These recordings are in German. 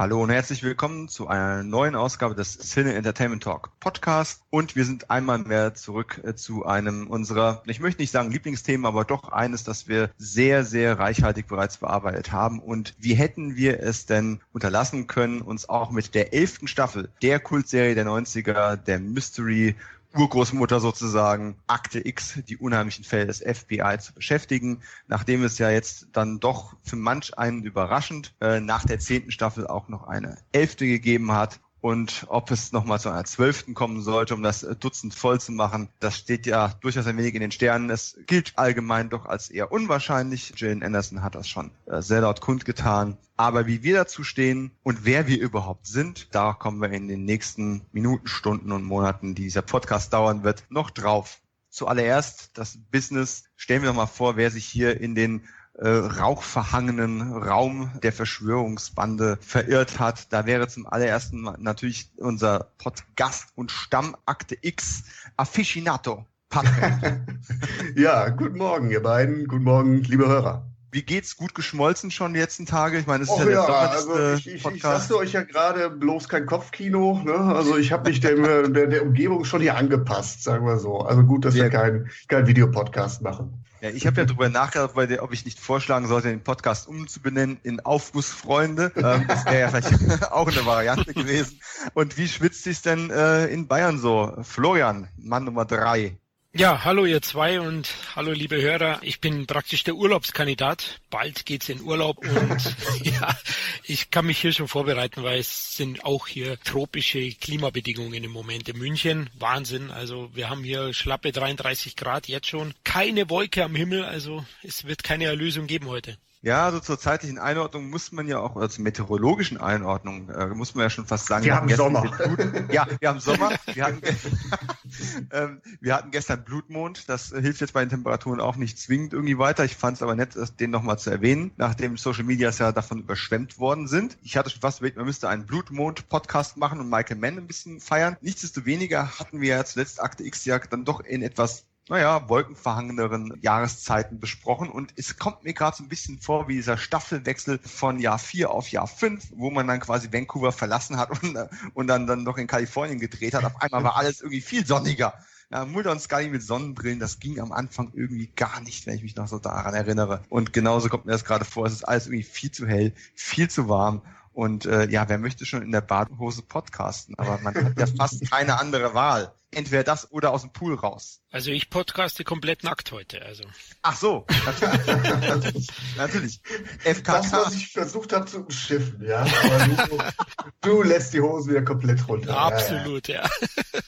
Hallo und herzlich willkommen zu einer neuen Ausgabe des Cine Entertainment Talk Podcast. Und wir sind einmal mehr zurück äh, zu einem unserer, ich möchte nicht sagen Lieblingsthemen, aber doch eines, das wir sehr, sehr reichhaltig bereits bearbeitet haben. Und wie hätten wir es denn unterlassen können, uns auch mit der elften Staffel der Kultserie der 90er, der Mystery Urgroßmutter sozusagen, Akte X, die unheimlichen Fälle des FBI zu beschäftigen, nachdem es ja jetzt dann doch für manch einen überraschend äh, nach der zehnten Staffel auch noch eine elfte gegeben hat und ob es nochmal zu einer zwölften kommen sollte, um das Dutzend voll zu machen, das steht ja durchaus ein wenig in den Sternen. Es gilt allgemein doch als eher unwahrscheinlich. Jane Anderson hat das schon äh, sehr laut kundgetan. Aber wie wir dazu stehen und wer wir überhaupt sind, da kommen wir in den nächsten Minuten, Stunden und Monaten, die dieser Podcast dauern wird, noch drauf. Zuallererst das Business. Stellen wir doch mal vor, wer sich hier in den äh, rauchverhangenen Raum der Verschwörungsbande verirrt hat. Da wäre zum allerersten Mal natürlich unser Podcast und Stammakte X. Patrick. ja, guten Morgen, ihr beiden. Guten Morgen, liebe Hörer. Wie geht's? Gut geschmolzen schon die letzten Tage? Ich meine, es ist ja, ja also ich, ich, ich sagte euch ja gerade bloß kein Kopfkino. Ne? Also ich habe mich dem, der, der Umgebung schon hier angepasst, sagen wir so. Also gut, dass Sehr wir keinen kein Videopodcast machen. Ja, ich habe ja darüber nachgedacht, ob ich nicht vorschlagen sollte, den Podcast umzubenennen in Aufgussfreunde. Ähm, das wäre ja vielleicht auch eine Variante gewesen. Und wie schwitzt sich denn äh, in Bayern so? Florian, Mann Nummer drei. Ja, hallo ihr zwei und hallo liebe Hörer. Ich bin praktisch der Urlaubskandidat. Bald geht's in Urlaub und ja, ich kann mich hier schon vorbereiten, weil es sind auch hier tropische Klimabedingungen im Moment in München. Wahnsinn. Also wir haben hier schlappe 33 Grad jetzt schon. Keine Wolke am Himmel, also es wird keine Erlösung geben heute. Ja, also zur zeitlichen Einordnung muss man ja auch, oder zur meteorologischen Einordnung, äh, muss man ja schon fast sagen. Wir, haben Sommer. Blut, ja, wir haben Sommer. Wir hatten, ähm, wir hatten gestern Blutmond. Das hilft jetzt bei den Temperaturen auch nicht zwingend irgendwie weiter. Ich fand es aber nett, den nochmal zu erwähnen, nachdem Social Medias ja davon überschwemmt worden sind. Ich hatte schon fast überlegt, man müsste einen Blutmond-Podcast machen und Michael Mann ein bisschen feiern. Nichtsdestoweniger hatten wir ja zuletzt Akte X ja dann doch in etwas naja, wolkenverhangeneren Jahreszeiten besprochen. Und es kommt mir gerade so ein bisschen vor wie dieser Staffelwechsel von Jahr 4 auf Jahr 5, wo man dann quasi Vancouver verlassen hat und, und dann, dann doch in Kalifornien gedreht hat. Auf einmal war alles irgendwie viel sonniger. Ja, Mulder und Scully mit Sonnenbrillen, das ging am Anfang irgendwie gar nicht, wenn ich mich noch so daran erinnere. Und genauso kommt mir das gerade vor. Es ist alles irgendwie viel zu hell, viel zu warm. Und äh, ja, wer möchte schon in der Badehose podcasten? Aber man hat ja fast keine andere Wahl. Entweder das oder aus dem Pool raus. Also ich podcaste komplett nackt heute. Also. Ach so, natürlich. natürlich, natürlich. FKK. Das, was ich versucht habe zu umschiffen, ja. Aber du, du lässt die Hose wieder komplett runter. Absolut, ja. ja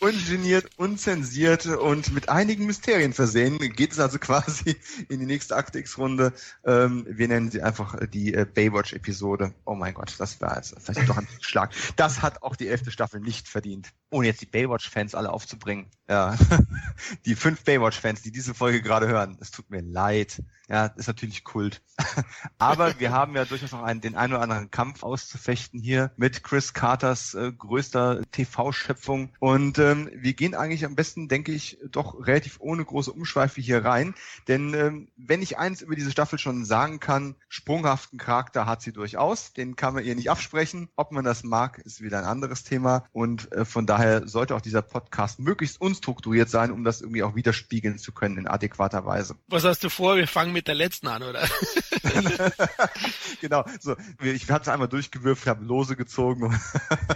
ungeniert, unzensiert und mit einigen Mysterien versehen. Geht es also quasi in die nächste Akte X-Runde. Ähm, wir nennen sie einfach die äh, Baywatch-Episode. Oh mein Gott, das war jetzt vielleicht doch ein Schlag. Das hat auch die elfte Staffel nicht verdient. Ohne jetzt die Baywatch-Fans alle aufzubringen. Ja, die fünf Baywatch-Fans, die diese Folge gerade hören, es tut mir leid. Ja, ist natürlich Kult. Aber wir haben ja durchaus noch einen, den einen oder anderen Kampf auszufechten hier mit Chris Carters äh, größter TV-Schöpfung. Und ähm, wir gehen eigentlich am besten, denke ich, doch relativ ohne große Umschweife hier rein. Denn ähm, wenn ich eins über diese Staffel schon sagen kann, sprunghaften Charakter hat sie durchaus. Den kann man ihr nicht absprechen. Ob man das mag, ist wieder ein anderes Thema. Und äh, von daher sollte auch dieser Podcast möglichst unstrukturiert sein, um das irgendwie auch widerspiegeln zu können in adäquater Weise. Was hast du vor? Wir fangen mit der letzten an, oder? genau, so. Ich habe es einmal durchgewürfelt, habe Lose gezogen.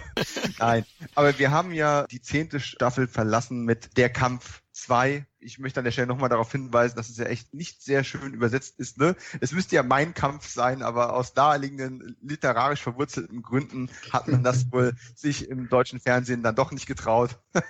Nein, aber wir haben ja die zehnte Staffel verlassen mit Der Kampf 2 ich möchte an der Stelle nochmal darauf hinweisen, dass es ja echt nicht sehr schön übersetzt ist. Ne? Es müsste ja mein Kampf sein, aber aus naheliegenden literarisch verwurzelten Gründen hat man das wohl sich im deutschen Fernsehen dann doch nicht getraut.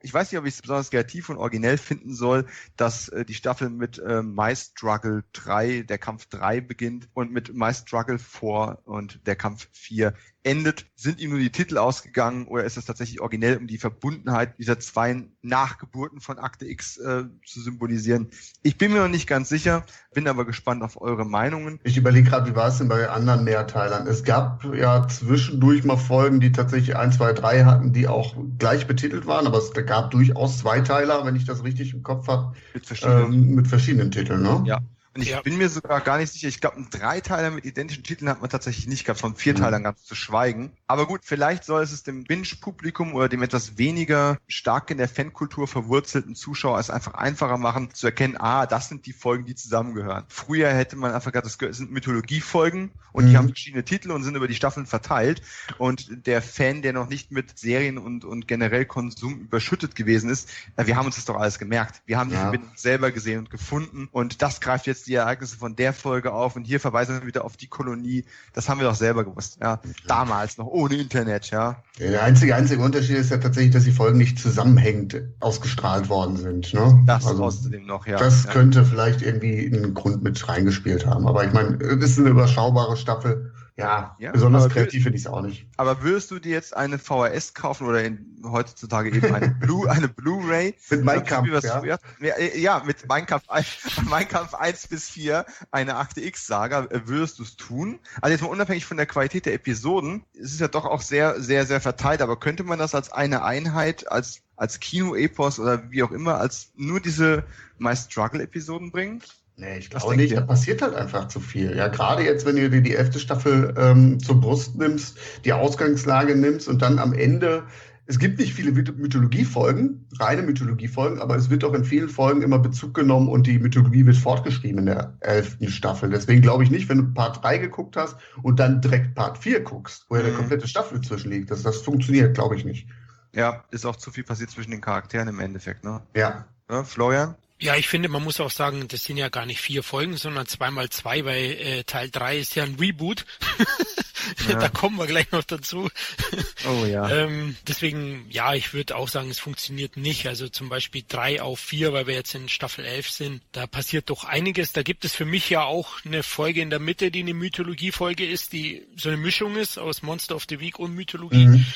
ich weiß nicht, ob ich es besonders kreativ und originell finden soll, dass äh, die Staffel mit äh, My Struggle 3, der Kampf 3 beginnt und mit My Struggle 4 und der Kampf 4 endet. Sind ihm nur die Titel ausgegangen oder ist es tatsächlich originell, um die Verbundenheit dieser zwei Nachgeburten von Akte X äh, zu symbolisieren? Ich bin mir noch nicht ganz sicher, bin aber gespannt auf eure Meinungen. Ich überlege gerade, wie war es denn bei anderen Mehrteilern? Es gab ja zwischendurch mal Folgen, die tatsächlich 1, 2, 3 hatten, die auch gleich betitelt waren, aber es gab durchaus Zweiteiler, wenn ich das richtig im Kopf habe, mit verschiedenen, ähm, mit verschiedenen Titeln. Ne? Ja, Und ich ja. bin mir sogar gar nicht sicher, ich glaube, einen Dreiteiler mit identischen Titeln hat man tatsächlich nicht gehabt, von Vierteilern mhm. ganz zu schweigen. Aber gut, vielleicht soll es es dem Binge-Publikum oder dem etwas weniger stark in der Fankultur verwurzelten Zuschauer es einfach einfacher machen, zu erkennen, ah, das sind die Folgen, die zusammengehören. Früher hätte man einfach gesagt, das sind Mythologiefolgen und mhm. die haben verschiedene Titel und sind über die Staffeln verteilt. Und der Fan, der noch nicht mit Serien und, und generell Konsum überschüttet gewesen ist, wir haben uns das doch alles gemerkt. Wir haben die ja. Verbindung selber gesehen und gefunden und das greift jetzt die Ereignisse von der Folge auf und hier verweisen wir wieder auf die Kolonie. Das haben wir doch selber gewusst, ja. Damals noch ohne Internet, ja. Der einzige, einzige Unterschied ist ja tatsächlich, dass die Folgen nicht zusammenhängend ausgestrahlt worden sind, ne? Das also, außerdem noch, ja. Das ja. könnte vielleicht irgendwie einen Grund mit reingespielt haben. Aber ich meine, es ist eine überschaubare Staffel ja, ja besonders kreativ finde ich es auch nicht. Aber würdest du dir jetzt eine VHS kaufen oder in, heutzutage eben eine Blu eine Blu-ray? mit Minecraft, ja. Äh, ja, mit Minecraft, Minecraft 1 bis 4, eine Akte X-Saga, äh, würdest du es tun? Also jetzt mal unabhängig von der Qualität der Episoden, es ist ja doch auch sehr, sehr, sehr verteilt, aber könnte man das als eine Einheit, als als Kino-Epos oder wie auch immer, als nur diese My Struggle-Episoden bringen? Nee, ich glaube nicht. Da passiert halt einfach zu viel. Ja, gerade jetzt, wenn du dir die elfte Staffel ähm, zur Brust nimmst, die Ausgangslage nimmst und dann am Ende, es gibt nicht viele Mythologiefolgen, reine Mythologiefolgen, aber es wird auch in vielen Folgen immer Bezug genommen und die Mythologie wird fortgeschrieben in der elften Staffel. Deswegen glaube ich nicht, wenn du Part 3 geguckt hast und dann direkt Part 4 guckst, wo ja mhm. der komplette Staffel zwischenliegt, dass das funktioniert, glaube ich nicht. Ja, ist auch zu viel passiert zwischen den Charakteren im Endeffekt, ne? Ja. ja Florian? Ja, ich finde, man muss auch sagen, das sind ja gar nicht vier Folgen, sondern zweimal zwei, weil äh, Teil drei ist ja ein Reboot. Ja. da kommen wir gleich noch dazu. Oh ja. ähm, deswegen, ja, ich würde auch sagen, es funktioniert nicht. Also zum Beispiel drei auf vier, weil wir jetzt in Staffel 11 sind. Da passiert doch einiges. Da gibt es für mich ja auch eine Folge in der Mitte, die eine Mythologie-Folge ist, die so eine Mischung ist aus Monster of the Week und Mythologie. Mhm.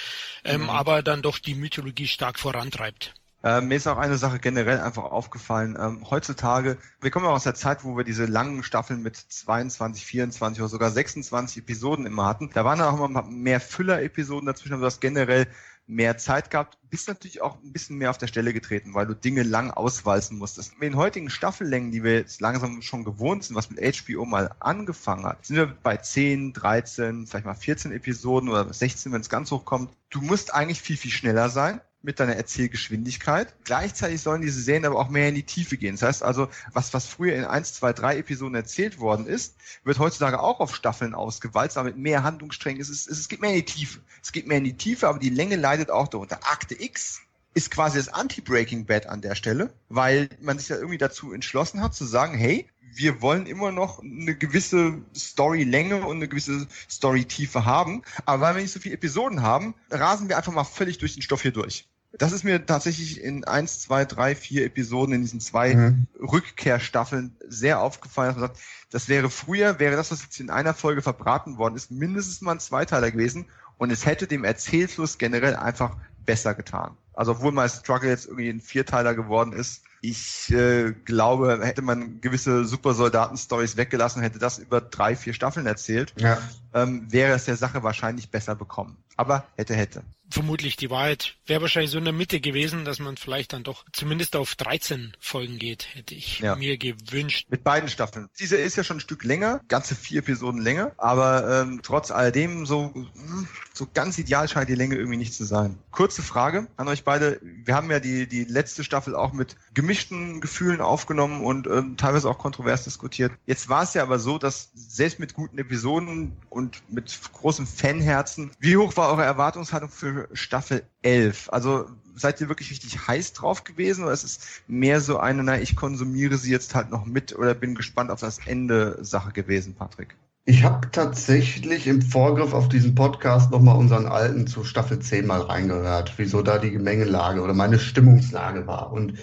Ähm, mhm. Aber dann doch die Mythologie stark vorantreibt. Äh, mir ist auch eine Sache generell einfach aufgefallen. Ähm, heutzutage, wir kommen ja aus der Zeit, wo wir diese langen Staffeln mit 22, 24 oder sogar 26 Episoden immer hatten. Da waren dann auch immer mehr Füller-Episoden dazwischen, aber du hast generell mehr Zeit gehabt, bist natürlich auch ein bisschen mehr auf der Stelle getreten, weil du Dinge lang auswalzen musstest. Mit den heutigen Staffellängen, die wir jetzt langsam schon gewohnt sind, was mit HBO mal angefangen hat, sind wir bei 10, 13, vielleicht mal 14 Episoden oder 16, wenn es ganz hoch kommt. Du musst eigentlich viel, viel schneller sein mit deiner Erzählgeschwindigkeit. Gleichzeitig sollen diese Serien aber auch mehr in die Tiefe gehen. Das heißt also, was, was früher in eins, zwei, drei Episoden erzählt worden ist, wird heutzutage auch auf Staffeln ausgewalzt, aber mit mehr Handlungssträngen. Es, ist, es, es geht mehr in die Tiefe. Es geht mehr in die Tiefe, aber die Länge leidet auch darunter. Akte X ist quasi das Anti-Breaking Bad an der Stelle, weil man sich ja irgendwie dazu entschlossen hat zu sagen, hey, wir wollen immer noch eine gewisse Storylänge und eine gewisse Storytiefe haben. Aber weil wir nicht so viele Episoden haben, rasen wir einfach mal völlig durch den Stoff hier durch. Das ist mir tatsächlich in eins, zwei, drei, vier Episoden in diesen zwei mhm. Rückkehrstaffeln sehr aufgefallen. Dass man sagt, das wäre früher, wäre das, was jetzt in einer Folge verbraten worden ist, mindestens mal ein Zweiteiler gewesen und es hätte dem Erzählfluss generell einfach besser getan. Also obwohl mein Struggle jetzt irgendwie ein Vierteiler geworden ist, ich äh, glaube, hätte man gewisse Supersoldaten-Stories weggelassen, hätte das über drei, vier Staffeln erzählt, ja. ähm, wäre es der Sache wahrscheinlich besser bekommen. Aber hätte, hätte vermutlich die Wahrheit wäre wahrscheinlich so in der Mitte gewesen, dass man vielleicht dann doch zumindest auf 13 Folgen geht, hätte ich ja. mir gewünscht. Mit beiden Staffeln. Diese ist ja schon ein Stück länger, ganze vier Episoden länger, aber ähm, trotz alledem so, hm, so ganz ideal scheint die Länge irgendwie nicht zu sein. Kurze Frage an euch beide. Wir haben ja die, die letzte Staffel auch mit gemischten Gefühlen aufgenommen und ähm, teilweise auch kontrovers diskutiert. Jetzt war es ja aber so, dass selbst mit guten Episoden und mit großem Fanherzen, wie hoch war eure Erwartungshaltung für Staffel 11. Also seid ihr wirklich richtig heiß drauf gewesen oder ist es mehr so eine, na, ich konsumiere sie jetzt halt noch mit oder bin gespannt auf das Ende Sache gewesen, Patrick? Ich habe tatsächlich im Vorgriff auf diesen Podcast nochmal unseren alten zu Staffel 10 mal reingehört, wieso da die Gemengelage oder meine Stimmungslage war. Und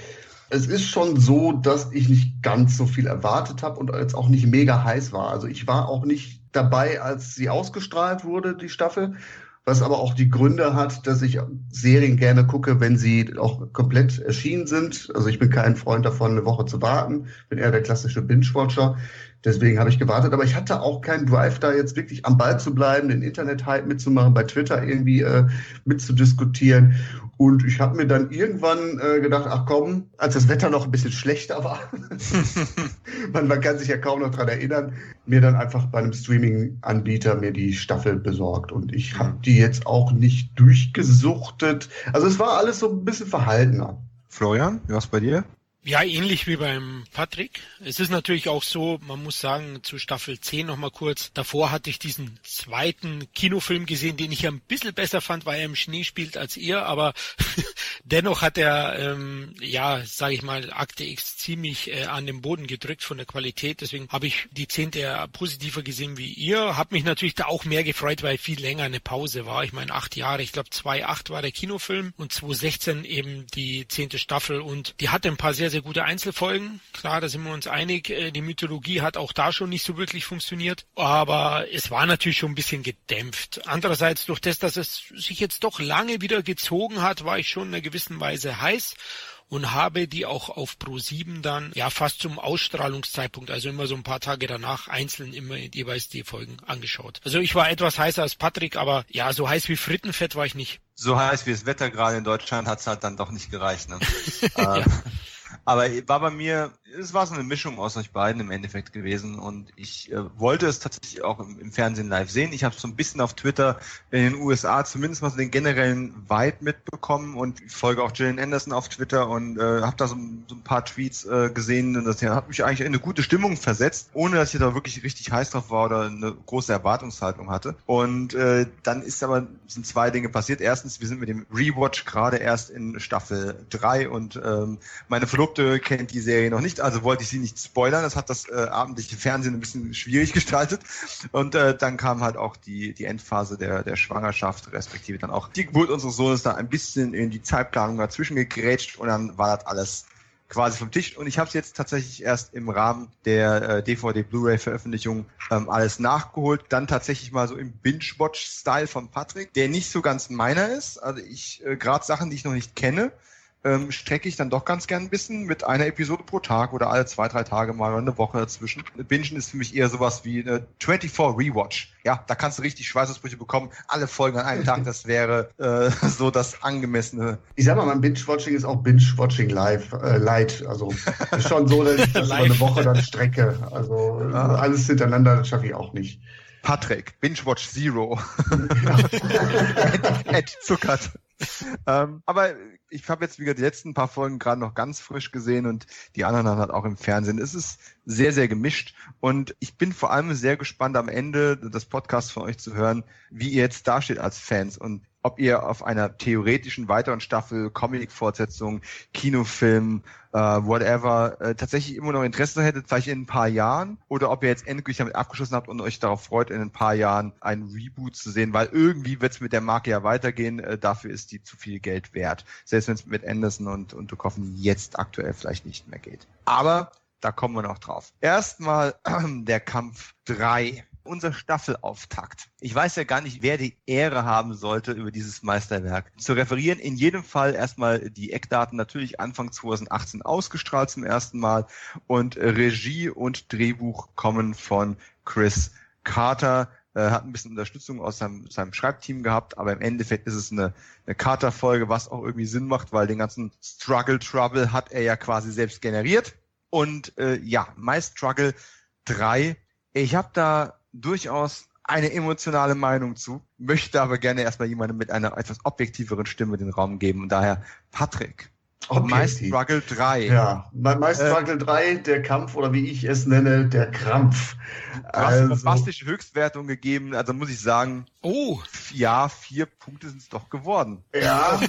es ist schon so, dass ich nicht ganz so viel erwartet habe und jetzt auch nicht mega heiß war. Also ich war auch nicht dabei, als sie ausgestrahlt wurde, die Staffel was aber auch die Gründe hat, dass ich Serien gerne gucke, wenn sie auch komplett erschienen sind. Also ich bin kein Freund davon, eine Woche zu warten, bin eher der klassische Binge-Watcher. Deswegen habe ich gewartet, aber ich hatte auch keinen Drive, da jetzt wirklich am Ball zu bleiben, den Internet-Hype mitzumachen, bei Twitter irgendwie äh, mitzudiskutieren. Und ich habe mir dann irgendwann äh, gedacht, ach komm, als das Wetter noch ein bisschen schlechter war, man, man kann sich ja kaum noch dran erinnern, mir dann einfach bei einem Streaming-Anbieter mir die Staffel besorgt. Und ich habe die jetzt auch nicht durchgesuchtet. Also es war alles so ein bisschen verhaltener. Florian, was bei dir? Ja, ähnlich wie beim Patrick. Es ist natürlich auch so, man muss sagen, zu Staffel 10 nochmal kurz. Davor hatte ich diesen zweiten Kinofilm gesehen, den ich ein bisschen besser fand, weil er im Schnee spielt als ihr, aber dennoch hat er, ähm, ja, sage ich mal, Akte X ziemlich äh, an den Boden gedrückt von der Qualität. Deswegen habe ich die zehnte positiver gesehen wie ihr. Hab mich natürlich da auch mehr gefreut, weil viel länger eine Pause war. Ich meine, acht Jahre, ich glaube 2008 war der Kinofilm und 2016 eben die zehnte Staffel und die hatte ein paar sehr, sehr sehr gute Einzelfolgen. Klar, da sind wir uns einig. Äh, die Mythologie hat auch da schon nicht so wirklich funktioniert. Aber es war natürlich schon ein bisschen gedämpft. Andererseits, durch das, dass es sich jetzt doch lange wieder gezogen hat, war ich schon in einer gewissen Weise heiß und habe die auch auf Pro 7 dann ja fast zum Ausstrahlungszeitpunkt, also immer so ein paar Tage danach einzeln immer jeweils die Folgen angeschaut. Also ich war etwas heißer als Patrick, aber ja, so heiß wie Frittenfett war ich nicht. So heiß wie das Wetter gerade in Deutschland hat es halt dann doch nicht gereicht. Ne? ja. Aber war bei mir, es war so eine Mischung aus euch beiden im Endeffekt gewesen und ich äh, wollte es tatsächlich auch im, im Fernsehen live sehen. Ich habe so ein bisschen auf Twitter in den USA zumindest mal so den generellen Vibe mitbekommen und ich folge auch Jillian Anderson auf Twitter und äh, habe da so, so, ein paar Tweets äh, gesehen und das hat mich eigentlich in eine gute Stimmung versetzt, ohne dass ich da wirklich richtig heiß drauf war oder eine große Erwartungshaltung hatte. Und äh, dann ist aber sind zwei Dinge passiert. Erstens, wir sind mit dem Rewatch gerade erst in Staffel 3 und ähm, meine Verlobte kennt die Serie noch nicht, also wollte ich sie nicht spoilern. Das hat das äh, abendliche Fernsehen ein bisschen schwierig gestaltet. Und äh, dann kam halt auch die, die Endphase der, der Schwangerschaft, respektive dann auch die Geburt unseres Sohnes da ein bisschen in die Zeitplanung dazwischen gegrätscht und dann war das alles quasi vom Tisch. Und ich habe es jetzt tatsächlich erst im Rahmen der äh, DVD-Blu-ray-Veröffentlichung ähm, alles nachgeholt. Dann tatsächlich mal so im Binge-Watch-Style von Patrick, der nicht so ganz meiner ist. Also ich, äh, gerade Sachen, die ich noch nicht kenne, ähm, strecke ich dann doch ganz gern ein bisschen mit einer Episode pro Tag oder alle zwei, drei Tage mal oder eine Woche dazwischen. Bingen ist für mich eher sowas wie eine 24 Rewatch. Ja, da kannst du richtig Schweißausbrüche bekommen, alle Folgen an einem Tag, das wäre äh, so das angemessene. Ich sag mal, mein Binge-Watching ist auch Binge-Watching live, äh, light. Also ist schon so, dass ich das über eine Woche dann strecke. Also ah. alles hintereinander, das schaffe ich auch nicht. Patrick, Binge-Watch Zero. Ed Zuckert. ähm, aber ich habe jetzt wieder die letzten paar Folgen gerade noch ganz frisch gesehen und die anderen dann halt auch im Fernsehen. Es ist sehr, sehr gemischt und ich bin vor allem sehr gespannt am Ende des Podcasts von euch zu hören, wie ihr jetzt dasteht als Fans und ob ihr auf einer theoretischen weiteren Staffel, Comic-Fortsetzung, Kinofilm, äh, whatever, äh, tatsächlich immer noch Interesse hättet, vielleicht in ein paar Jahren, oder ob ihr jetzt endgültig damit abgeschlossen habt und euch darauf freut, in ein paar Jahren ein Reboot zu sehen, weil irgendwie wird es mit der Marke ja weitergehen, äh, dafür ist die zu viel Geld wert. Selbst wenn es mit Anderson und, und Duchovny jetzt aktuell vielleicht nicht mehr geht. Aber da kommen wir noch drauf. Erstmal der Kampf 3 unser Staffelauftakt. Ich weiß ja gar nicht, wer die Ehre haben sollte, über dieses Meisterwerk zu referieren. In jedem Fall erstmal die Eckdaten natürlich Anfang 2018 ausgestrahlt zum ersten Mal und Regie und Drehbuch kommen von Chris Carter äh, hat ein bisschen Unterstützung aus seinem, seinem Schreibteam gehabt, aber im Endeffekt ist es eine, eine Carter-Folge, was auch irgendwie Sinn macht, weil den ganzen Struggle Trouble hat er ja quasi selbst generiert. Und äh, ja, My Struggle 3. Ich habe da durchaus eine emotionale Meinung zu, möchte aber gerne erstmal jemandem mit einer etwas objektiveren Stimme den Raum geben. Und daher, Patrick, Okay. My Struggle 3. Ja, My, My Struggle äh, 3, der Kampf oder wie ich es nenne, der Krampf. Du hast also, bombastische Höchstwertung gegeben, also muss ich sagen, oh, ja, vier Punkte sind es doch geworden. Ja,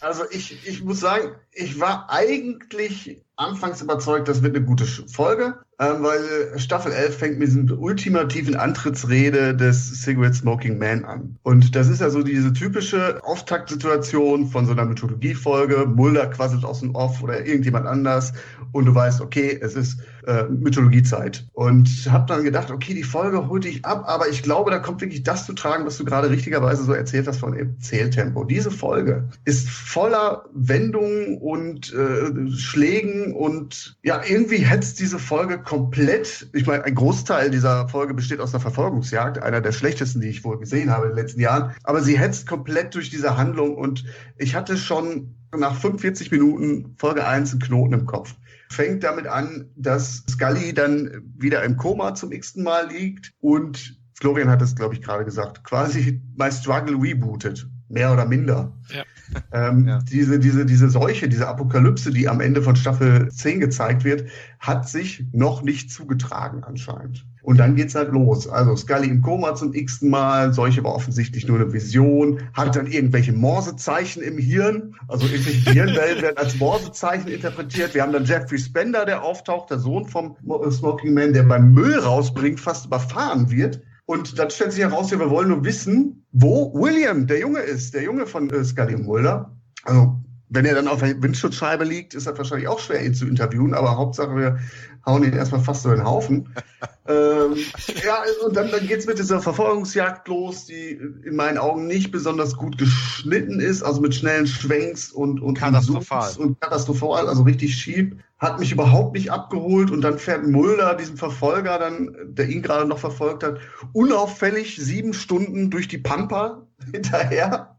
also ich, ich muss sagen, ich war eigentlich anfangs überzeugt, das wird eine gute Folge, ähm, weil Staffel 11 fängt mit diesem ultimativen Antrittsrede des Cigarette Smoking Man an. Und das ist ja so diese typische Auftaktsituation von so einer Mythologiefolge. Mulder quasselt aus dem Off oder irgendjemand anders und du weißt, okay, es ist äh, Mythologiezeit. Und habe dann gedacht, okay, die Folge holt dich ab, aber ich glaube, da kommt wirklich das zu tragen, was was du gerade richtigerweise so erzählt hast von Erzähltempo. Diese Folge ist voller Wendungen und äh, Schlägen und ja, irgendwie hetzt diese Folge komplett. Ich meine, ein Großteil dieser Folge besteht aus einer Verfolgungsjagd, einer der schlechtesten, die ich wohl gesehen habe in den letzten Jahren. Aber sie hetzt komplett durch diese Handlung und ich hatte schon nach 45 Minuten Folge 1 einen Knoten im Kopf fängt damit an, dass Scully dann wieder im Koma zum x Mal liegt und Florian hat es, glaube ich, gerade gesagt, quasi My Struggle rebootet, mehr oder minder. Ja. Ähm, ja. Diese, diese, diese Seuche, diese Apokalypse, die am Ende von Staffel 10 gezeigt wird, hat sich noch nicht zugetragen anscheinend. Und dann geht's halt los. Also Scully im Koma zum x-ten Mal, Seuche war offensichtlich nur eine Vision, hat dann irgendwelche Morsezeichen im Hirn, also irgendwelche Hirnwellen werden als Morsezeichen interpretiert. Wir haben dann Jeffrey Spender, der auftaucht, der Sohn vom Smoking Man, der beim Müll rausbringt, fast überfahren wird. Und dann stellt sich heraus, wir wollen nur wissen, wo William, der Junge ist, der Junge von äh, Scully Mulder. Also, wenn er dann auf der Windschutzscheibe liegt, ist das wahrscheinlich auch schwer, ihn zu interviewen, aber Hauptsache, wir hauen ihn erstmal fast so in den Haufen. ähm, ja, und dann, dann geht's mit dieser Verfolgungsjagd los, die in meinen Augen nicht besonders gut geschnitten ist, also mit schnellen Schwenks und, und katastrophal. Und katastrophal, also richtig schieb. Hat mich überhaupt nicht abgeholt und dann fährt Mulder, diesen Verfolger, dann, der ihn gerade noch verfolgt hat, unauffällig sieben Stunden durch die Pampa hinterher.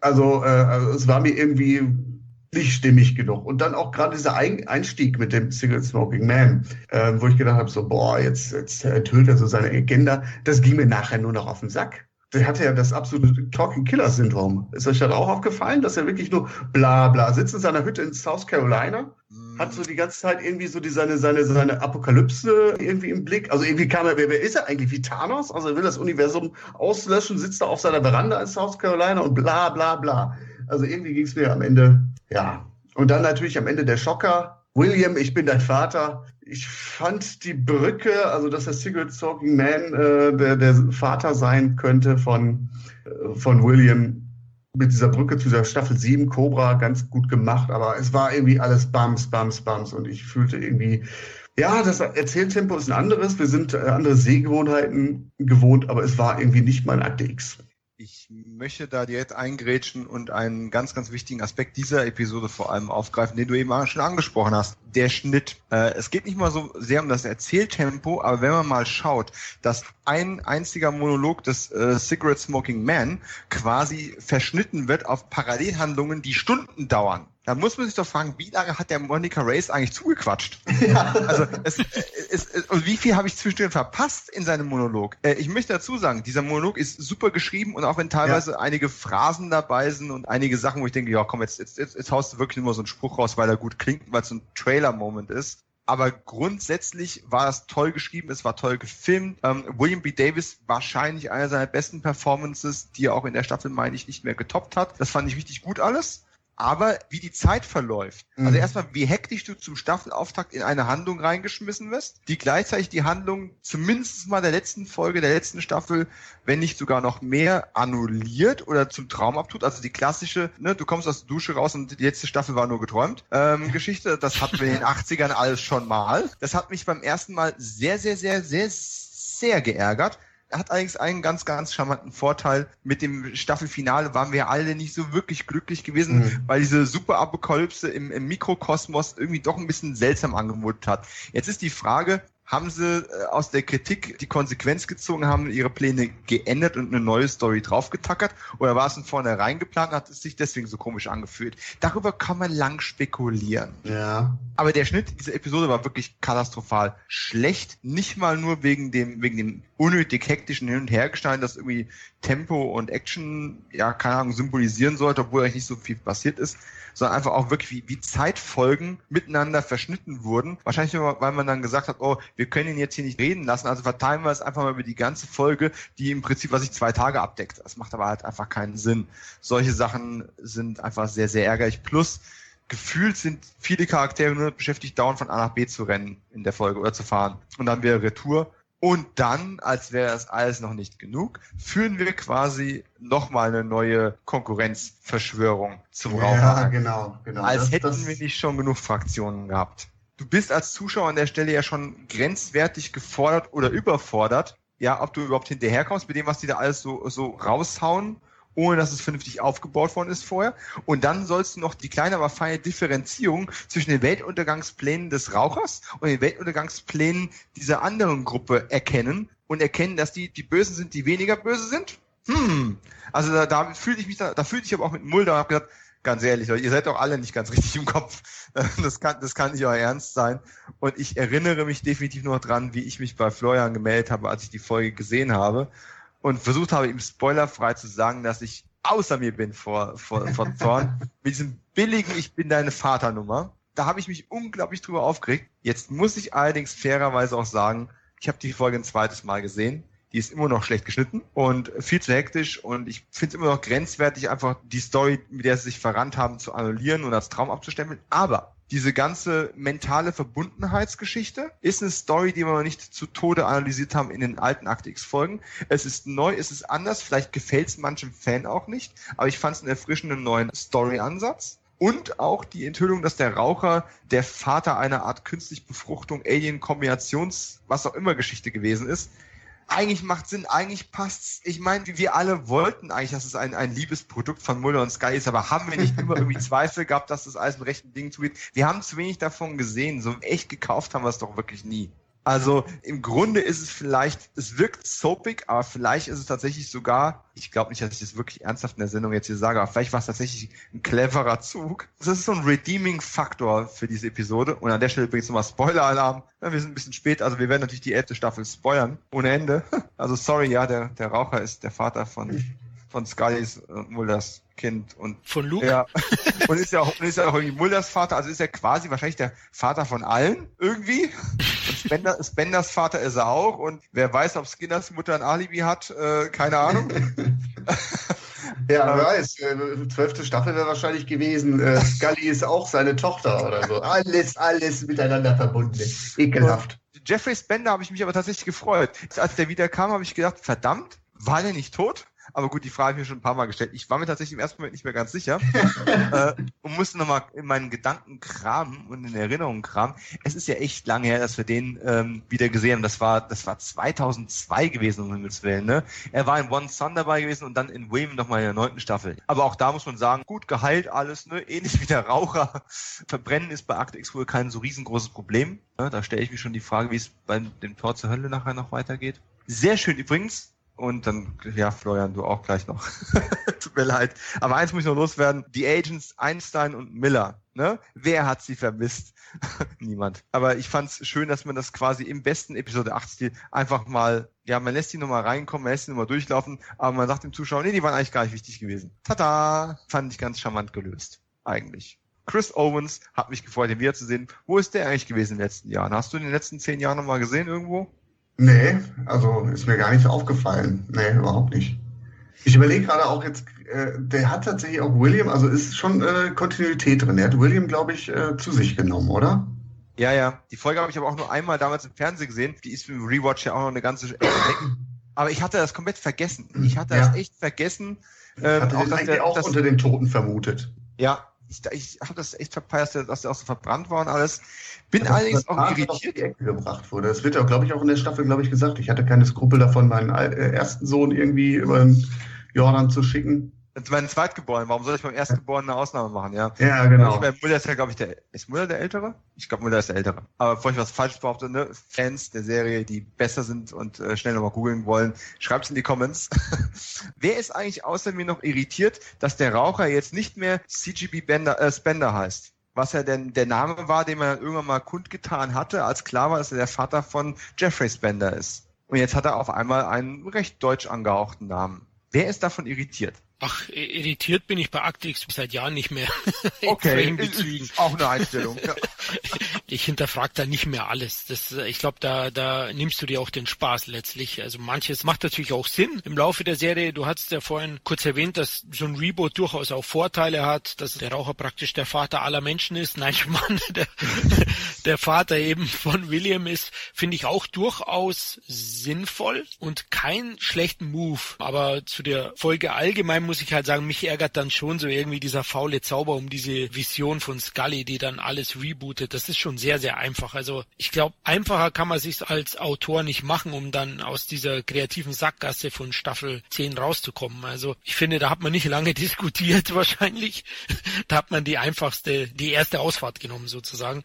Also, äh, also es war mir irgendwie nicht stimmig genug. Und dann auch gerade dieser Einstieg mit dem Single Smoking Man, äh, wo ich gedacht habe, so, boah, jetzt, jetzt enthüllt er so seine Agenda. Das ging mir nachher nur noch auf den Sack. Der hatte ja das absolute Talking Killer Syndrom. Ist euch das auch aufgefallen, dass er wirklich nur bla bla sitzt in seiner Hütte in South Carolina? Hat so die ganze Zeit irgendwie so die, seine, seine, seine Apokalypse irgendwie im Blick. Also irgendwie kam er, wer, wer ist er eigentlich? Wie Thanos? Also er will das Universum auslöschen, sitzt da auf seiner Veranda in South Carolina und bla bla bla. Also irgendwie ging es mir am Ende, ja. Und dann natürlich am Ende der Schocker. William, ich bin dein Vater. Ich fand die Brücke, also dass der Secret Talking Man äh, der, der Vater sein könnte von, äh, von William, mit dieser Brücke zu der Staffel 7 Cobra ganz gut gemacht, aber es war irgendwie alles Bums, Bums, Bums und ich fühlte irgendwie, ja, das Erzähltempo ist ein anderes, wir sind äh, andere Sehgewohnheiten gewohnt, aber es war irgendwie nicht mein Akte X. Ich möchte da direkt eingrätschen und einen ganz, ganz wichtigen Aspekt dieser Episode vor allem aufgreifen, den du eben schon angesprochen hast. Der Schnitt. Äh, es geht nicht mal so sehr um das Erzähltempo, aber wenn man mal schaut, dass ein einziger Monolog des äh, Cigarette Smoking Man quasi verschnitten wird auf Parallelhandlungen, die Stunden dauern. Da muss man sich doch fragen, wie lange hat der Monica Race eigentlich zugequatscht? Ja. Also es, es, es, und wie viel habe ich zwischendurch verpasst in seinem Monolog? Äh, ich möchte dazu sagen, dieser Monolog ist super geschrieben und auch wenn teilweise ja. einige Phrasen dabei sind und einige Sachen, wo ich denke, ja komm, jetzt, jetzt, jetzt, jetzt haust du wirklich nur so einen Spruch raus, weil er gut klingt, weil es so ein Trailer-Moment ist aber grundsätzlich war es toll geschrieben, es war toll gefilmt. Ähm, William B. Davis wahrscheinlich einer seiner besten Performances, die er auch in der Staffel, meine ich, nicht mehr getoppt hat. Das fand ich richtig gut alles aber wie die Zeit verläuft. Also mhm. Also erstmal, wie hektisch du zum Staffelauftakt in eine Handlung reingeschmissen wirst, die gleichzeitig die Handlung zumindest mal der letzten Folge, der letzten Staffel, wenn nicht sogar noch mehr, annulliert oder zum Traum abtut. Also die klassische, ne, du kommst aus der Dusche raus und die letzte Staffel war nur geträumt. Ähm, Geschichte, das hatten wir in den 80ern alles schon mal. Das hat mich beim ersten Mal sehr, sehr, sehr, sehr, sehr geärgert hat allerdings einen ganz, ganz charmanten Vorteil. Mit dem Staffelfinale waren wir alle nicht so wirklich glücklich gewesen, mhm. weil diese Super-Apokalypse im, im Mikrokosmos irgendwie doch ein bisschen seltsam angemutet hat. Jetzt ist die Frage, haben sie äh, aus der Kritik die Konsequenz gezogen, haben ihre Pläne geändert und eine neue Story draufgetackert? Oder war es von vornherein geplant und hat es sich deswegen so komisch angefühlt? Darüber kann man lang spekulieren. Ja. Aber der Schnitt dieser Episode war wirklich katastrophal schlecht. Nicht mal nur wegen dem, wegen dem unnötig hektischen Hin- und Hergestein, das irgendwie Tempo und Action, ja, keine Ahnung, symbolisieren sollte, obwohl eigentlich nicht so viel passiert ist sondern einfach auch wirklich wie, wie Zeitfolgen miteinander verschnitten wurden. Wahrscheinlich, weil man dann gesagt hat, oh, wir können ihn jetzt hier nicht reden lassen, also verteilen wir es einfach mal über die ganze Folge, die im Prinzip, was sich zwei Tage abdeckt. Das macht aber halt einfach keinen Sinn. Solche Sachen sind einfach sehr, sehr ärgerlich. Plus, gefühlt sind viele Charaktere nur beschäftigt, dauernd von A nach B zu rennen in der Folge oder zu fahren. Und dann wäre Retour und dann, als wäre das alles noch nicht genug, führen wir quasi nochmal eine neue Konkurrenzverschwörung zum Raum. Ja, genau, genau. Als das, hätten das... wir nicht schon genug Fraktionen gehabt. Du bist als Zuschauer an der Stelle ja schon grenzwertig gefordert oder überfordert, ja, ob du überhaupt hinterherkommst mit dem, was die da alles so, so raushauen ohne dass es vernünftig aufgebaut worden ist vorher. Und dann sollst du noch die kleine, aber feine Differenzierung zwischen den Weltuntergangsplänen des Rauchers und den Weltuntergangsplänen dieser anderen Gruppe erkennen und erkennen, dass die die Bösen sind, die weniger böse sind. Hm. Also da, da fühlte ich mich, da, da fühlte ich aber auch mit Mulder und habe gesagt, ganz ehrlich, ihr seid doch alle nicht ganz richtig im Kopf. Das kann, das kann nicht euer Ernst sein. Und ich erinnere mich definitiv noch dran, wie ich mich bei Florian gemeldet habe, als ich die Folge gesehen habe und versucht habe, ihm spoilerfrei zu sagen, dass ich außer mir bin vor, vor, vor Zorn. mit diesem billigen Ich bin deine Vaternummer. Da habe ich mich unglaublich drüber aufgeregt. Jetzt muss ich allerdings fairerweise auch sagen, ich habe die Folge ein zweites Mal gesehen. Die ist immer noch schlecht geschnitten und viel zu hektisch und ich finde es immer noch grenzwertig, einfach die Story, mit der sie sich verrannt haben, zu annullieren und als Traum abzustempeln. Aber diese ganze mentale Verbundenheitsgeschichte ist eine Story, die wir noch nicht zu Tode analysiert haben in den alten Akte X-Folgen. Es ist neu, es ist anders, vielleicht gefällt es manchem Fan auch nicht, aber ich fand es einen erfrischenden neuen Story-Ansatz. Und auch die Enthüllung, dass der Raucher der Vater einer Art künstlich Befruchtung, Alien-Kombinations, was auch immer Geschichte gewesen ist, eigentlich macht Sinn, eigentlich passt's. Ich meine, wir alle wollten eigentlich, dass es ein, ein Liebesprodukt von Mulder und Sky ist, aber haben wir nicht immer irgendwie Zweifel gehabt, dass das alles im rechten Ding zugeht? Wir haben zu wenig davon gesehen. So echt gekauft haben wir es doch wirklich nie. Also im Grunde ist es vielleicht, es wirkt soapig, aber vielleicht ist es tatsächlich sogar, ich glaube nicht, dass ich das wirklich ernsthaft in der Sendung jetzt hier sage, aber vielleicht war es tatsächlich ein cleverer Zug. Das ist so ein Redeeming-Faktor für diese Episode. Und an der Stelle übrigens nochmal Spoiler-Alarm. Ja, wir sind ein bisschen spät, also wir werden natürlich die elfte Staffel spoilern, ohne Ende. Also sorry, ja, der, der Raucher ist der Vater von, von Scullys und Mulders Kind und von Luke. Ja, und ist ja auch, ist ja auch irgendwie Mulders Vater, also ist er quasi wahrscheinlich der Vater von allen irgendwie. Und Spender, Spenders Vater ist er auch und wer weiß, ob Skinners Mutter ein Alibi hat, äh, keine Ahnung. Ja, wer weiß. Äh, zwölfte Staffel wäre wahrscheinlich gewesen. Äh, Scully ist auch seine Tochter oder so. Alles, alles miteinander verbunden. Ekelhaft. Jeffrey Spender habe ich mich aber tatsächlich gefreut. Als der wieder kam, habe ich gedacht, verdammt, war der nicht tot? Aber gut, die Frage habe ich mir schon ein paar Mal gestellt. Ich war mir tatsächlich im ersten Moment nicht mehr ganz sicher äh, und musste nochmal in meinen Gedanken kramen und in Erinnerungen kramen. Es ist ja echt lange her, dass wir den ähm, wieder gesehen haben. Das war, das war 2002 gewesen, um Himmels Willen. Ne? Er war in One Sun dabei gewesen und dann in William nochmal in der neunten Staffel. Aber auch da muss man sagen, gut geheilt alles, ne? ähnlich wie der Raucher. Verbrennen ist bei Akte X wohl kein so riesengroßes Problem. Ne? Da stelle ich mir schon die Frage, wie es bei dem Tor zur Hölle nachher noch weitergeht. Sehr schön übrigens, und dann, ja, Florian, du auch gleich noch. Tut mir leid. Aber eins muss ich noch loswerden. Die Agents Einstein und Miller, ne? Wer hat sie vermisst? Niemand. Aber ich fand es schön, dass man das quasi im besten Episode 8 Stil einfach mal, ja, man lässt die nochmal reinkommen, man lässt die nochmal durchlaufen, aber man sagt dem Zuschauer, nee, die waren eigentlich gar nicht wichtig gewesen. Tada! Fand ich ganz charmant gelöst. Eigentlich. Chris Owens hat mich gefreut, den wiederzusehen. Wo ist der eigentlich gewesen in den letzten Jahren? Hast du in den letzten zehn Jahren nochmal gesehen irgendwo? Nee, also ist mir gar nicht aufgefallen. Nee, überhaupt nicht. Ich überlege gerade auch jetzt, äh, der hat tatsächlich auch William, also ist schon äh, Kontinuität drin. Er hat William, glaube ich, äh, zu sich genommen, oder? Ja, ja. Die Folge habe ich aber auch nur einmal damals im Fernsehen gesehen. Die ist im Rewatch ja auch noch eine ganze Ecke weg. Aber ich hatte das komplett vergessen. Ich hatte ja. das echt vergessen. Ähm, hatte auch, den eigentlich auch das, unter den Toten vermutet. Ja, ich, ich habe das echt verpeilt, dass der auch so verbrannt war und alles. Bin ja, allerdings auch irritiert. Die Ecke gebracht wurde. Das wird ja, glaube ich, auch in der Staffel, glaube ich, gesagt. Ich hatte keine Skrupel davon, meinen äh, ersten Sohn irgendwie über den Jordan zu schicken meinen Zweitgeborenen, warum soll ich beim Erstgeborenen eine Ausnahme machen, ja? Ja, genau. Ich meine, Müller ist ja, glaube ich, der, ist Müller der Ältere? Ich glaube, Müller ist der Ältere. Aber bevor ich was falsch behaupte, ne, Fans der Serie, die besser sind und äh, schnell nochmal googeln wollen, schreibt's in die Comments. Wer ist eigentlich außer mir noch irritiert, dass der Raucher jetzt nicht mehr CGB Bender, äh, Spender heißt? was ja denn der Name war, den man irgendwann mal kundgetan hatte, als klar war, dass er der Vater von Jeffrey Spender ist. Und jetzt hat er auf einmal einen recht deutsch angehauchten Namen. Wer ist davon irritiert? Ach, irritiert bin ich bei Actix seit Jahren nicht mehr. okay, auch eine Einstellung. Ja. ich hinterfrage da nicht mehr alles. Das, ich glaube, da, da nimmst du dir auch den Spaß letztlich. Also manches macht natürlich auch Sinn im Laufe der Serie. Du hattest ja vorhin kurz erwähnt, dass so ein Reboot durchaus auch Vorteile hat, dass der Raucher praktisch der Vater aller Menschen ist. Nein, Mann, der, der Vater eben von William ist, finde ich auch durchaus sinnvoll und kein schlechten Move. Aber zu der Folge allgemein muss ich halt sagen, mich ärgert dann schon so irgendwie dieser faule Zauber um diese Vision von Scully, die dann alles rebootet. Das ist schon sehr, sehr einfach. Also ich glaube, einfacher kann man sich als Autor nicht machen, um dann aus dieser kreativen Sackgasse von Staffel 10 rauszukommen. Also ich finde, da hat man nicht lange diskutiert wahrscheinlich. da hat man die einfachste, die erste Ausfahrt genommen sozusagen.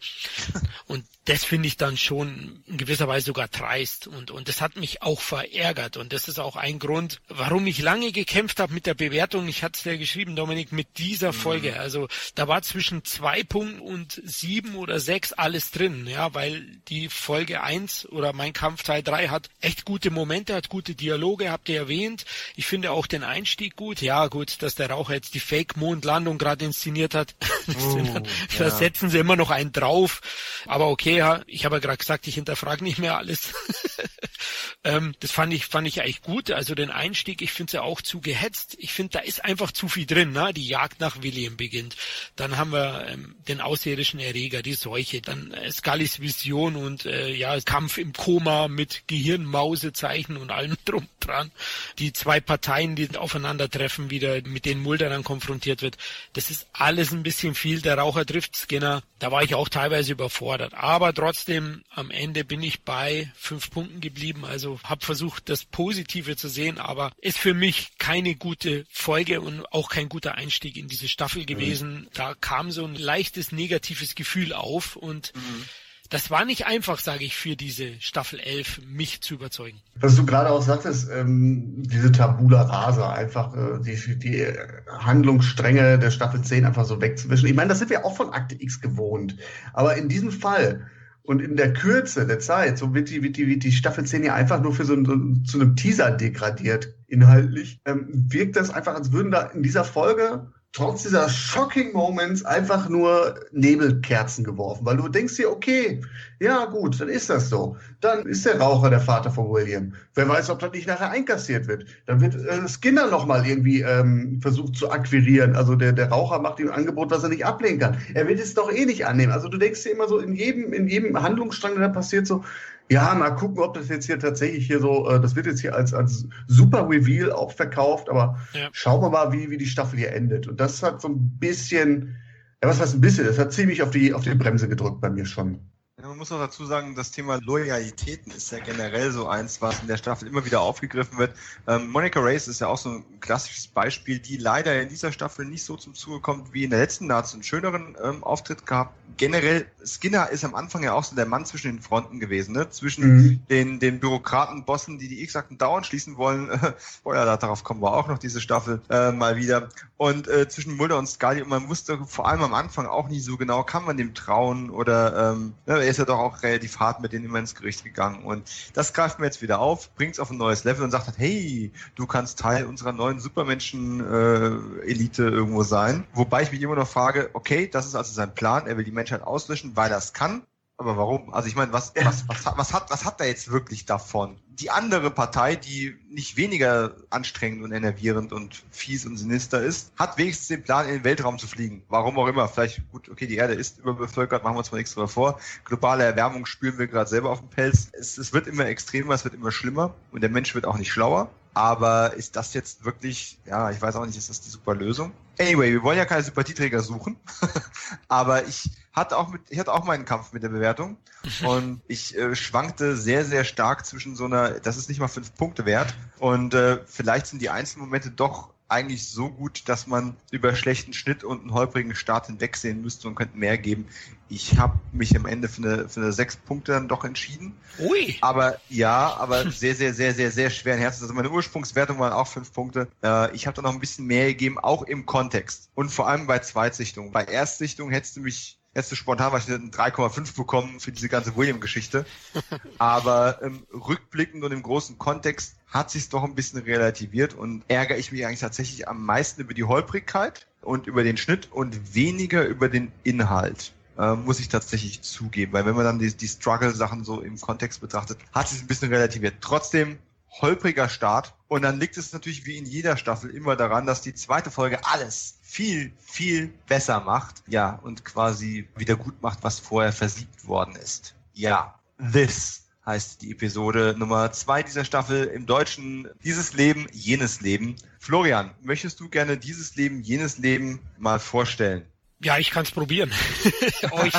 Und das finde ich dann schon in gewisser Weise sogar dreist und, und das hat mich auch verärgert und das ist auch ein Grund, warum ich lange gekämpft habe mit der Bewertung. Ich hatte es ja geschrieben, Dominik, mit dieser mhm. Folge. Also da war zwischen zwei Punkten und sieben oder sechs alles drin, ja, weil die Folge eins oder mein Kampf Teil drei hat echt gute Momente, hat gute Dialoge, habt ihr erwähnt. Ich finde auch den Einstieg gut. Ja, gut, dass der Raucher jetzt die Fake-Mondlandung gerade inszeniert hat. Oh, da ja. setzen sie immer noch einen drauf. Aber okay, ja, ich habe ja gerade gesagt, ich hinterfrage nicht mehr alles. ähm, das fand ich, fand ich eigentlich gut. Also den Einstieg, ich finde es ja auch zu gehetzt. Ich finde, da ist einfach zu viel drin. Ne? Die Jagd nach William beginnt. Dann haben wir ähm, den außerirdischen Erreger, die Seuche, dann äh, Scullys Vision und äh, ja, Kampf im Koma mit Gehirnmausezeichen und allem drum dran. Die zwei Parteien, die aufeinandertreffen, wieder mit denen Mulder dann konfrontiert wird. Das ist alles ein bisschen viel. Der Raucher trifft Skinner. Da war ich auch teilweise überfordert. Aber trotzdem am Ende bin ich bei fünf Punkten geblieben. Also habe versucht, das Positive zu sehen, aber ist für mich keine gute Folge und auch kein guter Einstieg in diese Staffel mhm. gewesen. Mhm. Da kam so ein leichtes negatives Gefühl auf und mhm das war nicht einfach, sage ich, für diese Staffel 11 mich zu überzeugen. Was du gerade auch sagtest, ähm, diese Tabula Rasa, einfach äh, die, die Handlungsstränge der Staffel 10 einfach so wegzuwischen. Ich meine, das sind wir auch von Akte X gewohnt. Aber in diesem Fall und in der Kürze der Zeit, so wird die, wird die, wird die Staffel 10 ja einfach nur für so, ein, so zu einem Teaser degradiert, inhaltlich, ähm, wirkt das einfach, als würden da in dieser Folge trotz dieser shocking Moments einfach nur Nebelkerzen geworfen, weil du denkst dir, okay, ja gut, dann ist das so. Dann ist der Raucher der Vater von William. Wer weiß, ob das nicht nachher einkassiert wird. Dann wird äh, Skinner nochmal irgendwie ähm, versucht zu akquirieren. Also der, der Raucher macht ihm ein Angebot, was er nicht ablehnen kann. Er wird es doch eh nicht annehmen. Also du denkst dir immer so, in jedem, in jedem Handlungsstrang, der da passiert, so, ja, mal gucken, ob das jetzt hier tatsächlich hier so, äh, das wird jetzt hier als, als super Reveal auch verkauft, aber ja. schauen wir mal, wie, wie die Staffel hier endet. Und das hat so ein bisschen, ja, was heißt ein bisschen, das hat ziemlich auf die, auf die Bremse gedrückt bei mir schon. Man muss auch dazu sagen, das Thema Loyalitäten ist ja generell so eins, was in der Staffel immer wieder aufgegriffen wird. Ähm, Monica Race ist ja auch so ein klassisches Beispiel, die leider in dieser Staffel nicht so zum Zuge kommt wie in der letzten. Da hat sie einen schöneren ähm, Auftritt gehabt. Generell, Skinner ist am Anfang ja auch so der Mann zwischen den Fronten gewesen, ne? zwischen mhm. den, den Bürokraten-Bossen, die die X-Akten dauernd schließen wollen. Spoiler, darauf kommen wir auch noch diese Staffel äh, mal wieder. Und äh, zwischen Mulder und Scully. Und man wusste vor allem am Anfang auch nie so genau, kann man dem trauen oder ähm, ne, ist ja doch auch relativ hart mit denen immer ins Gericht gegangen. Und das greift mir jetzt wieder auf, bringt es auf ein neues Level und sagt halt, hey, du kannst Teil unserer neuen Supermenschen-Elite äh, irgendwo sein. Wobei ich mich immer noch frage, okay, das ist also sein Plan, er will die Menschheit auslöschen, weil er es kann. Aber warum? Also ich meine, was, was, was, was, hat, was hat er jetzt wirklich davon? Die andere Partei, die nicht weniger anstrengend und enervierend und fies und sinister ist, hat wenigstens den Plan, in den Weltraum zu fliegen. Warum auch immer. Vielleicht, gut, okay, die Erde ist überbevölkert, machen wir uns mal nichts drüber vor. Globale Erwärmung spüren wir gerade selber auf dem Pelz. Es, es wird immer extremer, es wird immer schlimmer und der Mensch wird auch nicht schlauer. Aber ist das jetzt wirklich, ja, ich weiß auch nicht, ist das die super Lösung? Anyway, wir wollen ja keine Sympathieträger suchen. aber ich hatte auch mit, ich hatte auch meinen Kampf mit der Bewertung. und ich äh, schwankte sehr, sehr stark zwischen so einer, das ist nicht mal fünf Punkte wert. Und äh, vielleicht sind die einzelnen Momente doch eigentlich so gut, dass man über schlechten Schnitt und einen holprigen Start hinwegsehen müsste und könnte mehr geben. Ich habe mich am Ende für eine, für eine sechs Punkte dann doch entschieden. Ui. Aber ja, aber sehr, sehr, sehr, sehr, sehr schweren Herzens. Also meine Ursprungswertung waren auch fünf Punkte. Äh, ich habe da noch ein bisschen mehr gegeben, auch im Kontext. Und vor allem bei Zweitsichtung. Bei Erstsichtung hättest du mich hättest du spontan wahrscheinlich ein 3,5 bekommen für diese ganze William-Geschichte. Aber ähm, rückblickend und im großen Kontext hat sich doch ein bisschen relativiert und ärgere ich mich eigentlich tatsächlich am meisten über die Holprigkeit und über den Schnitt und weniger über den Inhalt. Äh, muss ich tatsächlich zugeben, weil wenn man dann die, die Struggle-Sachen so im Kontext betrachtet, hat sich ein bisschen relativiert. Trotzdem holpriger Start und dann liegt es natürlich wie in jeder Staffel immer daran, dass die zweite Folge alles viel, viel besser macht. Ja, und quasi wieder gut macht, was vorher versiegt worden ist. Ja, this heißt die Episode Nummer zwei dieser Staffel im Deutschen dieses Leben, jenes Leben. Florian, möchtest du gerne dieses Leben, jenes Leben mal vorstellen? Ja, ich kann es probieren, euch,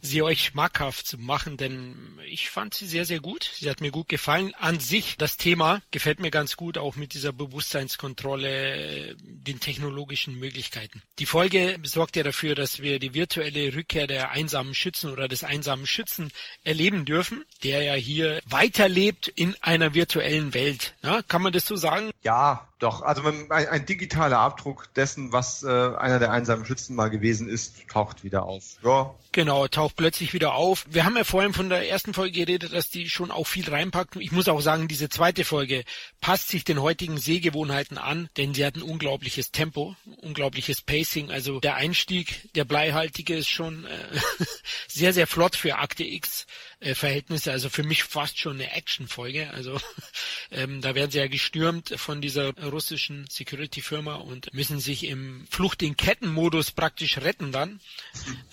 sie euch schmackhaft zu machen, denn ich fand sie sehr, sehr gut. Sie hat mir gut gefallen. An sich, das Thema gefällt mir ganz gut, auch mit dieser Bewusstseinskontrolle, den technologischen Möglichkeiten. Die Folge sorgt ja dafür, dass wir die virtuelle Rückkehr der einsamen Schützen oder des einsamen Schützen erleben dürfen, der ja hier weiterlebt in einer virtuellen Welt. Ja, kann man das so sagen? Ja, doch. Also ein, ein digitaler Abdruck dessen, was äh, einer der einsamen Schützen mal gewesen ist, taucht wieder auf. Ja. Genau, taucht plötzlich wieder auf. Wir haben ja vorhin von der ersten Folge geredet, dass die schon auch viel reinpackt. Ich muss auch sagen, diese zweite Folge passt sich den heutigen Sehgewohnheiten an, denn sie hat ein unglaubliches Tempo, unglaubliches Pacing. Also der Einstieg, der bleihaltige ist schon äh, sehr, sehr flott für Akte X. Äh, Verhältnisse, also für mich fast schon eine Actionfolge. Also ähm, da werden sie ja gestürmt von dieser russischen Security-Firma und müssen sich im Flucht in Kettenmodus praktisch retten dann.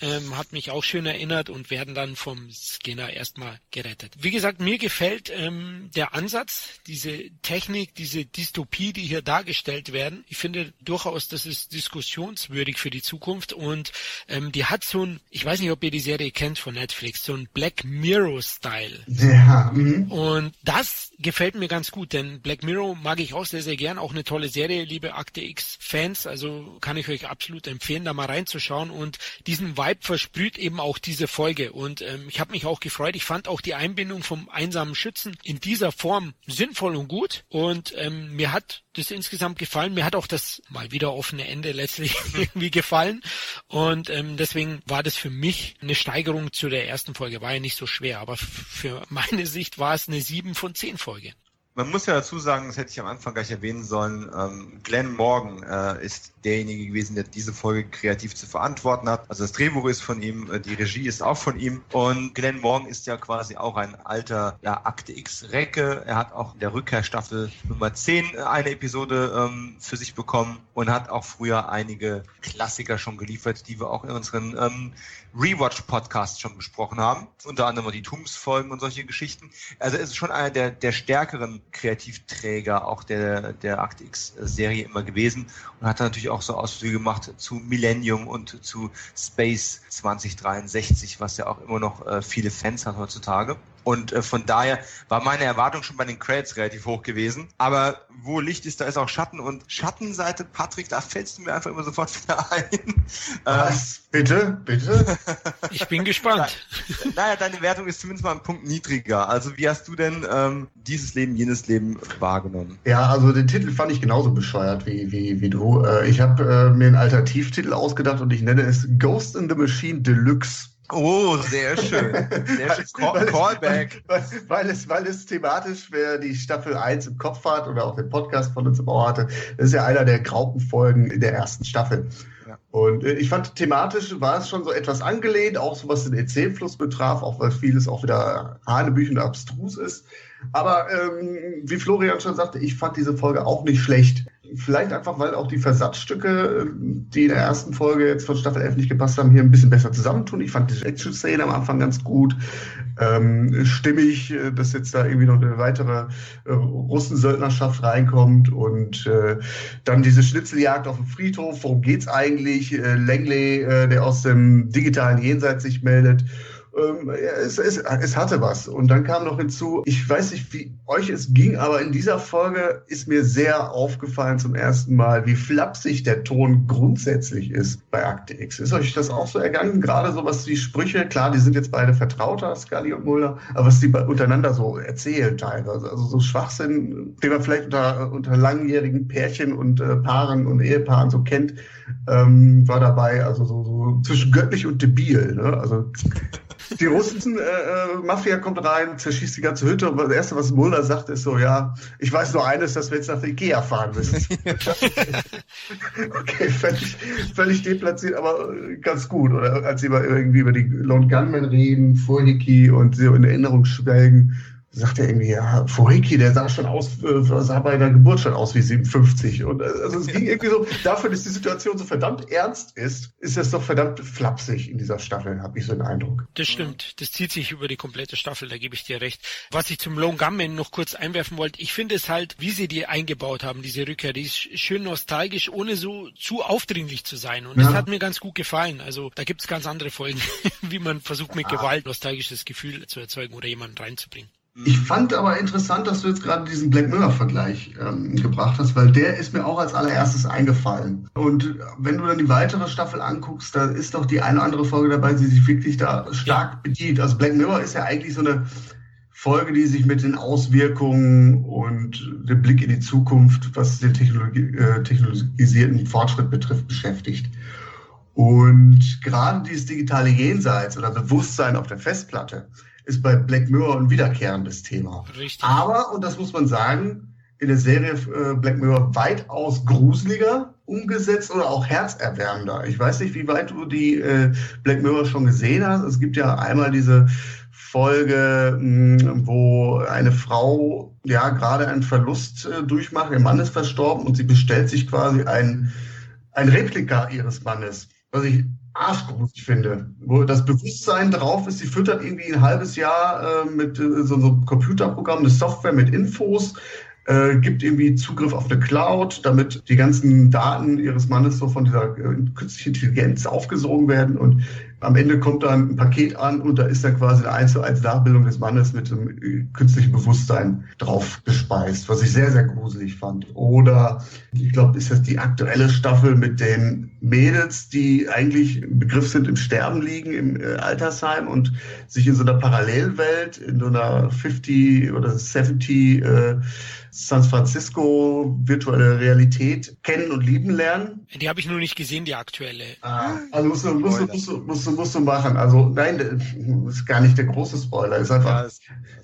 Ähm, hat mich auch schön erinnert und werden dann vom Skinner erstmal gerettet. Wie gesagt, mir gefällt ähm, der Ansatz, diese Technik, diese Dystopie, die hier dargestellt werden. Ich finde durchaus, das ist diskussionswürdig für die Zukunft und ähm, die hat so ein, ich weiß nicht, ob ihr die Serie kennt von Netflix, so ein Black Mirror Mirror-Style. Ja. Mhm. Und das gefällt mir ganz gut, denn Black Mirror mag ich auch sehr, sehr gern. Auch eine tolle Serie, liebe Akte X-Fans. Also kann ich euch absolut empfehlen, da mal reinzuschauen. Und diesen Vibe versprüht eben auch diese Folge. Und ähm, ich habe mich auch gefreut. Ich fand auch die Einbindung vom einsamen Schützen in dieser Form sinnvoll und gut. Und ähm, mir hat das insgesamt gefallen. Mir hat auch das mal wieder offene Ende letztlich irgendwie gefallen. Und ähm, deswegen war das für mich eine Steigerung zu der ersten Folge. War ja nicht so schwer, aber für meine Sicht war es eine 7 von 10 Folge. Man muss ja dazu sagen, das hätte ich am Anfang gleich erwähnen sollen, ähm, Glenn Morgan äh, ist derjenige gewesen, der diese Folge kreativ zu verantworten hat. Also das Drehbuch ist von ihm, äh, die Regie ist auch von ihm und Glenn Morgan ist ja quasi auch ein alter ja, Akte X-Recke. Er hat auch in der Rückkehrstaffel Nummer 10 eine Episode ähm, für sich bekommen und hat auch früher einige Klassiker schon geliefert, die wir auch in unseren ähm, Rewatch-Podcasts schon besprochen haben. Unter anderem die Tooms-Folgen und solche Geschichten. Also es ist schon einer der, der stärkeren Kreativträger auch der, der Akte X-Serie immer gewesen und hat natürlich auch so Ausflüge gemacht zu Millennium und zu Space 2063, was ja auch immer noch äh, viele Fans hat heutzutage. Und äh, von daher war meine Erwartung schon bei den Credits relativ hoch gewesen. Aber wo Licht ist, da ist auch Schatten. Und Schattenseite, Patrick, da fällst du mir einfach immer sofort wieder ein. Was? bitte? Bitte? Ich bin gespannt. Naja, deine Wertung ist zumindest mal ein Punkt niedriger. Also wie hast du denn ähm, dieses Leben, jenes Leben wahrgenommen? Ja, also den Titel fand ich genauso bescheuert wie, wie, wie du. Äh, ich habe äh, mir einen Alternativtitel ausgedacht und ich nenne es Ghost in the Machine Deluxe. Oh, sehr schön. Sehr schön. Call, Callback. Weil, weil, es, weil es thematisch, wer die Staffel 1 im Kopf hat oder auch den Podcast von uns im Ohr hatte, das ist ja einer der Graupenfolgen in der ersten Staffel. Ja. Und äh, ich fand, thematisch war es schon so etwas angelehnt, auch so was den EC-Fluss betraf, auch weil vieles auch wieder hanebüchend abstrus ist. Aber ähm, wie Florian schon sagte, ich fand diese Folge auch nicht schlecht. Vielleicht einfach, weil auch die Versatzstücke, die in der ersten Folge jetzt von Staffel 11 nicht gepasst haben, hier ein bisschen besser zusammentun. Ich fand die Action-Szene am Anfang ganz gut. Ähm, stimmig, äh, dass jetzt da irgendwie noch eine weitere äh, Russensöldnerschaft reinkommt und äh, dann diese Schnitzeljagd auf dem Friedhof. Worum geht's eigentlich? Äh, Langley, äh, der aus dem digitalen Jenseits sich meldet ähm, es, es, es hatte was. Und dann kam noch hinzu, ich weiß nicht, wie euch es ging, aber in dieser Folge ist mir sehr aufgefallen zum ersten Mal, wie flapsig der Ton grundsätzlich ist bei Akte X. Ist euch das auch so ergangen? Gerade so was die Sprüche, klar, die sind jetzt beide vertrauter, Scully und Mulder, aber was die untereinander so erzählen teilweise, also so Schwachsinn, den man vielleicht unter, unter langjährigen Pärchen und äh, Paaren und Ehepaaren so kennt, ähm, war dabei, also so, so zwischen göttlich und debil. Ne? Also die russischen äh, äh, Mafia kommt rein, zerschießt die ganze Hütte und das Erste, was Mulder sagt, ist so, ja, ich weiß nur eines, dass wir jetzt nach Ikea fahren müssen. okay, völlig, völlig deplatziert, aber ganz gut. Oder als sie über, irgendwie über die Lone Gunman reden, Furhiki und sie in Erinnerung schwelgen, sagt er irgendwie, ja, Foriki, der sah schon aus, äh, sah bei der Geburt schon aus wie 57. Und äh, also es ging irgendwie so, dafür, dass die Situation so verdammt ernst ist, ist es doch verdammt flapsig in dieser Staffel, habe ich so den Eindruck. Das stimmt. Das zieht sich über die komplette Staffel, da gebe ich dir recht. Was ich zum Lone Gunman noch kurz einwerfen wollte, ich finde es halt, wie sie die eingebaut haben, diese Rückkehr, die ist schön nostalgisch, ohne so zu aufdringlich zu sein. Und ja. das hat mir ganz gut gefallen. Also da gibt es ganz andere Folgen, wie man versucht mit Gewalt nostalgisches Gefühl zu erzeugen oder jemanden reinzubringen. Ich fand aber interessant, dass du jetzt gerade diesen Black Mirror-Vergleich ähm, gebracht hast, weil der ist mir auch als allererstes eingefallen. Und wenn du dann die weitere Staffel anguckst, da ist doch die eine oder andere Folge dabei, die sich wirklich da stark bedient. Also Black Mirror ist ja eigentlich so eine Folge, die sich mit den Auswirkungen und dem Blick in die Zukunft, was den Technologi äh, technologisierten Fortschritt betrifft, beschäftigt. Und gerade dieses digitale Jenseits oder Bewusstsein auf der Festplatte, ist bei Black Mirror ein wiederkehrendes Thema. Richtig. Aber, und das muss man sagen, in der Serie äh, Black Mirror weitaus gruseliger umgesetzt oder auch herzerwärmender. Ich weiß nicht, wie weit du die äh, Black Mirror schon gesehen hast. Es gibt ja einmal diese Folge, mh, wo eine Frau ja gerade einen Verlust äh, durchmacht. Ihr Mann ist verstorben und sie bestellt sich quasi ein, ein Replika ihres Mannes, was ich arschgruselig finde. Wo das Bewusstsein drauf ist, sie füttert irgendwie ein halbes Jahr äh, mit äh, so einem Computerprogramm, eine Software mit Infos, äh, gibt irgendwie Zugriff auf eine Cloud, damit die ganzen Daten ihres Mannes so von dieser äh, künstlichen Intelligenz aufgesogen werden und am Ende kommt dann ein Paket an und da ist dann quasi eine 1 zu 1 Nachbildung des Mannes mit dem äh, künstlichen Bewusstsein drauf gespeist, was ich sehr, sehr gruselig fand. Oder ich glaube, ist das die aktuelle Staffel mit den Mädels, die eigentlich im Begriff sind, im Sterben liegen, im äh, Altersheim und sich in so einer Parallelwelt, in so einer 50 oder 70 äh, San Francisco virtuelle Realität kennen und lieben lernen. Die habe ich nur nicht gesehen, die aktuelle. Ah, also musst du, musst, du, musst, du, musst, du, musst du machen. Also nein, ist gar nicht der große Spoiler. Ist einfach ja,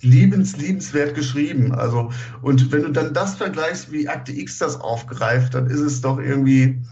liebens, liebenswert geschrieben. Also und wenn du dann das vergleichst, wie Akte X das aufgreift, dann ist es doch irgendwie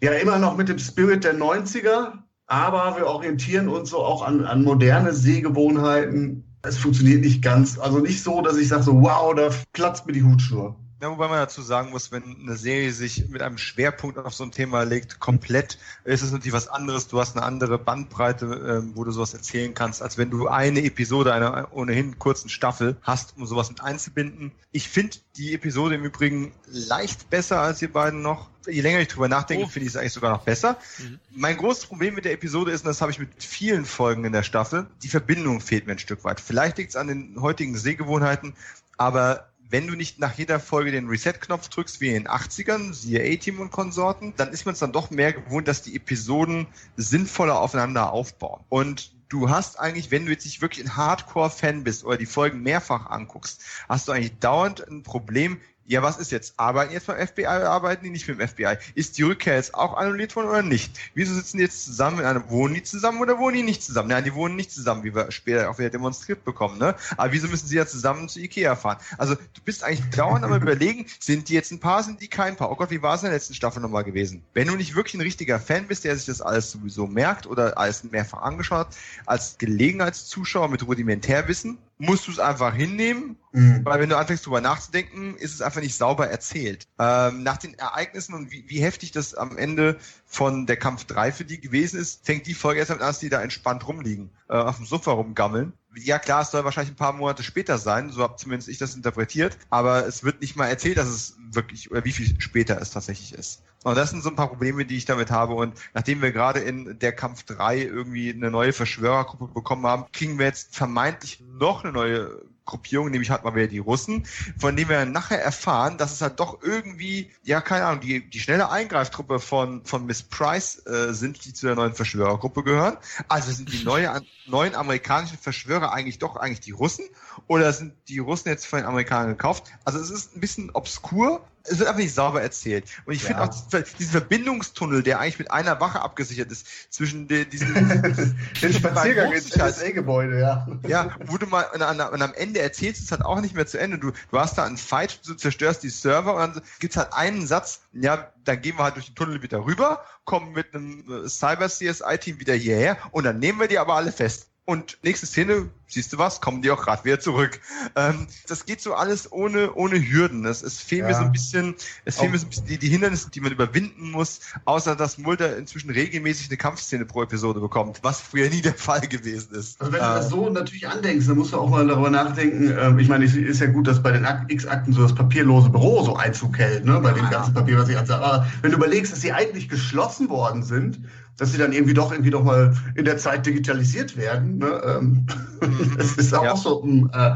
ja immer noch mit dem Spirit der 90er, aber wir orientieren uns so auch an, an moderne Sehgewohnheiten es funktioniert nicht ganz. Also nicht so, dass ich sage so, wow, da platzt mir die Hutschnur. Ja, wobei man dazu sagen muss, wenn eine Serie sich mit einem Schwerpunkt auf so ein Thema legt, komplett, ist es natürlich was anderes. Du hast eine andere Bandbreite, ähm, wo du sowas erzählen kannst, als wenn du eine Episode einer ohnehin kurzen Staffel hast, um sowas mit einzubinden. Ich finde die Episode im Übrigen leicht besser als ihr beiden noch. Je länger ich drüber nachdenke, oh. finde ich es eigentlich sogar noch besser. Mhm. Mein großes Problem mit der Episode ist, und das habe ich mit vielen Folgen in der Staffel, die Verbindung fehlt mir ein Stück weit. Vielleicht liegt es an den heutigen Sehgewohnheiten, aber wenn du nicht nach jeder Folge den Reset-Knopf drückst, wie in den 80ern, siehe A-Team und Konsorten, dann ist man es dann doch mehr gewohnt, dass die Episoden sinnvoller aufeinander aufbauen. Und du hast eigentlich, wenn du jetzt nicht wirklich ein Hardcore-Fan bist oder die Folgen mehrfach anguckst, hast du eigentlich dauernd ein Problem, ja, was ist jetzt? Arbeiten jetzt beim FBI oder arbeiten die nicht mit dem FBI? Ist die Rückkehr jetzt auch annulliert worden oder nicht? Wieso sitzen die jetzt zusammen in einem, wohnen die zusammen oder wohnen die nicht zusammen? Nein, die wohnen nicht zusammen, wie wir später auch wieder demonstriert bekommen, ne? Aber wieso müssen sie ja zusammen zu Ikea fahren? Also, du bist eigentlich dauernd am überlegen, sind die jetzt ein Paar, sind die kein Paar? Oh Gott, wie war es in der letzten Staffel nochmal gewesen? Wenn du nicht wirklich ein richtiger Fan bist, der sich das alles sowieso merkt oder alles mehrfach angeschaut, als Gelegenheitszuschauer mit Rudimentärwissen, musst du es einfach hinnehmen, mhm. weil wenn du anfängst drüber nachzudenken, ist es einfach nicht sauber erzählt. Ähm, nach den Ereignissen und wie, wie heftig das am Ende von der Kampf 3 für die gewesen ist, fängt die Folge erst damit an, dass die da entspannt rumliegen, äh, auf dem Sofa rumgammeln. Ja klar, es soll wahrscheinlich ein paar Monate später sein, so habe zumindest ich das interpretiert, aber es wird nicht mal erzählt, dass es wirklich oder wie viel später es tatsächlich ist. Und das sind so ein paar Probleme, die ich damit habe. Und nachdem wir gerade in der Kampf 3 irgendwie eine neue Verschwörergruppe bekommen haben, kriegen wir jetzt vermeintlich noch eine neue Gruppierung, nämlich halt mal wieder die Russen, von denen wir nachher erfahren, dass es halt doch irgendwie, ja, keine Ahnung, die, die schnelle Eingreiftruppe von, von Miss Price äh, sind, die zu der neuen Verschwörergruppe gehören. Also sind die neue, neuen amerikanischen Verschwörer eigentlich doch eigentlich die Russen oder sind die Russen jetzt von den Amerikanern gekauft? Also es ist ein bisschen obskur, es wird einfach nicht sauber erzählt. Und ich ja. finde auch diesen Verbindungstunnel, der eigentlich mit einer Wache abgesichert ist, zwischen de, diesen, den Spaziergang ins NSA-Gebäude, ja. Ja, wo du mal, und, und, am Ende erzählst du es halt auch nicht mehr zu Ende. Du, du hast da einen Fight, du zerstörst die Server und dann gibt's halt einen Satz, ja, dann gehen wir halt durch den Tunnel wieder rüber, kommen mit einem äh, Cyber-CSI-Team wieder hierher und dann nehmen wir die aber alle fest. Und nächste Szene, siehst du was, kommen die auch gerade wieder zurück. Ähm, das geht so alles ohne, ohne Hürden. Es, es fehlen ja. mir so ein bisschen, es fehlen mir so ein bisschen die, die Hindernisse, die man überwinden muss, außer dass Mulder inzwischen regelmäßig eine Kampfszene pro Episode bekommt, was früher nie der Fall gewesen ist. Also wenn du das ähm. so natürlich andenkst, dann musst du auch mal darüber nachdenken, ähm, ich meine, es ist ja gut, dass bei den X-Akten so das papierlose Büro so Einzug hält, ne, bei dem ganzen Papier, was ich ansage. Aber wenn du überlegst, dass sie eigentlich geschlossen worden sind, dass sie dann irgendwie doch irgendwie doch mal in der Zeit digitalisiert werden. Ne? Ähm, das ist auch ja. so, äh,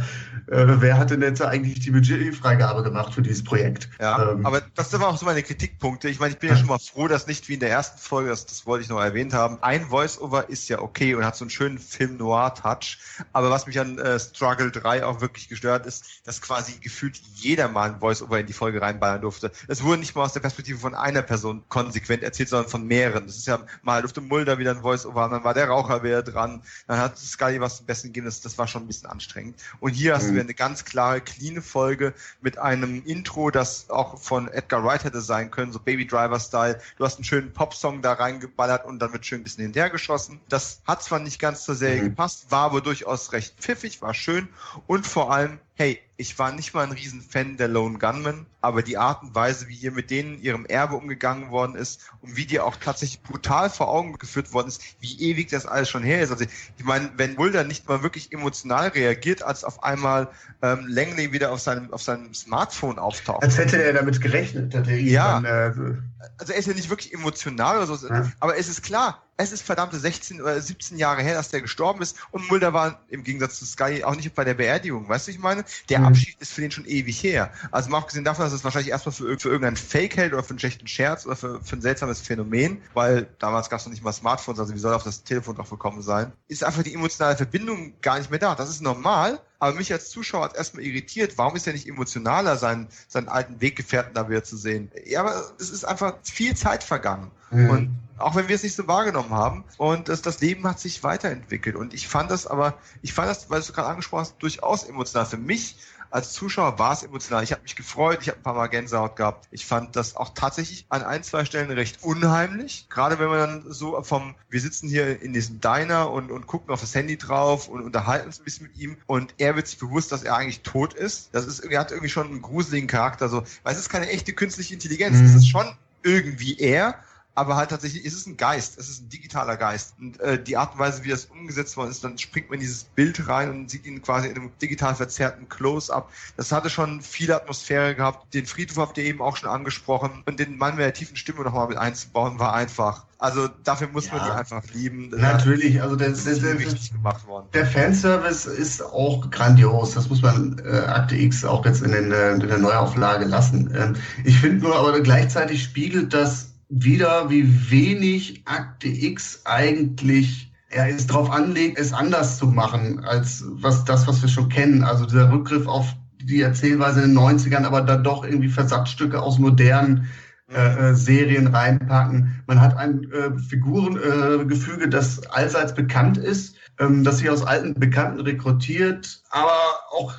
äh, wer hat denn jetzt eigentlich die Budgetfreigabe gemacht für dieses Projekt? Ja, ähm, aber das sind auch so meine Kritikpunkte. Ich meine, ich bin ja schon mal froh, dass nicht wie in der ersten Folge, das, das wollte ich noch erwähnt haben, ein Voice-Over ist ja okay und hat so einen schönen Film-Noir-Touch. Aber was mich an äh, Struggle 3 auch wirklich gestört ist, dass quasi gefühlt jeder mal ein Voice-Over in die Folge reinballern durfte. Es wurde nicht mal aus der Perspektive von einer Person konsequent erzählt, sondern von mehreren. Das ist ja mal durfte Mulder wieder ein Voice-Over dann war der Raucher wieder dran, dann hat Scully was zum Besten gegeben, das, das war schon ein bisschen anstrengend. Und hier hast mhm. du eine ganz klare, clean Folge mit einem Intro, das auch von Edgar Wright hätte sein können, so Baby Driver-Style. Du hast einen schönen Pop-Song da reingeballert und dann wird schön ein bisschen hinterhergeschossen. Das hat zwar nicht ganz zur Serie mhm. gepasst, war aber durchaus recht pfiffig, war schön und vor allem hey, ich war nicht mal ein Riesenfan der Lone Gunmen, aber die Art und Weise, wie hier mit denen ihrem Erbe umgegangen worden ist und wie dir auch tatsächlich brutal vor Augen geführt worden ist, wie ewig das alles schon her ist. Also ich meine, wenn Mulder nicht mal wirklich emotional reagiert, als auf einmal ähm, Langley wieder auf seinem, auf seinem Smartphone auftaucht. Als hätte er damit gerechnet, dass er ja. Dann, äh, also er ist ja nicht wirklich emotional oder so, ja. aber es ist klar, es ist verdammte 16 oder 17 Jahre her, dass der gestorben ist und Mulder war im Gegensatz zu Sky auch nicht bei der Beerdigung, weißt du, ich meine? Der mhm. Abschied ist für den schon ewig her. Also mal abgesehen davon, dass es wahrscheinlich erstmal für, für irgendeinen Fake hält oder für einen schlechten Scherz oder für, für ein seltsames Phänomen, weil damals gab es noch nicht mal Smartphones, also wie soll auf das Telefon drauf gekommen sein, ist einfach die emotionale Verbindung gar nicht mehr da. Das ist normal, aber mich als Zuschauer hat erstmal irritiert, warum ist er nicht emotionaler, seinen, seinen alten Weggefährten da wieder zu sehen? Ja, aber es ist einfach viel Zeit vergangen. Mhm. Und auch wenn wir es nicht so wahrgenommen haben. Und das, das Leben hat sich weiterentwickelt. Und ich fand das aber, ich fand das, weil du gerade angesprochen hast, durchaus emotional. Für mich als Zuschauer war es emotional. Ich habe mich gefreut, ich habe ein paar Mal Gänsehaut gehabt. Ich fand das auch tatsächlich an ein, zwei Stellen recht unheimlich. Gerade wenn man dann so vom, wir sitzen hier in diesem Diner und, und gucken auf das Handy drauf und unterhalten uns ein bisschen mit ihm und er wird sich bewusst, dass er eigentlich tot ist. Das ist, er hat irgendwie schon einen gruseligen Charakter. So, weil es ist keine echte künstliche Intelligenz. Mhm. Es ist schon irgendwie er, aber halt tatsächlich ist es ein Geist, es ist ein digitaler Geist. Und äh, die Art und Weise, wie das umgesetzt worden ist, dann springt man in dieses Bild rein und sieht ihn quasi in einem digital verzerrten Close-up. Das hatte schon viel Atmosphäre gehabt. Den Friedhof habt ihr eben auch schon angesprochen. Und den Mann mit der tiefen Stimme nochmal mit einzubauen, war einfach. Also dafür muss ja, man die einfach lieben. Natürlich, also das, das, das, richtig gemacht worden. Der Fanservice ist auch grandios. Das muss man äh, Akte X auch jetzt in, den, äh, in der Neuauflage lassen. Ähm, ich finde nur, aber gleichzeitig spiegelt das wieder, wie wenig Akte X eigentlich er ist darauf anlegt, es anders zu machen, als was das, was wir schon kennen. Also dieser Rückgriff auf die Erzählweise in den 90ern, aber dann doch irgendwie Versatzstücke aus modernen äh, äh, Serien reinpacken. Man hat ein äh, Figurengefüge, das allseits bekannt ist, ähm, das sich aus alten Bekannten rekrutiert, aber auch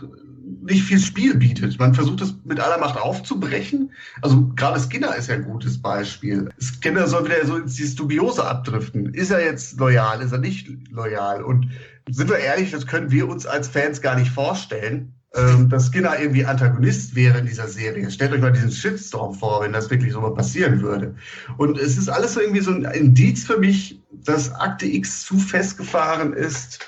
nicht viel Spiel bietet. Man versucht es mit aller Macht aufzubrechen. Also gerade Skinner ist ja ein gutes Beispiel. Skinner soll wieder so ins Dubiose abdriften. Ist er jetzt loyal? Ist er nicht loyal? Und sind wir ehrlich, das können wir uns als Fans gar nicht vorstellen, ähm, dass Skinner irgendwie Antagonist wäre in dieser Serie. Stellt euch mal diesen Shitstorm vor, wenn das wirklich so mal passieren würde. Und es ist alles so irgendwie so ein Indiz für mich, dass Akte X zu festgefahren ist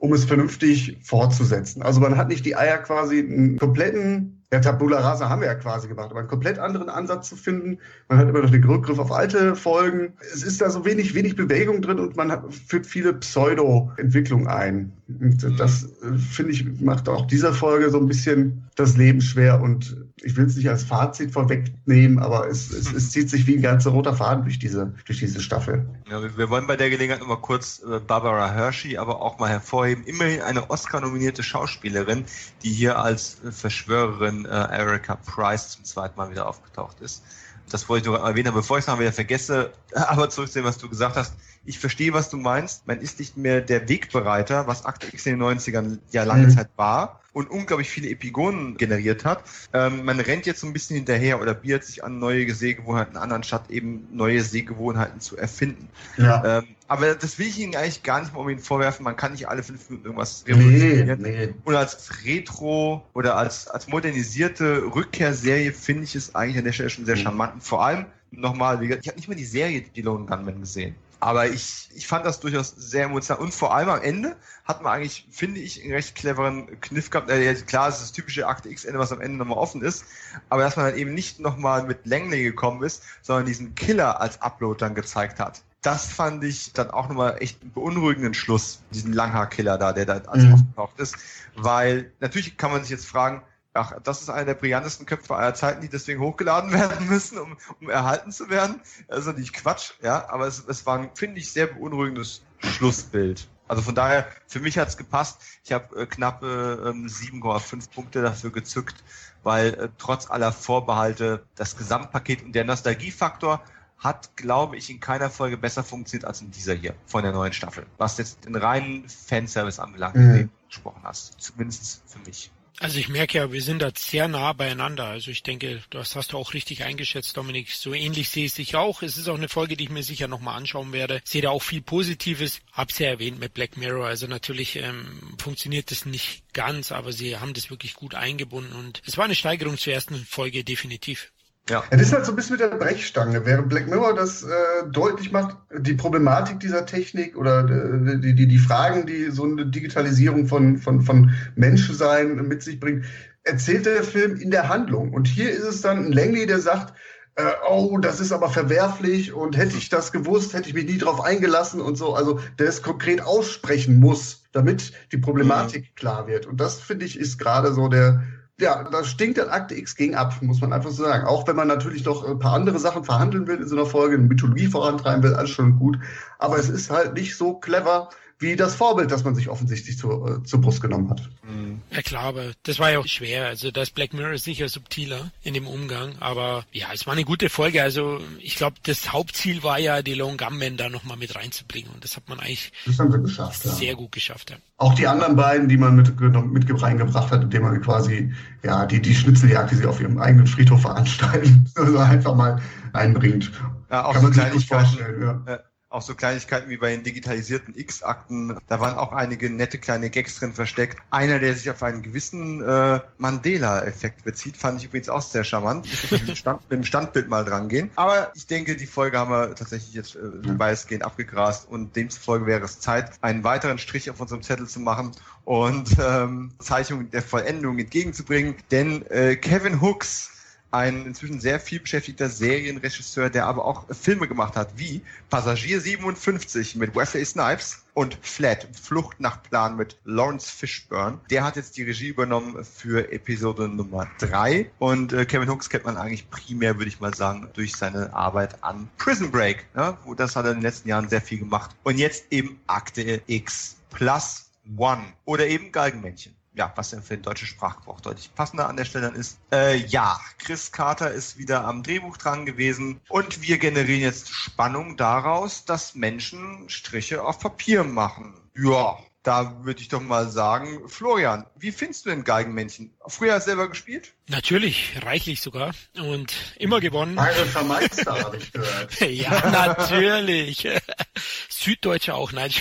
um es vernünftig fortzusetzen. Also man hat nicht die Eier quasi einen kompletten ja, Tabula Rasa haben wir ja quasi gemacht, aber einen komplett anderen Ansatz zu finden. Man hat immer noch den Rückgriff auf alte Folgen. Es ist da so wenig, wenig Bewegung drin und man hat, führt viele Pseudo-Entwicklungen ein. Und das, äh, finde ich, macht auch dieser Folge so ein bisschen das Leben schwer und ich will es nicht als Fazit vorwegnehmen, aber es, es, es, zieht sich wie ein ganzer roter Faden durch diese, durch diese Staffel. Ja, wir, wir wollen bei der Gelegenheit nochmal kurz äh, Barbara Hershey, aber auch mal hervorheben. Immerhin eine Oscar-nominierte Schauspielerin, die hier als äh, Verschwörerin äh, Erika Price zum zweiten Mal wieder aufgetaucht ist. Das wollte ich nur erwähnen, bevor ich es noch wieder vergesse, aber zurückzusehen, was du gesagt hast. Ich verstehe, was du meinst. Man ist nicht mehr der Wegbereiter, was Akte X in den 90ern ja lange mhm. Zeit war und unglaublich viele Epigonen generiert hat. Ähm, man rennt jetzt so ein bisschen hinterher oder biert sich an, neue Sehgewohnheiten an, anstatt eben neue Sehgewohnheiten zu erfinden. Ja. Ähm, aber das will ich Ihnen eigentlich gar nicht mal unbedingt vorwerfen. Man kann nicht alle fünf Minuten irgendwas revolutionieren. Nee, nee. Und als Retro oder als, als modernisierte Rückkehrserie finde ich es eigentlich an der Stelle schon sehr mhm. charmant. Vor allem nochmal, ich habe nicht mal die Serie Die Lone Gunman gesehen. Aber ich, ich fand das durchaus sehr emotional. Und vor allem am Ende hat man eigentlich, finde ich, einen recht cleveren Kniff gehabt. Äh, klar, es ist das typische Akte X-Ende, was am Ende nochmal offen ist. Aber dass man dann eben nicht nochmal mit Langley gekommen ist, sondern diesen Killer als Upload dann gezeigt hat. Das fand ich dann auch nochmal echt einen beunruhigenden Schluss, diesen Langhaar-Killer da, der da als mhm. aufgetaucht ist. Weil natürlich kann man sich jetzt fragen, ach, das ist einer der brillantesten Köpfe aller Zeiten, die deswegen hochgeladen werden müssen, um, um erhalten zu werden. Also nicht Quatsch, ja, aber es, es war ein, finde ich, sehr beunruhigendes Schlussbild. Also von daher, für mich hat's gepasst. Ich habe äh, knappe ähm, 7,5 Punkte dafür gezückt, weil äh, trotz aller Vorbehalte das Gesamtpaket und der Nostalgiefaktor hat, glaube ich, in keiner Folge besser funktioniert als in dieser hier von der neuen Staffel. Was jetzt den reinen Fanservice anbelangt, mhm. den du gesprochen hast. Zumindest für mich. Also ich merke ja, wir sind da sehr nah beieinander. Also ich denke, das hast du auch richtig eingeschätzt, Dominik. So ähnlich sehe ich dich auch. Es ist auch eine Folge, die ich mir sicher nochmal anschauen werde. Ich sehe da auch viel Positives. Hab's ja erwähnt mit Black Mirror. Also natürlich ähm, funktioniert das nicht ganz, aber sie haben das wirklich gut eingebunden und es war eine Steigerung zur ersten Folge definitiv. Ja. Es ist halt so ein bisschen mit der Brechstange, während Black Mirror das äh, deutlich macht, die Problematik dieser Technik oder äh, die, die, die Fragen, die so eine Digitalisierung von, von, von Menschsein mit sich bringt, erzählt der Film in der Handlung. Und hier ist es dann ein Langley, der sagt, äh, oh, das ist aber verwerflich und hätte ich das gewusst, hätte ich mich nie drauf eingelassen und so. Also der es konkret aussprechen muss, damit die Problematik mhm. klar wird. Und das, finde ich, ist gerade so der ja, da stinkt dann Akte X gegen ab, muss man einfach so sagen. Auch wenn man natürlich noch ein paar andere Sachen verhandeln will in so einer Folge, eine Mythologie vorantreiben will, alles schon gut. Aber es ist halt nicht so clever, wie das Vorbild, das man sich offensichtlich zu, äh, zur Brust genommen hat. Mhm. Ja klar, aber das war ja auch schwer. Also das Black Mirror ist sicher subtiler in dem Umgang, aber ja, es war eine gute Folge. Also ich glaube, das Hauptziel war ja, die Lone Gunmen da nochmal mit reinzubringen und das hat man eigentlich das haben wir geschafft, sehr ja. gut geschafft. Ja. Auch die anderen beiden, die man mit, mit reingebracht hat, indem man quasi ja die, die Schnitzeljagd, die sie auf ihrem eigenen Friedhof veranstalten, also einfach mal einbringt. Ja, auch Kann man sich gut vorstellen. Ja. Auch so Kleinigkeiten wie bei den digitalisierten X-Akten. Da waren auch einige nette kleine Gags drin versteckt. Einer, der sich auf einen gewissen äh, Mandela-Effekt bezieht, fand ich übrigens auch sehr charmant. Ich mit, Stand, mit dem Standbild mal dran gehen. Aber ich denke, die Folge haben wir tatsächlich jetzt äh, weitestgehend abgegrast und demzufolge wäre es Zeit, einen weiteren Strich auf unserem Zettel zu machen und ähm, Zeichnung der Vollendung entgegenzubringen. Denn äh, Kevin Hooks ein inzwischen sehr viel beschäftigter Serienregisseur, der aber auch Filme gemacht hat, wie Passagier 57 mit Wesley Snipes und Flat, Flucht nach Plan mit Lawrence Fishburne. Der hat jetzt die Regie übernommen für Episode Nummer 3 und äh, Kevin Hooks kennt man eigentlich primär, würde ich mal sagen, durch seine Arbeit an Prison Break. Wo das hat er in den letzten Jahren sehr viel gemacht. Und jetzt eben Akte X Plus One oder eben Galgenmännchen ja, was denn für den deutschen Sprachgebrauch deutlich passender an der Stelle dann ist. Äh, ja, Chris Carter ist wieder am Drehbuch dran gewesen und wir generieren jetzt Spannung daraus, dass Menschen Striche auf Papier machen. Ja, da würde ich doch mal sagen, Florian, wie findest du denn Geigenmännchen? Früher selber gespielt? Natürlich, reichlich sogar. Und immer gewonnen. Bayerischer Meister, habe ich gehört. ja, natürlich. Süddeutsche auch, nein,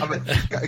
Aber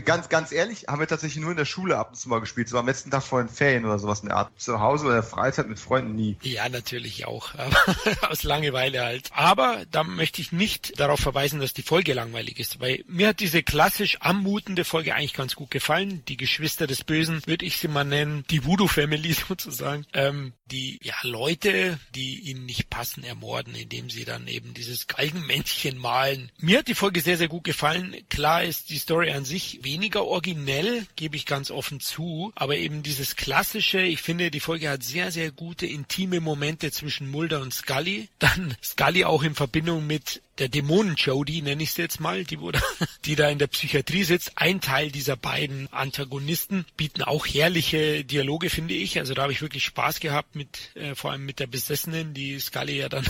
ganz, ganz ehrlich, haben wir tatsächlich nur in der Schule ab und zu mal gespielt. So am letzten Tag vor den Ferien oder sowas in der Art. Zu Hause oder Freizeit mit Freunden nie. Ja, natürlich auch. aus Langeweile halt. Aber da möchte ich nicht darauf verweisen, dass die Folge langweilig ist. Weil mir hat diese klassisch anmutende Folge eigentlich ganz gut gefallen. Die Geschwister des Bösen, würde ich sie mal nennen. Die Voodoo Family sozusagen. Ähm, die ja Leute, die ihnen nicht passen, ermorden, indem sie dann eben dieses Galgenmännchen malen. Mir hat die Folge sehr, sehr gut gefallen. Klar ist die Story an sich weniger originell, gebe ich ganz offen zu, aber eben dieses klassische, ich finde, die Folge hat sehr, sehr gute intime Momente zwischen Mulder und Scully. Dann Scully auch in Verbindung mit der Dämonen-Jodie, nenne ich sie jetzt mal, die, wo die da in der Psychiatrie sitzt. Ein Teil dieser beiden Antagonisten bieten auch herrliche Dialoge, finde ich. Also da habe ich wirklich Spaß gehabt mit, äh, vor allem mit der Besessenen, die Scully ja dann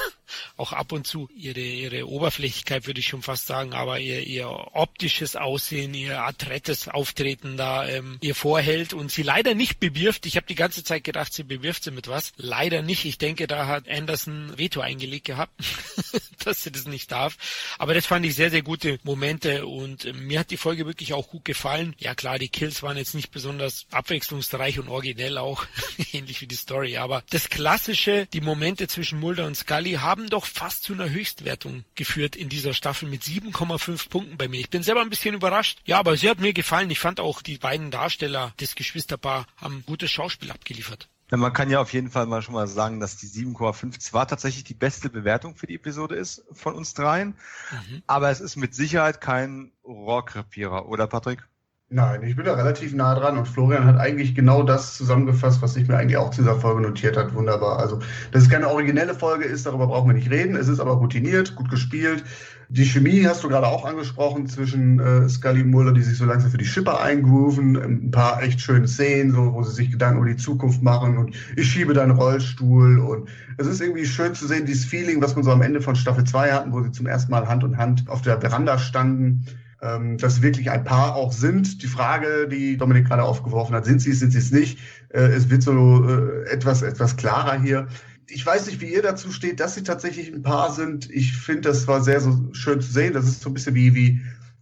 auch ab und zu ihre, ihre Oberflächlichkeit, würde ich schon fast sagen, aber ihr, ihr optisches Aussehen, ihr adrettes Auftreten da ähm, ihr vorhält und sie leider nicht bewirft. Ich habe die ganze Zeit gedacht, sie bewirft sie mit was. Leider nicht. Ich denke, da hat Anderson Veto eingelegt gehabt, dass sie das nicht darf. Aber das fand ich sehr, sehr gute Momente und äh, mir hat die Folge wirklich auch gut gefallen. Ja klar, die Kills waren jetzt nicht besonders abwechslungsreich und originell auch, ähnlich wie die Story, aber das Klassische, die Momente zwischen Mulder und Scully haben doch fast zu einer Höchstwertung geführt in dieser Staffel mit 7,5 Punkten bei mir. Ich bin selber ein bisschen überrascht. Ja, aber sie hat mir gefallen. Ich fand auch die beiden Darsteller des Geschwisterpaar haben gutes Schauspiel abgeliefert. Ja, man kann ja auf jeden Fall mal schon mal sagen, dass die 7,5 zwar tatsächlich die beste Bewertung für die Episode ist von uns dreien, mhm. aber es ist mit Sicherheit kein Rohrkrepierer, oder Patrick? Nein, ich bin da relativ nah dran und Florian hat eigentlich genau das zusammengefasst, was ich mir eigentlich auch zu dieser Folge notiert hat. Wunderbar. Also, dass es keine originelle Folge ist, darüber brauchen wir nicht reden. Es ist aber routiniert, gut gespielt. Die Chemie hast du gerade auch angesprochen zwischen äh, Scully und Mulder, die sich so langsam für die Schipper eingrooven. Ein paar echt schöne Szenen, so, wo sie sich Gedanken über die Zukunft machen und ich schiebe deinen Rollstuhl. Und es ist irgendwie schön zu sehen, dieses Feeling, was man so am Ende von Staffel 2 hatten, wo sie zum ersten Mal Hand in Hand auf der Veranda standen ähm, dass wirklich ein Paar auch sind. Die Frage, die Dominik gerade aufgeworfen hat, sind sie es, sind sie es nicht? Äh, es wird so äh, etwas, etwas klarer hier. Ich weiß nicht, wie ihr dazu steht, dass sie tatsächlich ein Paar sind. Ich finde, das war sehr so schön zu sehen. Das ist so ein bisschen wie, wie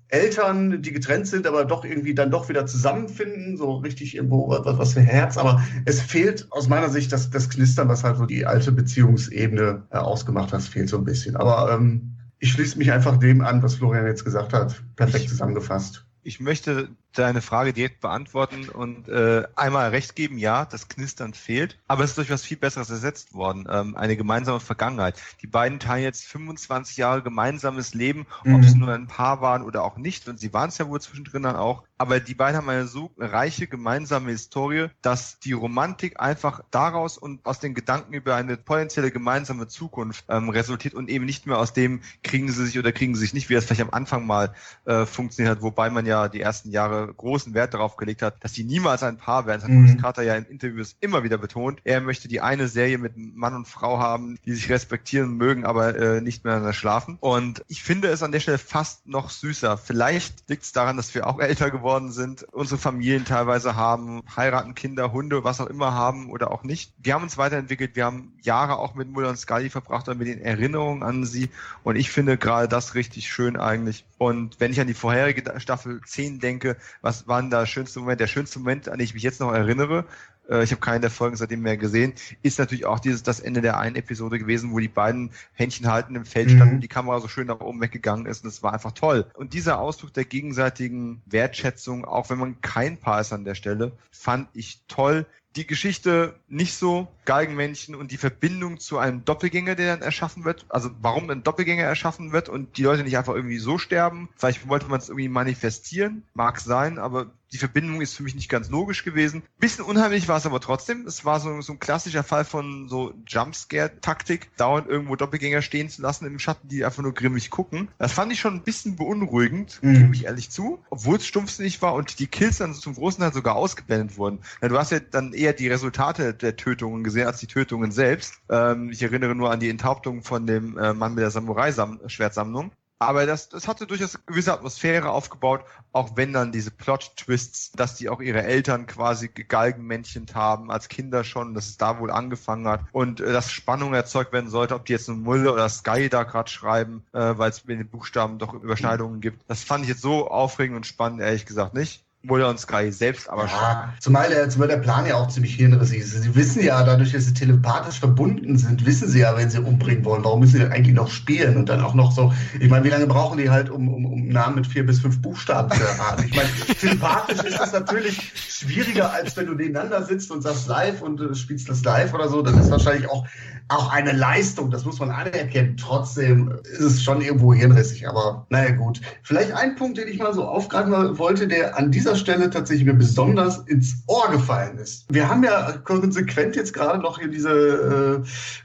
Eltern, die getrennt sind, aber doch irgendwie dann doch wieder zusammenfinden, so richtig irgendwo was, was für Herz. Aber es fehlt aus meiner Sicht das, das Knistern, was halt so die alte Beziehungsebene äh, ausgemacht hat, fehlt so ein bisschen. Aber ähm, ich schließe mich einfach dem an, was Florian jetzt gesagt hat. Perfekt zusammengefasst. Ich möchte deine Frage direkt beantworten und äh, einmal recht geben, ja, das Knistern fehlt, aber es ist durch was viel Besseres ersetzt worden, ähm, eine gemeinsame Vergangenheit. Die beiden teilen jetzt 25 Jahre gemeinsames Leben, mhm. ob es nur ein Paar waren oder auch nicht, und sie waren es ja wohl zwischendrin dann auch, aber die beiden haben eine so reiche gemeinsame Historie, dass die Romantik einfach daraus und aus den Gedanken über eine potenzielle gemeinsame Zukunft ähm, resultiert und eben nicht mehr aus dem, kriegen sie sich oder kriegen sie sich nicht, wie es vielleicht am Anfang mal äh, funktioniert hat, wobei man ja die ersten Jahre großen Wert darauf gelegt hat, dass sie niemals ein Paar werden. Das hat mhm. Chris Carter ja in Interviews immer wieder betont. Er möchte die eine Serie mit Mann und Frau haben, die sich respektieren mögen, aber äh, nicht miteinander schlafen. Und ich finde es an der Stelle fast noch süßer. Vielleicht liegt es daran, dass wir auch älter geworden sind, unsere Familien teilweise haben, heiraten, Kinder, Hunde, was auch immer haben oder auch nicht. Wir haben uns weiterentwickelt. Wir haben Jahre auch mit Mulder und Scully verbracht und mit den Erinnerungen an sie. Und ich finde gerade das richtig schön eigentlich. Und wenn ich an die vorherige Staffel 10 denke, was war denn der schönste Moment? Der schönste Moment, an den ich mich jetzt noch erinnere, äh, ich habe keine der Folgen seitdem mehr gesehen, ist natürlich auch dieses das Ende der einen Episode gewesen, wo die beiden Händchen halten im Feld standen mhm. und die Kamera so schön nach oben weggegangen ist und es war einfach toll. Und dieser Ausdruck der gegenseitigen Wertschätzung, auch wenn man kein Paar ist an der Stelle, fand ich toll die Geschichte nicht so, Galgenmännchen und die Verbindung zu einem Doppelgänger, der dann erschaffen wird, also warum ein Doppelgänger erschaffen wird und die Leute nicht einfach irgendwie so sterben. Vielleicht wollte man es irgendwie manifestieren, mag sein, aber die Verbindung ist für mich nicht ganz logisch gewesen. Bisschen unheimlich war es aber trotzdem. Es war so, so ein klassischer Fall von so Jumpscare-Taktik, dauernd irgendwo Doppelgänger stehen zu lassen im Schatten, die einfach nur grimmig gucken. Das fand ich schon ein bisschen beunruhigend, mhm. gebe ich ehrlich zu, obwohl es stumpfsinnig war und die Kills dann zum großen Teil sogar ausgeblendet wurden. Ja, du hast ja dann eher die Resultate der Tötungen gesehen als die Tötungen selbst. Ähm, ich erinnere nur an die Enthauptung von dem äh, Mann mit der Samurai-Schwertsammlung. Aber das, das hatte durchaus eine gewisse Atmosphäre aufgebaut, auch wenn dann diese Plot-Twists, dass die auch ihre Eltern quasi gegalgenmännchent haben, als Kinder schon, dass es da wohl angefangen hat und äh, dass Spannung erzeugt werden sollte, ob die jetzt nur Mulle oder Sky da gerade schreiben, äh, weil es mit den Buchstaben doch Überschneidungen gibt. Das fand ich jetzt so aufregend und spannend, ehrlich gesagt nicht. Mulder und Sky selbst aber ja, schon. Zumal der, zumal der Plan ja auch ziemlich hirnrissig ist. Sie wissen ja, dadurch, dass sie telepathisch verbunden sind, wissen sie ja, wenn sie umbringen wollen, warum müssen sie eigentlich noch spielen und dann auch noch so, ich meine, wie lange brauchen die halt, um, um, um Namen mit vier bis fünf Buchstaben zu erraten? Ich meine, telepathisch ist das natürlich schwieriger, als wenn du nebeneinander sitzt und sagst live und äh, spielst das live oder so. Das ist wahrscheinlich auch, auch eine Leistung, das muss man anerkennen. Trotzdem ist es schon irgendwo hirnrissig, aber naja gut. Vielleicht ein Punkt, den ich mal so aufgreifen wollte, der an dieser Stelle tatsächlich mir besonders ins Ohr gefallen ist. Wir haben ja konsequent jetzt gerade noch hier diese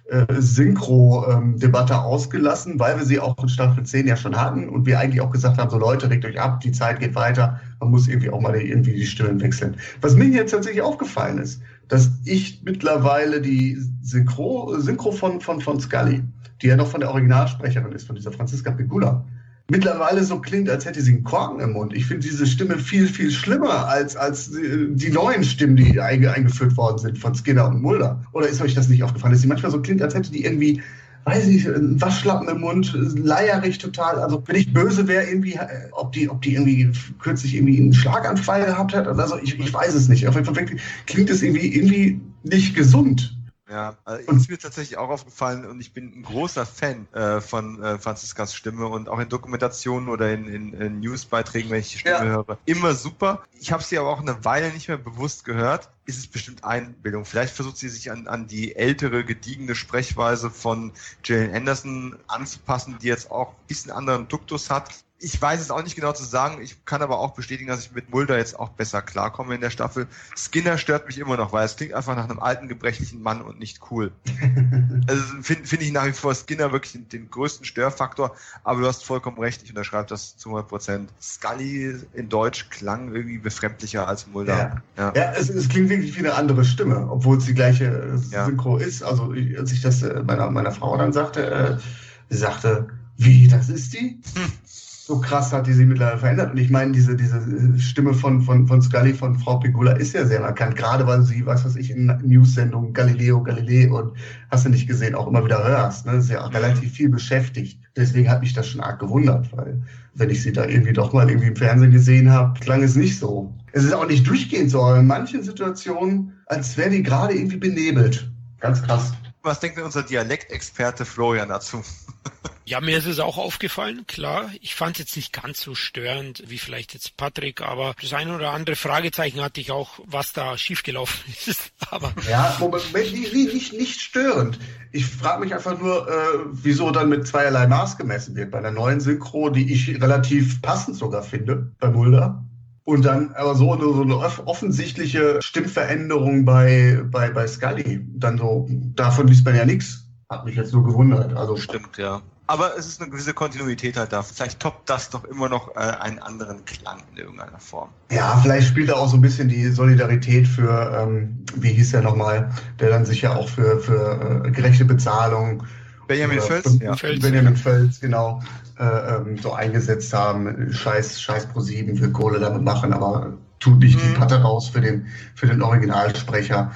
äh, äh, Synchro-Debatte ausgelassen, weil wir sie auch in Staffel 10 ja schon hatten und wir eigentlich auch gesagt haben, so Leute, regt euch ab, die Zeit geht weiter, man muss irgendwie auch mal irgendwie die Stimmen wechseln. Was mir jetzt tatsächlich aufgefallen ist, dass ich mittlerweile die Synchro, Synchro von, von, von Scully, die ja noch von der Originalsprecherin ist, von dieser Franziska Pegula, mittlerweile so klingt, als hätte sie einen Korken im Mund. Ich finde diese Stimme viel, viel schlimmer als, als die neuen Stimmen, die eingeführt worden sind von Skinner und Mulder. Oder ist euch das nicht aufgefallen, dass sie manchmal so klingt, als hätte die irgendwie weiß ich, ein Waschlappen im Mund, leierig total. Also wenn ich böse wäre, irgendwie, äh, ob die, ob die irgendwie kürzlich irgendwie einen Schlaganfall gehabt hat. Also ich, ich weiß es nicht. Auf jeden Fall klingt es irgendwie, irgendwie nicht gesund. Ja, also ist mir tatsächlich auch aufgefallen und ich bin ein großer Fan äh, von äh, Franziskas Stimme und auch in Dokumentationen oder in, in, in Newsbeiträgen, wenn ich die Stimme ja. höre, immer super. Ich habe sie aber auch eine Weile nicht mehr bewusst gehört. Ist es bestimmt Einbildung. Vielleicht versucht sie sich an, an die ältere, gediegene Sprechweise von Jillian Anderson anzupassen, die jetzt auch ein bisschen anderen Duktus hat ich weiß es auch nicht genau zu sagen. Ich kann aber auch bestätigen, dass ich mit Mulder jetzt auch besser klarkomme in der Staffel. Skinner stört mich immer noch, weil es klingt einfach nach einem alten, gebrechlichen Mann und nicht cool. also finde find ich nach wie vor Skinner wirklich den, den, größten Störfaktor. Aber du hast vollkommen recht, ich unterschreibe das zu 100 Prozent. Scully in Deutsch klang irgendwie befremdlicher als Mulder. Ja, ja. ja es, es, klingt wirklich wie eine andere Stimme, obwohl es die gleiche Synchro ja. ist. Also als ich das äh, meiner, meiner Frau dann sagte, äh, sie sagte, wie, das ist die? So krass hat die sich mittlerweile verändert. Und ich meine, diese, diese Stimme von, von, von Scully, von Frau Pegula, ist ja sehr markant, gerade weil sie, was weiß ich, in News-Sendungen Galileo, Galilei und hast du nicht gesehen, auch immer wieder hörst. Ne? Ist ja auch relativ viel beschäftigt. Deswegen hat mich das schon arg gewundert, weil wenn ich sie da irgendwie doch mal irgendwie im Fernsehen gesehen habe, klang es nicht so. Es ist auch nicht durchgehend so, aber in manchen Situationen, als wäre die gerade irgendwie benebelt. Ganz krass. Was denkt denn unser Dialektexperte Florian dazu? Ja, mir ist es auch aufgefallen, klar. Ich fand es jetzt nicht ganz so störend wie vielleicht jetzt Patrick, aber das eine oder andere Fragezeichen hatte ich auch, was da schiefgelaufen ist. Aber ja, Moment, nicht, nicht, nicht störend. Ich frage mich einfach nur, äh, wieso dann mit zweierlei Maß gemessen wird. Bei der neuen Synchro, die ich relativ passend sogar finde, bei Mulder. Und dann aber so eine, so eine offensichtliche Stimmveränderung bei, bei, bei Scully. Dann so, davon liest man ja nichts. Hat mich jetzt nur gewundert. Also Stimmt, ja. Aber es ist eine gewisse Kontinuität halt da. Vielleicht toppt das doch immer noch äh, einen anderen Klang in irgendeiner Form. Ja, vielleicht spielt da auch so ein bisschen die Solidarität für, ähm, wie hieß der nochmal, der dann sich ja auch für, für äh, gerechte Bezahlung Benjamin Völz, ja. Benjamin Völz, genau, äh, ähm, so eingesetzt haben. Scheiß, Scheiß pro sieben will Kohle damit machen, aber tut nicht mhm. die Patte raus für den, für den Originalsprecher.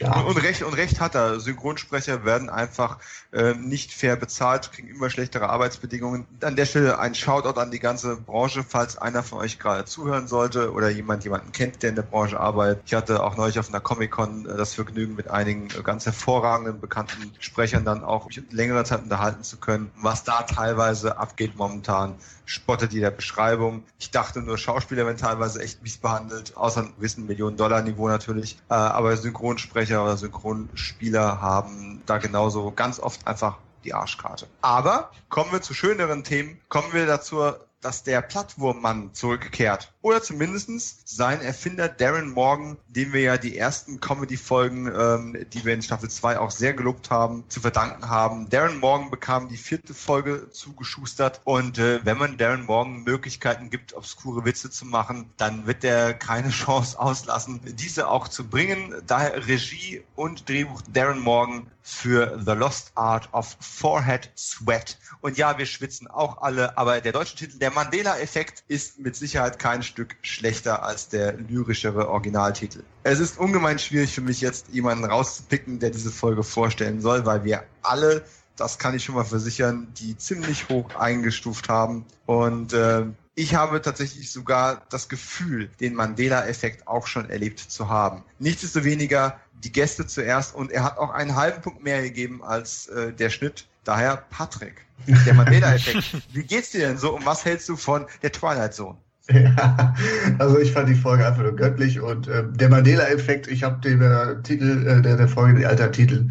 Ja. Und, recht, und recht hat er. Synchronsprecher werden einfach äh, nicht fair bezahlt, kriegen immer schlechtere Arbeitsbedingungen. An der Stelle ein Shoutout an die ganze Branche, falls einer von euch gerade zuhören sollte oder jemand jemanden kennt, der in der Branche arbeitet. Ich hatte auch neulich auf einer Comic-Con äh, das Vergnügen, mit einigen ganz hervorragenden, bekannten Sprechern dann auch längere Zeit unterhalten zu können, was da teilweise abgeht momentan spottet jeder Beschreibung. Ich dachte nur, Schauspieler werden teilweise echt mies behandelt, außer einem gewissen Millionen-Dollar-Niveau natürlich. Äh, aber Synchronsprecher oder Synchronspieler haben da genauso ganz oft einfach die Arschkarte. Aber kommen wir zu schöneren Themen. Kommen wir dazu, dass der Plattwurmmann zurückkehrt. Oder zumindestens sein Erfinder Darren Morgan, dem wir ja die ersten Comedy-Folgen, ähm, die wir in Staffel 2 auch sehr gelobt haben, zu verdanken haben. Darren Morgan bekam die vierte Folge zugeschustert und äh, wenn man Darren Morgan Möglichkeiten gibt, obskure Witze zu machen, dann wird er keine Chance auslassen, diese auch zu bringen. Daher Regie und Drehbuch Darren Morgan für The Lost Art of Forehead Sweat. Und ja, wir schwitzen auch alle, aber der deutsche Titel, der Mandela-Effekt, ist mit Sicherheit kein Stück schlechter als der lyrischere Originaltitel. Es ist ungemein schwierig für mich jetzt jemanden rauszupicken, der diese Folge vorstellen soll, weil wir alle, das kann ich schon mal versichern, die ziemlich hoch eingestuft haben. Und äh, ich habe tatsächlich sogar das Gefühl, den Mandela-Effekt auch schon erlebt zu haben. Nichtsdestoweniger die Gäste zuerst und er hat auch einen halben Punkt mehr gegeben als äh, der Schnitt. Daher Patrick, der Mandela-Effekt. Wie geht's dir denn so und was hältst du von der Twilight Zone? Also ich fand die Folge einfach nur göttlich und äh, der Mandela-Effekt, ich habe dem äh, Titel äh, der, der Folge den Altertitel,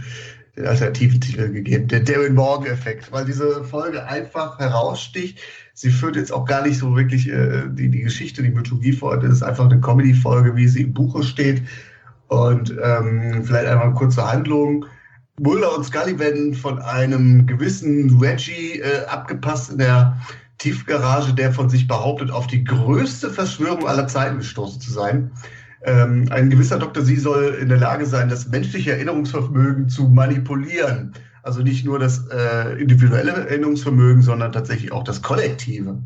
den alternativen Titel gegeben, der Darren Morgan-Effekt, weil diese Folge einfach heraussticht. Sie führt jetzt auch gar nicht so wirklich äh, die, die Geschichte, die Mythologie vor. Das ist einfach eine Comedy-Folge, wie sie im Buche steht. Und ähm, vielleicht einmal eine kurze Handlung. Mulder und Scully werden von einem gewissen Reggie äh, abgepasst in der Tiefgarage, der von sich behauptet, auf die größte Verschwörung aller Zeiten gestoßen zu sein. Ähm, ein gewisser Dr. Sie soll in der Lage sein, das menschliche Erinnerungsvermögen zu manipulieren. Also nicht nur das äh, individuelle Erinnerungsvermögen, sondern tatsächlich auch das kollektive.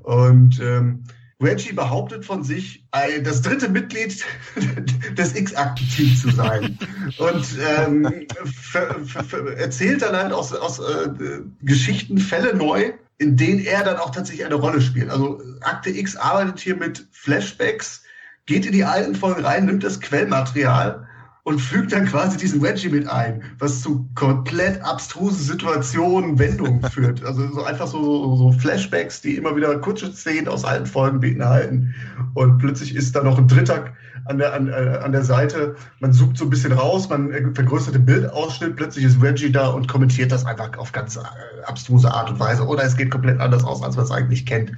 Und ähm, Reggie behauptet von sich, das dritte Mitglied des X-Akten-Teams zu sein. Und ähm, erzählt dann halt aus, aus äh, Geschichten Fälle neu, in denen er dann auch tatsächlich eine Rolle spielt. Also Akte X arbeitet hier mit Flashbacks, geht in die alten Folgen rein, nimmt das Quellmaterial und fügt dann quasi diesen Reggie mit ein, was zu komplett abstrusen Situationen, Wendungen führt. Also so einfach so, so, so, Flashbacks, die immer wieder kurze Szenen aus alten Folgen beinhalten. Und plötzlich ist da noch ein Dritter an der, an, äh, an der Seite. Man zoomt so ein bisschen raus, man vergrößert den Bildausschnitt, plötzlich ist Reggie da und kommentiert das einfach auf ganz äh, abstruse Art und Weise. Oder es geht komplett anders aus, als man es eigentlich kennt.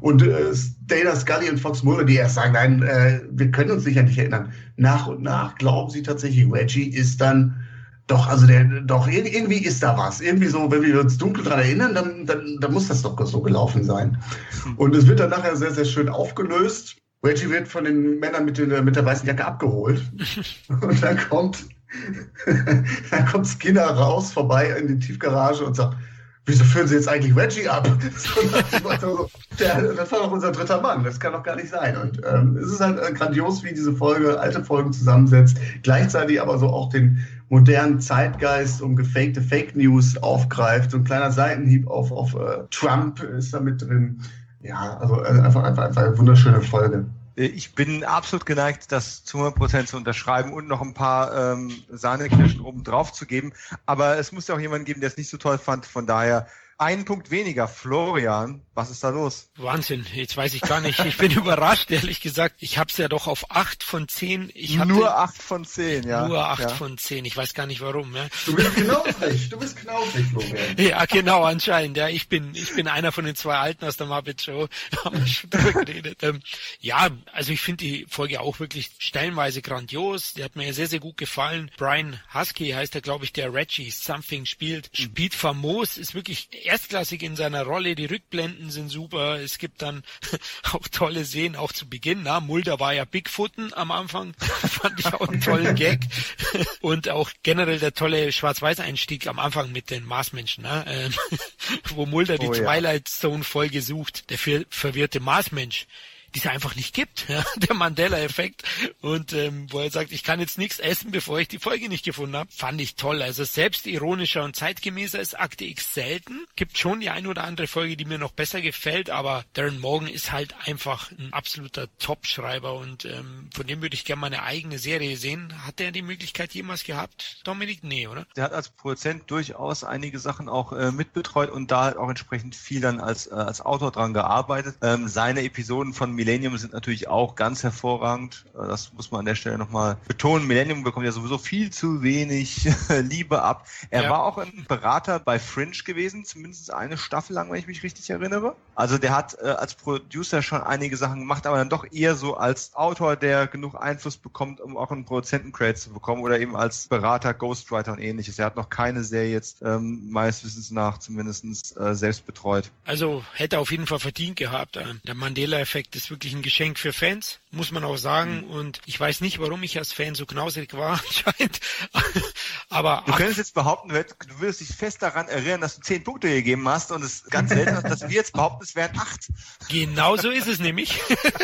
Und äh, Dana Scully und Fox Mulder, die erst sagen, nein, äh, wir können uns sicher nicht erinnern. Nach und nach glauben sie tatsächlich, Reggie ist dann doch, also der, doch, irgendwie ist da was. Irgendwie so, wenn wir uns dunkel daran erinnern, dann, dann, dann muss das doch so gelaufen sein. Und es wird dann nachher sehr, sehr schön aufgelöst. Reggie wird von den Männern mit, den, mit der weißen Jacke abgeholt. Und dann kommt, dann kommt Skinner raus, vorbei in die Tiefgarage und sagt, wieso führen Sie jetzt eigentlich Reggie ab? So, der, das war doch unser dritter Mann, das kann doch gar nicht sein. Und ähm, es ist halt äh, grandios, wie diese Folge alte Folgen zusammensetzt, gleichzeitig aber so auch den modernen Zeitgeist um gefakte Fake News aufgreift. So ein kleiner Seitenhieb auf, auf uh, Trump ist da mit drin. Ja, also äh, einfach, einfach, einfach eine wunderschöne Folge. Äh, ich bin absolut geneigt, das zu 100% zu unterschreiben und noch ein paar ähm, Sahnekirschen oben drauf zu geben. Aber es muss ja auch jemanden geben, der es nicht so toll fand. Von daher einen Punkt weniger. Florian, was ist da los? Wahnsinn, jetzt weiß ich gar nicht. Ich bin überrascht, ehrlich gesagt. Ich habe es ja doch auf acht von zehn. Ich hatte nur acht von zehn, ja. Nur acht ja. von zehn. Ich weiß gar nicht warum. Ja. Du bist knausrig, du bist knausrig, Florian. Ja, genau, anscheinend. Ja, ich bin, ich bin einer von den zwei Alten aus der Muppet Show. haben wir schon drüber geredet. Ähm, ja, also ich finde die Folge auch wirklich stellenweise grandios. Die hat mir sehr, sehr gut gefallen. Brian Husky heißt er, glaube ich, der Reggie Something spielt. Spielt famos, ist wirklich erstklassig in seiner Rolle. Die Rückblenden sind super. Es gibt dann auch tolle Szenen, auch zu Beginn. Na, Mulder war ja Bigfooten am Anfang. Fand ich auch einen tollen Gag. Und auch generell der tolle Schwarz-Weiß-Einstieg am Anfang mit den Marsmenschen, ne? Ähm, wo Mulder die oh, Twilight Zone-Folge sucht. Der verwirrte Marsmensch die es einfach nicht gibt, ja, der Mandela-Effekt. Und ähm, wo er sagt, ich kann jetzt nichts essen, bevor ich die Folge nicht gefunden habe, fand ich toll. Also selbst ironischer und zeitgemäßer ist Akte X selten. Gibt schon die eine oder andere Folge, die mir noch besser gefällt, aber Darren Morgan ist halt einfach ein absoluter Top-Schreiber und ähm, von dem würde ich gerne mal eine eigene Serie sehen. Hat der die Möglichkeit jemals gehabt, Dominik? Nee, oder? Der hat als Produzent durchaus einige Sachen auch äh, mitbetreut und da auch entsprechend viel dann als, äh, als Autor dran gearbeitet. Ähm, seine Episoden von Millennium sind natürlich auch ganz hervorragend. Äh, das muss man an der Stelle nochmal betonen. Millennium bekommt ja sowieso viel zu wenig Liebe ab. Er ja. war auch ein Berater bei Fringe gewesen, zumindest eine Staffel lang, wenn ich mich richtig erinnere. Also der hat äh, als Producer schon einige Sachen gemacht, aber dann doch eher so als Autor, der genug Einfluss bekommt, um auch einen Produzentencredit zu bekommen oder eben als Berater, Ghostwriter und ähnliches. Er hat noch keine Serie jetzt ähm, meines Wissens nach zumindest äh, selbst betreut. Also hätte auf jeden Fall verdient gehabt. Äh, der Mandela-Effekt ist wirklich ein Geschenk für Fans, muss man auch sagen. Mhm. Und ich weiß nicht, warum ich als Fan so knauserig war, anscheinend. Aber du könntest jetzt behaupten, du würdest dich fest daran erinnern, dass du zehn Punkte gegeben hast und es ganz selten ist, dass wir jetzt behaupten, es wären acht. Genau so ist es nämlich.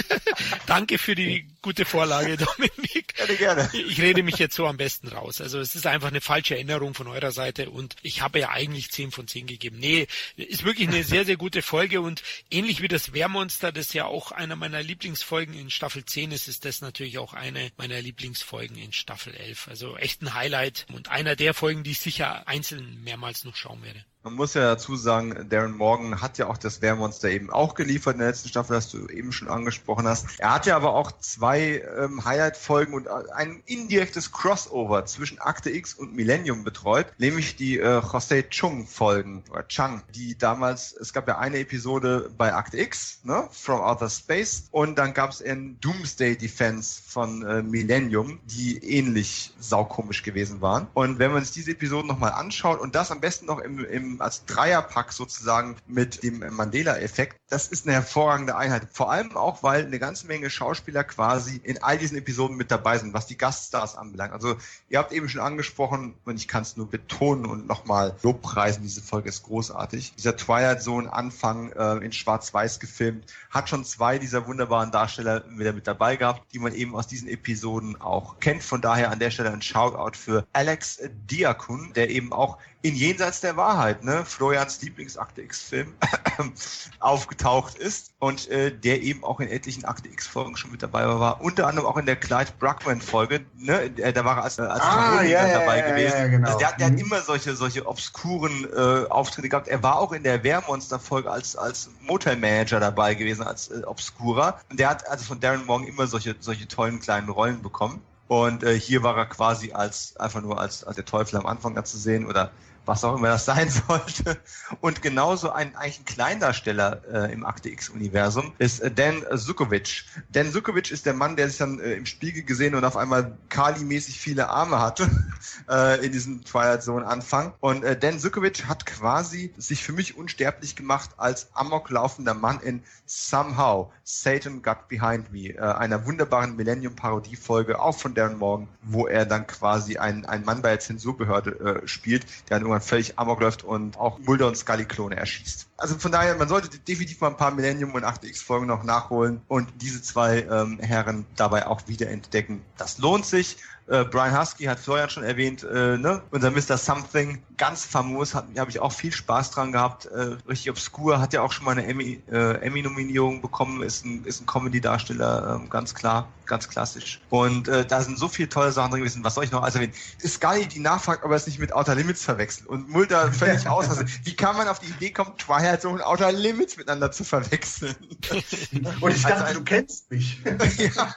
Danke für die gute Vorlage, Dominik. Gerne, gerne. Ich rede mich jetzt so am besten raus. Also es ist einfach eine falsche Erinnerung von eurer Seite und ich habe ja eigentlich zehn von zehn gegeben. Nee, ist wirklich eine sehr, sehr gute Folge und ähnlich wie das Wehrmonster, das ja auch einer meiner Lieblingsfolgen in Staffel 10 ist, ist das natürlich auch eine meiner Lieblingsfolgen in Staffel 11. Also echt ein Highlight und einer der Folgen, die ich sicher einzeln mehrmals noch schauen werde. Man muss ja dazu sagen, Darren Morgan hat ja auch das Wehrmonster eben auch geliefert in der letzten Staffel, das du eben schon angesprochen hast. Er hat ja aber auch zwei ähm, Highlight-Folgen und ein indirektes Crossover zwischen Akte X und Millennium betreut, nämlich die äh, Jose Chung-Folgen oder Chang, die damals, es gab ja eine Episode bei Akte X, ne, From Outer Space, und dann gab es in Doomsday Defense von äh, Millennium, die ähnlich saukomisch gewesen waren. Und wenn man sich diese Episoden nochmal anschaut und das am besten noch im, im als Dreierpack sozusagen mit dem Mandela-Effekt, das ist eine hervorragende Einheit. Vor allem auch, weil eine ganze Menge Schauspieler quasi in all diesen Episoden mit dabei sind, was die Gaststars anbelangt. Also ihr habt eben schon angesprochen, und ich kann es nur betonen und nochmal lobpreisen, diese Folge ist großartig. Dieser Twilight Zone Anfang äh, in Schwarz-Weiß gefilmt, hat schon zwei dieser wunderbaren Darsteller wieder mit dabei gehabt, die man eben aus diesen Episoden auch kennt. Von daher an der Stelle ein Shoutout für Alex Diakun, der eben auch in Jenseits der Wahrheit, ne, Florians Lieblingsakte X-Film, aufgetaucht ist und äh, der eben auch in etlichen Akte X-Folgen schon mit dabei war, unter anderem auch in der Clyde Bruckman-Folge, ne, da war er als, als ah, ja, dabei ja, gewesen. Ja, genau. also der, der mhm. hat immer solche, solche obskuren äh, Auftritte gehabt. Er war auch in der Wehrmonster-Folge als, als Motel-Manager dabei gewesen, als äh, Obscurer. Und der hat also von Darren Morgan immer solche, solche tollen kleinen Rollen bekommen. Und äh, hier war er quasi als einfach nur als, als der Teufel am Anfang da zu sehen oder was auch immer das sein sollte. Und genauso ein eigentlich ein Kleindarsteller äh, im Akte X-Universum ist äh, Dan Sukovic. Dan Sukovic ist der Mann, der sich dann äh, im Spiegel gesehen und auf einmal Kali-mäßig viele Arme hatte äh, in diesem Twilight Zone Anfang. Und äh, Dan Sukovic hat quasi sich für mich unsterblich gemacht als amoklaufender Mann in Somehow Satan Got Behind Me, äh, einer wunderbaren Millennium-Parodie-Folge, auch von Darren Morgan, wo er dann quasi einen, einen Mann bei der Zensurbehörde spielt, der dann irgendwann völlig amok läuft und auch Mulder und Scully-Klone erschießt. Also von daher, man sollte definitiv mal ein paar Millennium- und 8X-Folgen noch nachholen und diese zwei ähm, Herren dabei auch wieder entdecken. Das lohnt sich. Äh, Brian Husky hat Florian schon erwähnt, äh, ne? unser Mr. Something, ganz famos, habe ich auch viel Spaß dran gehabt, äh, richtig obskur, hat ja auch schon mal eine Emmy, äh, Emmy-Nominierung bekommen, ist ein, ist ein Comedy-Darsteller, äh, ganz klar, ganz klassisch. Und äh, da sind so viele tolle Sachen drin gewesen, was soll ich noch also erwähnen? Ist Scully, die nachfragt, ob er es nicht mit Outer Limits verwechselt und Mulder völlig aus. Also, wie kann man auf die Idee kommen, Twilight so und Outer Limits miteinander zu verwechseln? und ich dachte, also, du kennst mich. ja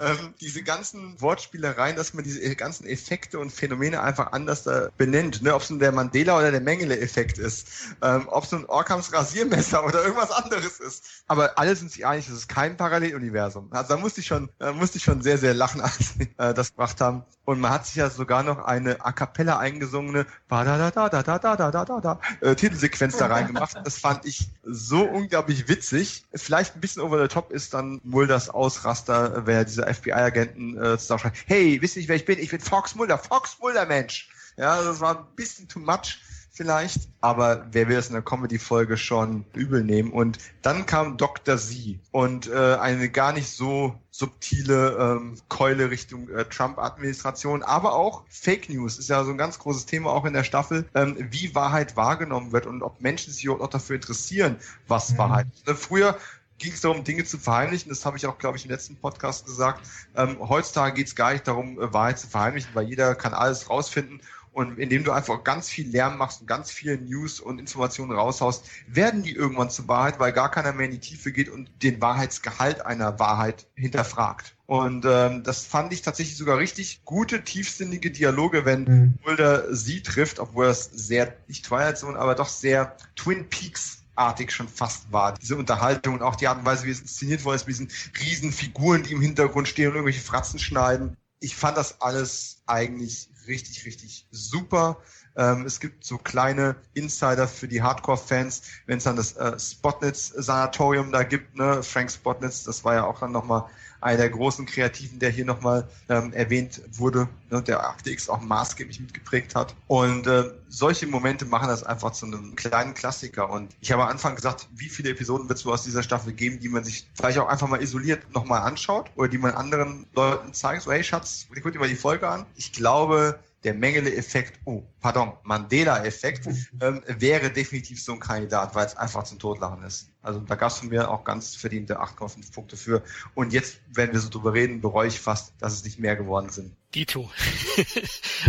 ähm, diese ganzen Wortspielereien, dass man diese ganzen Effekte und Phänomene einfach anders da benennt. Ne? Ob es nun der Mandela oder der Mengele-Effekt ist, ähm, ob es nun Orkhams Rasiermesser oder irgendwas anderes ist. Aber alle sind sich einig, das ist kein Paralleluniversum. Also da musste ich schon, äh, musste ich schon sehr, sehr lachen, als sie äh, das gebracht haben. Und man hat sich ja sogar noch eine a cappella eingesungene da da da da da da da da da da äh, Titelsequenz da reingemacht. Das fand ich so unglaublich witzig. Vielleicht ein bisschen over the top ist dann Mulders Ausraster, wer diese FBI-Agenten äh, zusammenschreibt. Hey, wisst ihr nicht, wer ich bin? Ich bin Fox Mulder. Fox Mulder, Mensch. Ja, das war ein bisschen too much vielleicht, aber wer will das in der Comedy-Folge schon übel nehmen? Und dann kam Dr. Z und äh, eine gar nicht so subtile ähm, Keule Richtung äh, Trump-Administration, aber auch Fake News ist ja so ein ganz großes Thema auch in der Staffel, ähm, wie Wahrheit wahrgenommen wird und ob Menschen sich auch dafür interessieren, was mhm. Wahrheit ist. Ne, früher ging es darum, Dinge zu verheimlichen. Das habe ich auch, glaube ich, im letzten Podcast gesagt. Ähm, heutzutage geht es gar nicht darum, äh, Wahrheit zu verheimlichen, weil jeder kann alles rausfinden. Und indem du einfach ganz viel Lärm machst und ganz viele News und Informationen raushaust, werden die irgendwann zur Wahrheit, weil gar keiner mehr in die Tiefe geht und den Wahrheitsgehalt einer Wahrheit hinterfragt. Und ähm, das fand ich tatsächlich sogar richtig gute, tiefsinnige Dialoge, wenn mhm. Mulder sie trifft, obwohl es sehr, nicht Twilight Zone, aber doch sehr Twin Peaks artig schon fast war. Diese Unterhaltung und auch die Art und Weise, wie es inszeniert worden mit diesen riesen Figuren, die im Hintergrund stehen und irgendwelche Fratzen schneiden. Ich fand das alles eigentlich richtig, richtig super. Ähm, es gibt so kleine Insider für die Hardcore-Fans, wenn es dann das äh, Spotnitz-Sanatorium da gibt, ne? Frank Spotnitz, das war ja auch dann nochmal einer der großen Kreativen, der hier nochmal ähm, erwähnt wurde, ne, der Akte auch maßgeblich mitgeprägt hat. Und äh, solche Momente machen das einfach zu einem kleinen Klassiker. Und ich habe am Anfang gesagt, wie viele Episoden wird es so aus dieser Staffel geben, die man sich vielleicht auch einfach mal isoliert nochmal anschaut oder die man anderen Leuten zeigt, so hey Schatz, guck dir mal die Folge an. Ich glaube, der Mengele-Effekt, oh, pardon, Mandela-Effekt, ähm, wäre definitiv so ein Kandidat, weil es einfach zum Totlachen ist. Also da gab es von mir auch ganz verdiente 8,5 Punkte für. Und jetzt, wenn wir so drüber reden, bereue ich fast, dass es nicht mehr geworden sind. Dito.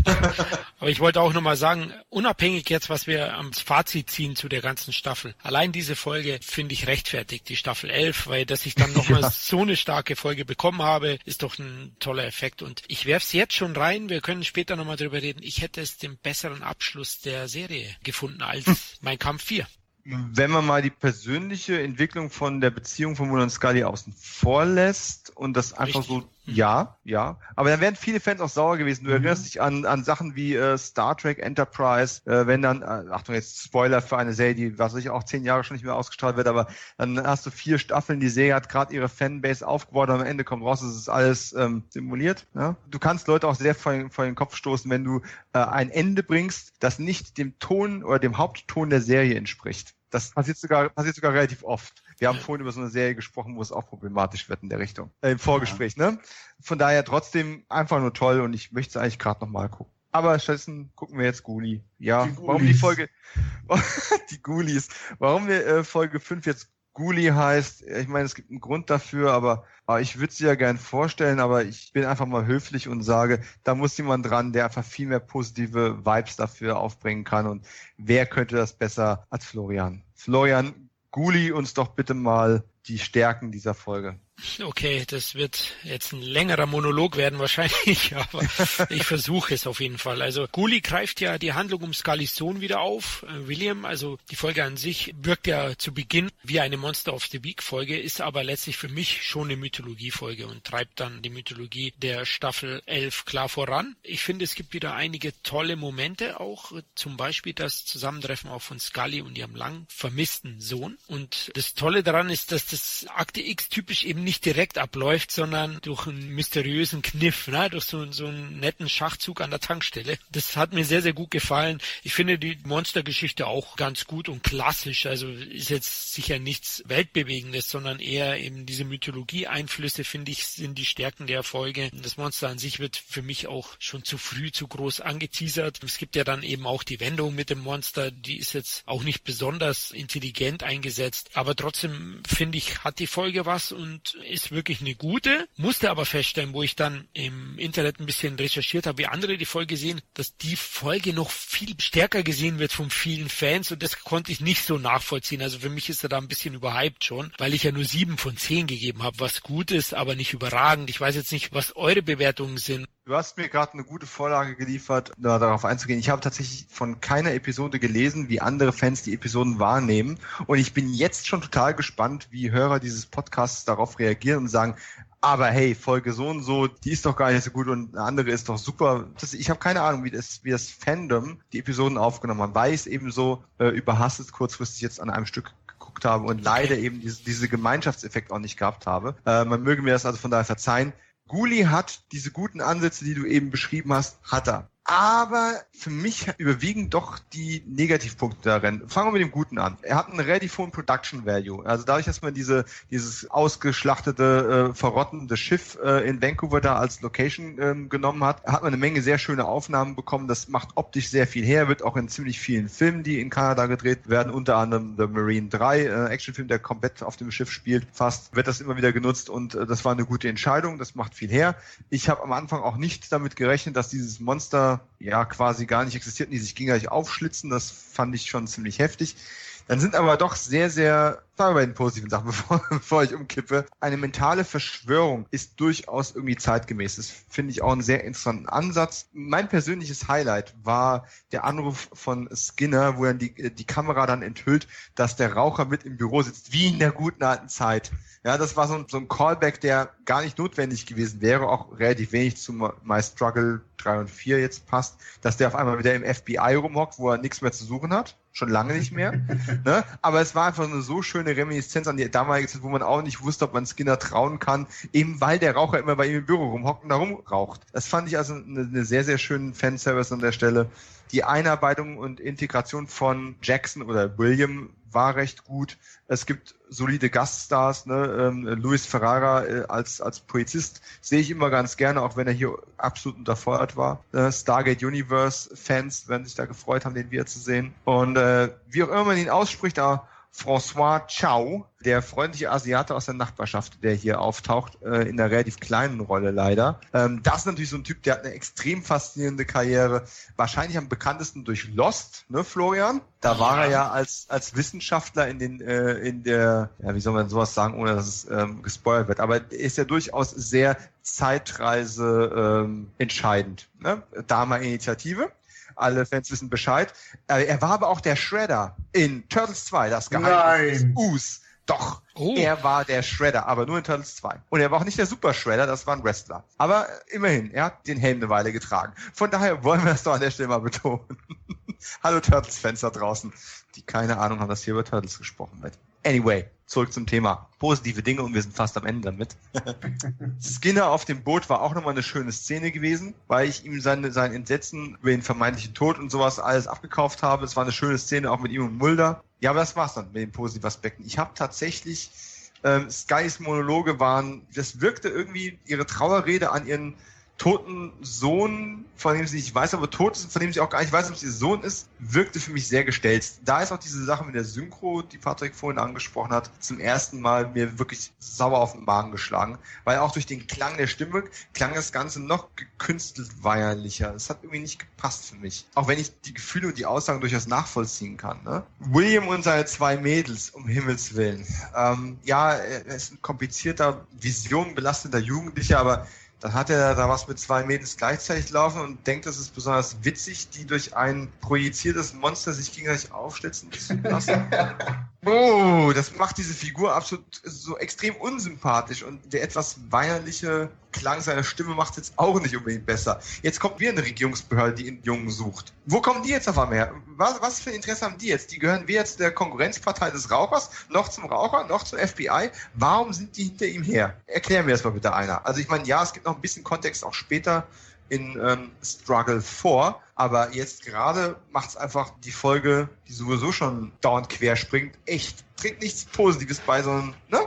Aber ich wollte auch nochmal sagen, unabhängig jetzt, was wir am Fazit ziehen zu der ganzen Staffel, allein diese Folge finde ich rechtfertigt, die Staffel 11, weil dass ich dann nochmal ja. so eine starke Folge bekommen habe, ist doch ein toller Effekt. Und ich werfe es jetzt schon rein, wir können später nochmal drüber reden. Ich hätte es den besseren Abschluss der Serie gefunden als mein Kampf 4 wenn man mal die persönliche Entwicklung von der Beziehung von Mulder und Scully außen vor lässt und das einfach Richtig. so Ja, ja. Aber dann wären viele Fans auch sauer gewesen. Du mhm. erinnerst dich an, an Sachen wie äh, Star Trek Enterprise, äh, wenn dann, äh, Achtung, jetzt Spoiler für eine Serie, die was ich auch zehn Jahre schon nicht mehr ausgestrahlt wird, aber dann hast du vier Staffeln, die Serie hat gerade ihre Fanbase aufgebaut und am Ende kommt raus, es ist alles ähm, simuliert. Ja? Du kannst Leute auch sehr vor, vor den Kopf stoßen, wenn du äh, ein Ende bringst, das nicht dem Ton oder dem Hauptton der Serie entspricht. Das passiert sogar, passiert sogar relativ oft. Wir haben vorhin über so eine Serie gesprochen, wo es auch problematisch wird in der Richtung. Äh, Im Vorgespräch, ja. ne? Von daher trotzdem einfach nur toll und ich möchte es eigentlich gerade nochmal gucken. Aber stattdessen gucken wir jetzt Guli. Ja, die warum die Folge, die Gulis, warum wir äh, Folge 5 jetzt Guli heißt, ich meine, es gibt einen Grund dafür, aber, aber ich würde sie ja gern vorstellen, aber ich bin einfach mal höflich und sage, da muss jemand dran, der einfach viel mehr positive Vibes dafür aufbringen kann und wer könnte das besser als Florian? Florian, Guli uns doch bitte mal die Stärken dieser Folge. Okay, das wird jetzt ein längerer Monolog werden wahrscheinlich, aber ich versuche es auf jeden Fall. Also Gully greift ja die Handlung um Scullys Sohn wieder auf. Äh, William, also die Folge an sich wirkt ja zu Beginn wie eine Monster of the Week Folge, ist aber letztlich für mich schon eine Mythologie-Folge und treibt dann die Mythologie der Staffel 11 klar voran. Ich finde, es gibt wieder einige tolle Momente auch, zum Beispiel das Zusammentreffen auch von Scully und ihrem lang vermissten Sohn. Und das Tolle daran ist, dass das Akte X typisch eben nicht direkt abläuft, sondern durch einen mysteriösen Kniff, ne? durch so, so einen netten Schachzug an der Tankstelle. Das hat mir sehr, sehr gut gefallen. Ich finde die Monstergeschichte auch ganz gut und klassisch. Also ist jetzt sicher nichts Weltbewegendes, sondern eher eben diese Mythologie-Einflüsse, finde ich, sind die Stärken der Folge. Das Monster an sich wird für mich auch schon zu früh, zu groß angeteasert. Es gibt ja dann eben auch die Wendung mit dem Monster, die ist jetzt auch nicht besonders intelligent eingesetzt, aber trotzdem finde ich, hat die Folge was und ist wirklich eine gute. Musste aber feststellen, wo ich dann im Internet ein bisschen recherchiert habe, wie andere die Folge sehen, dass die Folge noch viel stärker gesehen wird von vielen Fans und das konnte ich nicht so nachvollziehen. Also für mich ist er da ein bisschen überhyped schon, weil ich ja nur sieben von zehn gegeben habe, was gut ist, aber nicht überragend. Ich weiß jetzt nicht, was eure Bewertungen sind. Du hast mir gerade eine gute Vorlage geliefert, da darauf einzugehen. Ich habe tatsächlich von keiner Episode gelesen, wie andere Fans die Episoden wahrnehmen. Und ich bin jetzt schon total gespannt, wie Hörer dieses Podcasts darauf reagieren und sagen, aber hey, Folge so und so, die ist doch gar nicht so gut und eine andere ist doch super. Das, ich habe keine Ahnung, wie das, wie das Fandom die Episoden aufgenommen hat, weil ich es eben so äh, überhastet kurzfristig jetzt an einem Stück geguckt habe und leider eben diese, diese Gemeinschaftseffekt auch nicht gehabt habe. Äh, man möge mir das also von daher verzeihen. Guli hat diese guten Ansätze, die du eben beschrieben hast, hat er aber für mich überwiegen doch die Negativpunkte darin. Fangen wir mit dem Guten an. Er hat einen relativ hohen Production Value. Also dadurch, dass man diese, dieses ausgeschlachtete, äh, verrottende Schiff äh, in Vancouver da als Location ähm, genommen hat, hat man eine Menge sehr schöne Aufnahmen bekommen. Das macht optisch sehr viel her, wird auch in ziemlich vielen Filmen, die in Kanada gedreht werden, unter anderem The Marine 3, äh, Actionfilm, der komplett auf dem Schiff spielt, fast, wird das immer wieder genutzt und äh, das war eine gute Entscheidung. Das macht viel her. Ich habe am Anfang auch nicht damit gerechnet, dass dieses Monster ja quasi gar nicht existierten, die sich gegenseitig aufschlitzen. Das fand ich schon ziemlich heftig. Dann sind aber doch sehr, sehr, sagen wir bei den positiven Sachen, bevor, bevor ich umkippe, eine mentale Verschwörung ist durchaus irgendwie zeitgemäß. Das finde ich auch einen sehr interessanten Ansatz. Mein persönliches Highlight war der Anruf von Skinner, wo dann die, die Kamera dann enthüllt, dass der Raucher mit im Büro sitzt, wie in der guten alten Zeit. Ja, das war so ein, so ein Callback, der gar nicht notwendig gewesen wäre, auch relativ wenig zu My Struggle 3 und 4 jetzt passt, dass der auf einmal wieder im FBI rumhockt, wo er nichts mehr zu suchen hat schon lange nicht mehr. ne? Aber es war einfach eine so schöne Reminiszenz an die damalige Zeit, wo man auch nicht wusste, ob man Skinner trauen kann, eben weil der Raucher immer bei ihm im Büro rumhockt und da rumraucht. Das fand ich also eine, eine sehr, sehr schönen Fanservice an der Stelle. Die Einarbeitung und Integration von Jackson oder William war recht gut. Es gibt solide Gaststars, ne? Ähm, Luis Ferrara äh, als, als Polizist sehe ich immer ganz gerne, auch wenn er hier absolut unterfeuert war. Äh, Stargate Universe Fans werden sich da gefreut haben, den wiederzusehen. Und äh, wie auch immer man ihn ausspricht, da François Chao, der freundliche Asiate aus der Nachbarschaft, der hier auftaucht, äh, in einer relativ kleinen Rolle leider. Ähm, das ist natürlich so ein Typ, der hat eine extrem faszinierende Karriere. Wahrscheinlich am bekanntesten durch Lost, ne, Florian? Da war er ja als, als Wissenschaftler in den, äh, in der, ja, wie soll man sowas sagen, ohne dass es ähm, gespoilt wird. Aber er ist ja durchaus sehr Zeitreise ähm, entscheidend. Ne? Dama-Initiative alle Fans wissen Bescheid. Äh, er war aber auch der Shredder in Turtles 2, das Geheimnis des Us. Doch, oh. er war der Shredder, aber nur in Turtles 2. Und er war auch nicht der Super Shredder, das war ein Wrestler. Aber immerhin, er hat den Helm eine Weile getragen. Von daher wollen wir das doch an der Stelle mal betonen. Hallo Turtles-Fans da draußen, die keine Ahnung haben, dass hier über Turtles gesprochen wird. Anyway, zurück zum Thema. Positive Dinge und wir sind fast am Ende damit. Skinner auf dem Boot war auch nochmal eine schöne Szene gewesen, weil ich ihm seine, sein Entsetzen über den vermeintlichen Tod und sowas alles abgekauft habe. Es war eine schöne Szene auch mit ihm und Mulder. Ja, aber das war's dann mit den positiven Aspekten. Ich habe tatsächlich ähm, Skys Monologe waren, das wirkte irgendwie ihre Trauerrede an ihren toten Sohn, von dem sie nicht weiß, aber tot ist, von dem sie auch gar nicht weiß, ob es ihr Sohn ist, wirkte für mich sehr gestellt. Da ist auch diese Sache mit der Synchro, die Patrick vorhin angesprochen hat, zum ersten Mal mir wirklich sauer auf den Magen geschlagen, weil auch durch den Klang der Stimme klang das Ganze noch gekünstelt weiherlicher. Es hat irgendwie nicht gepasst für mich. Auch wenn ich die Gefühle und die Aussagen durchaus nachvollziehen kann. Ne? William und seine zwei Mädels, um Himmels Willen. Ähm, ja, er ist ein komplizierter, visionbelasteter Jugendlicher, aber dann hat er da was mit zwei Mädels gleichzeitig laufen und denkt, das ist besonders witzig, die durch ein projiziertes Monster sich gegenseitig aufschlitzen zu lassen. oh, das macht diese Figur absolut so extrem unsympathisch und der etwas weinerliche Klang seiner Stimme macht es jetzt auch nicht unbedingt besser. Jetzt kommt wieder eine Regierungsbehörde, die einen Jungen sucht. Wo kommen die jetzt auf einmal her? Was, was für ein Interesse haben die jetzt? Die gehören weder zu der Konkurrenzpartei des Rauchers, noch zum Raucher, noch zum FBI. Warum sind die hinter ihm her? Erklären wir das mal bitte einer. Also ich meine, ja, es gibt noch ein bisschen Kontext auch später in ähm, Struggle 4, aber jetzt gerade macht es einfach die Folge, die sowieso schon dauernd querspringt, echt, trägt nichts Positives bei, sondern, ne?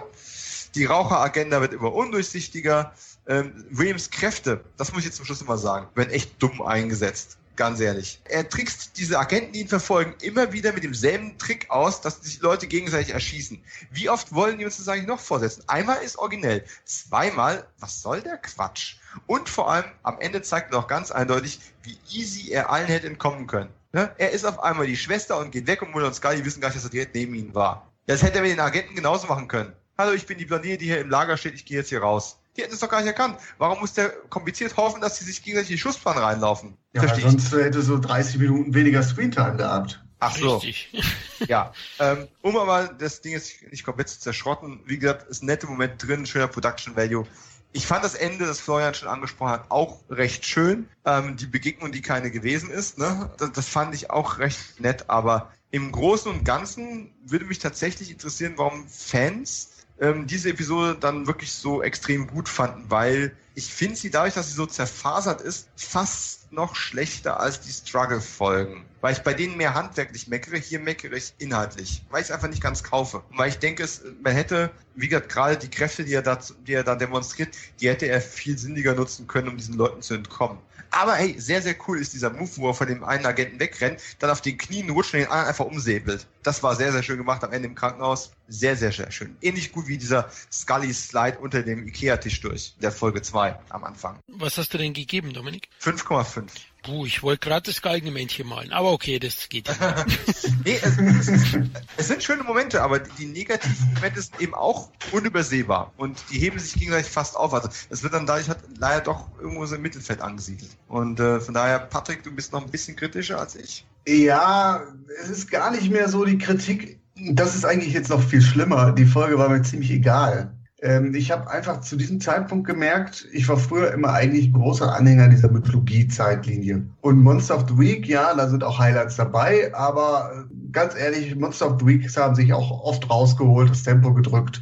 Die Raucheragenda wird immer undurchsichtiger ähm, Williams Kräfte, das muss ich jetzt zum Schluss immer sagen, werden echt dumm eingesetzt. Ganz ehrlich. Er trickst diese Agenten, die ihn verfolgen, immer wieder mit demselben Trick aus, dass sich Leute gegenseitig erschießen. Wie oft wollen die uns das eigentlich noch vorsetzen? Einmal ist originell. Zweimal, was soll der Quatsch? Und vor allem, am Ende zeigt er auch ganz eindeutig, wie easy er allen hätte entkommen können. Ne? Er ist auf einmal die Schwester und geht weg und Mulder und Scully wissen gar nicht, dass er direkt neben ihnen war. Das hätte er mit den Agenten genauso machen können. Hallo, ich bin die Blondine, die hier im Lager steht, ich gehe jetzt hier raus. Die hätten es doch gar nicht erkannt. Warum muss der kompliziert hoffen, dass sie sich gegenseitig in die Schussbahn reinlaufen? Ja, Verstehe sonst ich. hätte so 30 Minuten weniger Screentime gehabt. Ach so. Richtig. ja. Ähm, um aber das Ding jetzt nicht komplett zu zerschrotten, wie gesagt, ist ein netter Moment drin, schöner Production Value. Ich fand das Ende, das Florian schon angesprochen hat, auch recht schön. Ähm, die Begegnung, die keine gewesen ist, ne? das, das fand ich auch recht nett, aber im Großen und Ganzen würde mich tatsächlich interessieren, warum Fans ähm, diese Episode dann wirklich so extrem gut fanden, weil ich finde sie dadurch, dass sie so zerfasert ist, fast noch schlechter als die Struggle-Folgen. Weil ich bei denen mehr handwerklich meckere, hier meckere ich inhaltlich. Weil ich es einfach nicht ganz kaufe. Weil ich denke, es, man hätte, wie gesagt, gerade die Kräfte, die er, da, die er da demonstriert, die hätte er viel sinniger nutzen können, um diesen Leuten zu entkommen. Aber hey, sehr, sehr cool ist dieser Move, wo er von dem einen Agenten wegrennt, dann auf den Knien rutscht und den anderen einfach umsäbelt. Das war sehr, sehr schön gemacht am Ende im Krankenhaus. Sehr, sehr, sehr schön. Ähnlich gut wie dieser Scully-Slide unter dem Ikea-Tisch durch, der Folge 2 am Anfang. Was hast du denn gegeben, Dominik? 5,5. Puh, ich wollte gerade das Galgenmännchen malen, aber okay, das geht. nee, es, es, es, sind schöne Momente, aber die negativen Momente sind eben auch unübersehbar und die heben sich gegenseitig fast auf. Also es wird dann dadurch halt leider doch irgendwo so im Mittelfeld angesiedelt. Und äh, von daher, Patrick, du bist noch ein bisschen kritischer als ich. Ja, es ist gar nicht mehr so die Kritik. Das ist eigentlich jetzt noch viel schlimmer. Die Folge war mir ziemlich egal. Ähm, ich habe einfach zu diesem Zeitpunkt gemerkt, ich war früher immer eigentlich großer Anhänger dieser Mythologie-Zeitlinie. Und Monster of the Week, ja, da sind auch Highlights dabei, aber äh, ganz ehrlich, Monster of the Week haben sich auch oft rausgeholt, das Tempo gedrückt.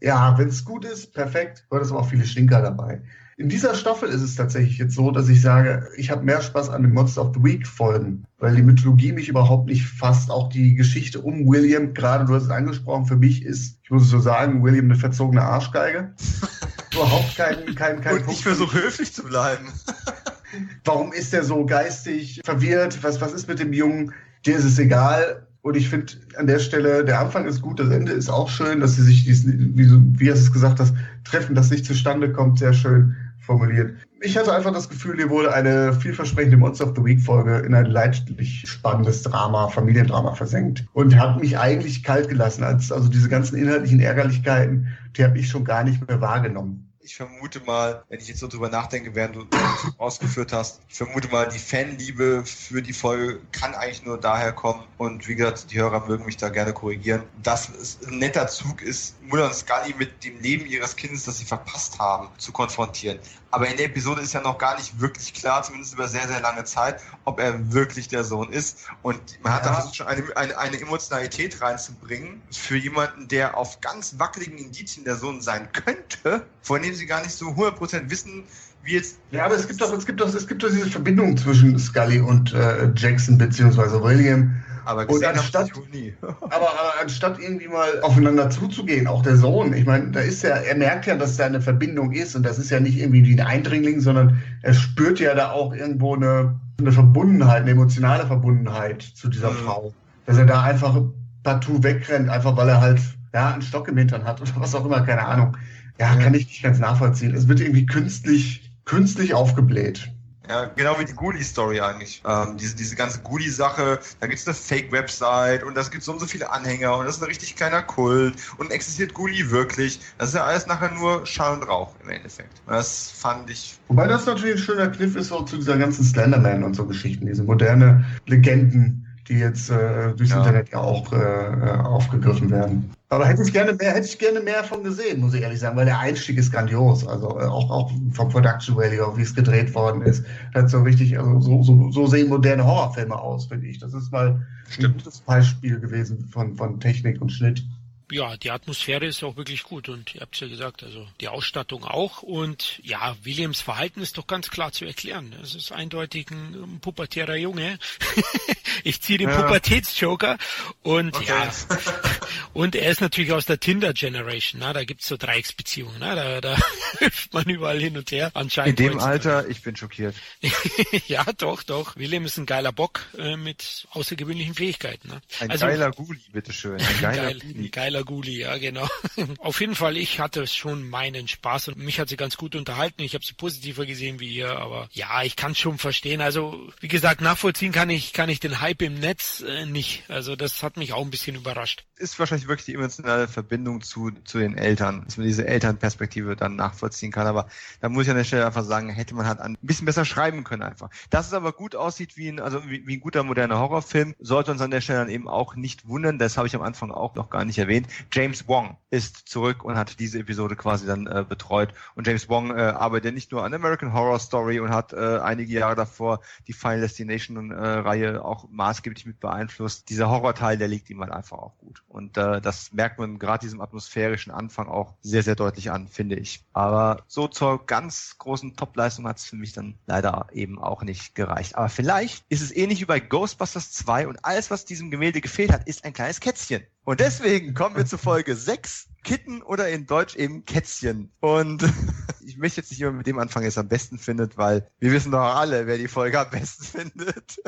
Ja, wenn es gut ist, perfekt, aber es auch viele Stinker dabei. In dieser Staffel ist es tatsächlich jetzt so, dass ich sage, ich habe mehr Spaß an den Monster of the Week Folgen, weil die Mythologie mich überhaupt nicht fasst. Auch die Geschichte um William, gerade du hast es angesprochen, für mich ist, ich muss es so sagen, William eine verzogene Arschgeige. überhaupt kein, kein, kein Und Punkt. Ich versuche höflich zu bleiben. Warum ist er so geistig verwirrt? Was, was ist mit dem Jungen? Dir ist es egal. Und ich finde an der Stelle, der Anfang ist gut, das Ende ist auch schön, dass sie sich diesen, wie, wie du es gesagt hast, treffen, das nicht zustande kommt, sehr schön formuliert. Ich hatte einfach das Gefühl, hier wurde eine vielversprechende Monster of the Week Folge in ein leidlich spannendes Drama, Familiendrama versenkt und hat mich eigentlich kalt gelassen. Als, also diese ganzen inhaltlichen Ärgerlichkeiten, die habe ich schon gar nicht mehr wahrgenommen. ich vermute mal, wenn ich jetzt so drüber nachdenke, während du ausgeführt hast, ich vermute mal, die Fanliebe für die Folge kann eigentlich nur daher kommen. Und wie gesagt, die Hörer mögen mich da gerne korrigieren, dass es ein netter Zug ist, Mutter und Scully mit dem Leben ihres Kindes, das sie verpasst haben, zu konfrontieren. Aber in der Episode ist ja noch gar nicht wirklich klar, zumindest über sehr, sehr lange Zeit, ob er wirklich der Sohn ist. Und man hat ja. da versucht, schon eine, eine, eine Emotionalität reinzubringen für jemanden, der auf ganz wackeligen Indizien der Sohn sein könnte, von dem sie gar nicht so 100% wissen, wie jetzt. Ja, aber es gibt doch, es gibt doch, es gibt doch diese Verbindung zwischen Scully und äh, Jackson beziehungsweise William. Aber und anstatt, aber, aber, anstatt irgendwie mal aufeinander zuzugehen, auch der Sohn, ich meine, da ist ja, er merkt ja, dass da eine Verbindung ist und das ist ja nicht irgendwie wie ein Eindringling, sondern er spürt ja da auch irgendwo eine, eine Verbundenheit, eine emotionale Verbundenheit zu dieser mhm. Frau. Dass er da einfach partout wegrennt, einfach weil er halt ja, einen Stock im Hintern hat oder was auch immer, keine Ahnung. Ja, kann ich nicht ganz nachvollziehen. Es wird irgendwie künstlich, künstlich aufgebläht. Ja, genau wie die Ghoulie-Story eigentlich. Ähm, diese, diese ganze Ghoulie-Sache, da gibt es eine Fake-Website und das gibt so und so viele Anhänger und das ist ein richtig kleiner Kult und existiert Ghoulie wirklich. Das ist ja alles nachher nur Schall und Rauch im Endeffekt. Das fand ich. Wobei das natürlich ein schöner Kniff ist auch zu dieser ganzen Slenderman und so Geschichten, diese moderne Legenden die jetzt äh, durchs ja. Internet ja auch äh, äh, aufgegriffen werden. Aber hätte ich gerne mehr, hätte ich gerne mehr von gesehen, muss ich ehrlich sagen, weil der Einstieg ist grandios. Also äh, auch, auch vom Production Value, auch wie es gedreht worden ist. Das hat so richtig, also so, so, so sehen moderne Horrorfilme aus, finde ich. Das ist mal Stimmt. ein gutes Beispiel gewesen von, von Technik und Schnitt ja, die Atmosphäre ist auch wirklich gut und ihr habt es ja gesagt, also die Ausstattung auch und ja, Williams Verhalten ist doch ganz klar zu erklären. Es ist eindeutig ein, pubertärer Junge. ich ziehe den ja. Pubertätsjoker und okay. ja, und er ist natürlich aus der Tinder-Generation, da gibt's so Dreiecksbeziehungen, da, da hüpft man überall hin und her. Anscheinend In dem Alter, ich bin schockiert. ja, doch, doch. William ist ein geiler Bock äh, mit außergewöhnlichen Fähigkeiten. Ne? Ein also, geiler Guli, bitteschön. Ein geiler Geil, Geiler Guli, ja genau. Auf jeden Fall, ich hatte schon meinen Spaß und mich hat sie ganz gut unterhalten. Ich habe sie positiver gesehen wie ihr, aber ja, ich kann schon verstehen. Also wie gesagt, nachvollziehen kann ich kann ich den Hype im Netz äh, nicht. Also das hat mich auch ein bisschen überrascht. Ist wahrscheinlich wirklich die emotionale Verbindung zu zu den Eltern, dass man diese Elternperspektive dann nachvollziehen kann. Aber da muss ich an der Stelle einfach sagen, hätte man halt ein bisschen besser schreiben können einfach. Dass es aber gut aussieht wie ein also wie, wie ein guter moderner Horrorfilm, sollte uns an der Stelle dann eben auch nicht wundern. Das habe ich am Anfang auch noch gar nicht erwähnt. James Wong ist zurück und hat diese Episode quasi dann äh, betreut. Und James Wong äh, arbeitet nicht nur an American Horror Story und hat äh, einige Jahre davor die Final Destination äh, Reihe auch maßgeblich mit beeinflusst. Dieser Horrorteil, der liegt ihm halt einfach auch gut. Und äh, das merkt man gerade diesem atmosphärischen Anfang auch sehr, sehr deutlich an, finde ich. Aber so zur ganz großen Topleistung hat es für mich dann leider eben auch nicht gereicht. Aber vielleicht ist es ähnlich wie bei Ghostbusters 2 und alles, was diesem Gemälde gefehlt hat, ist ein kleines Kätzchen. Und deswegen kommen wir zu Folge 6, Kitten oder in Deutsch eben Kätzchen. Und ich möchte jetzt nicht immer mit dem anfangen, der es am besten findet, weil wir wissen doch alle, wer die Folge am besten findet.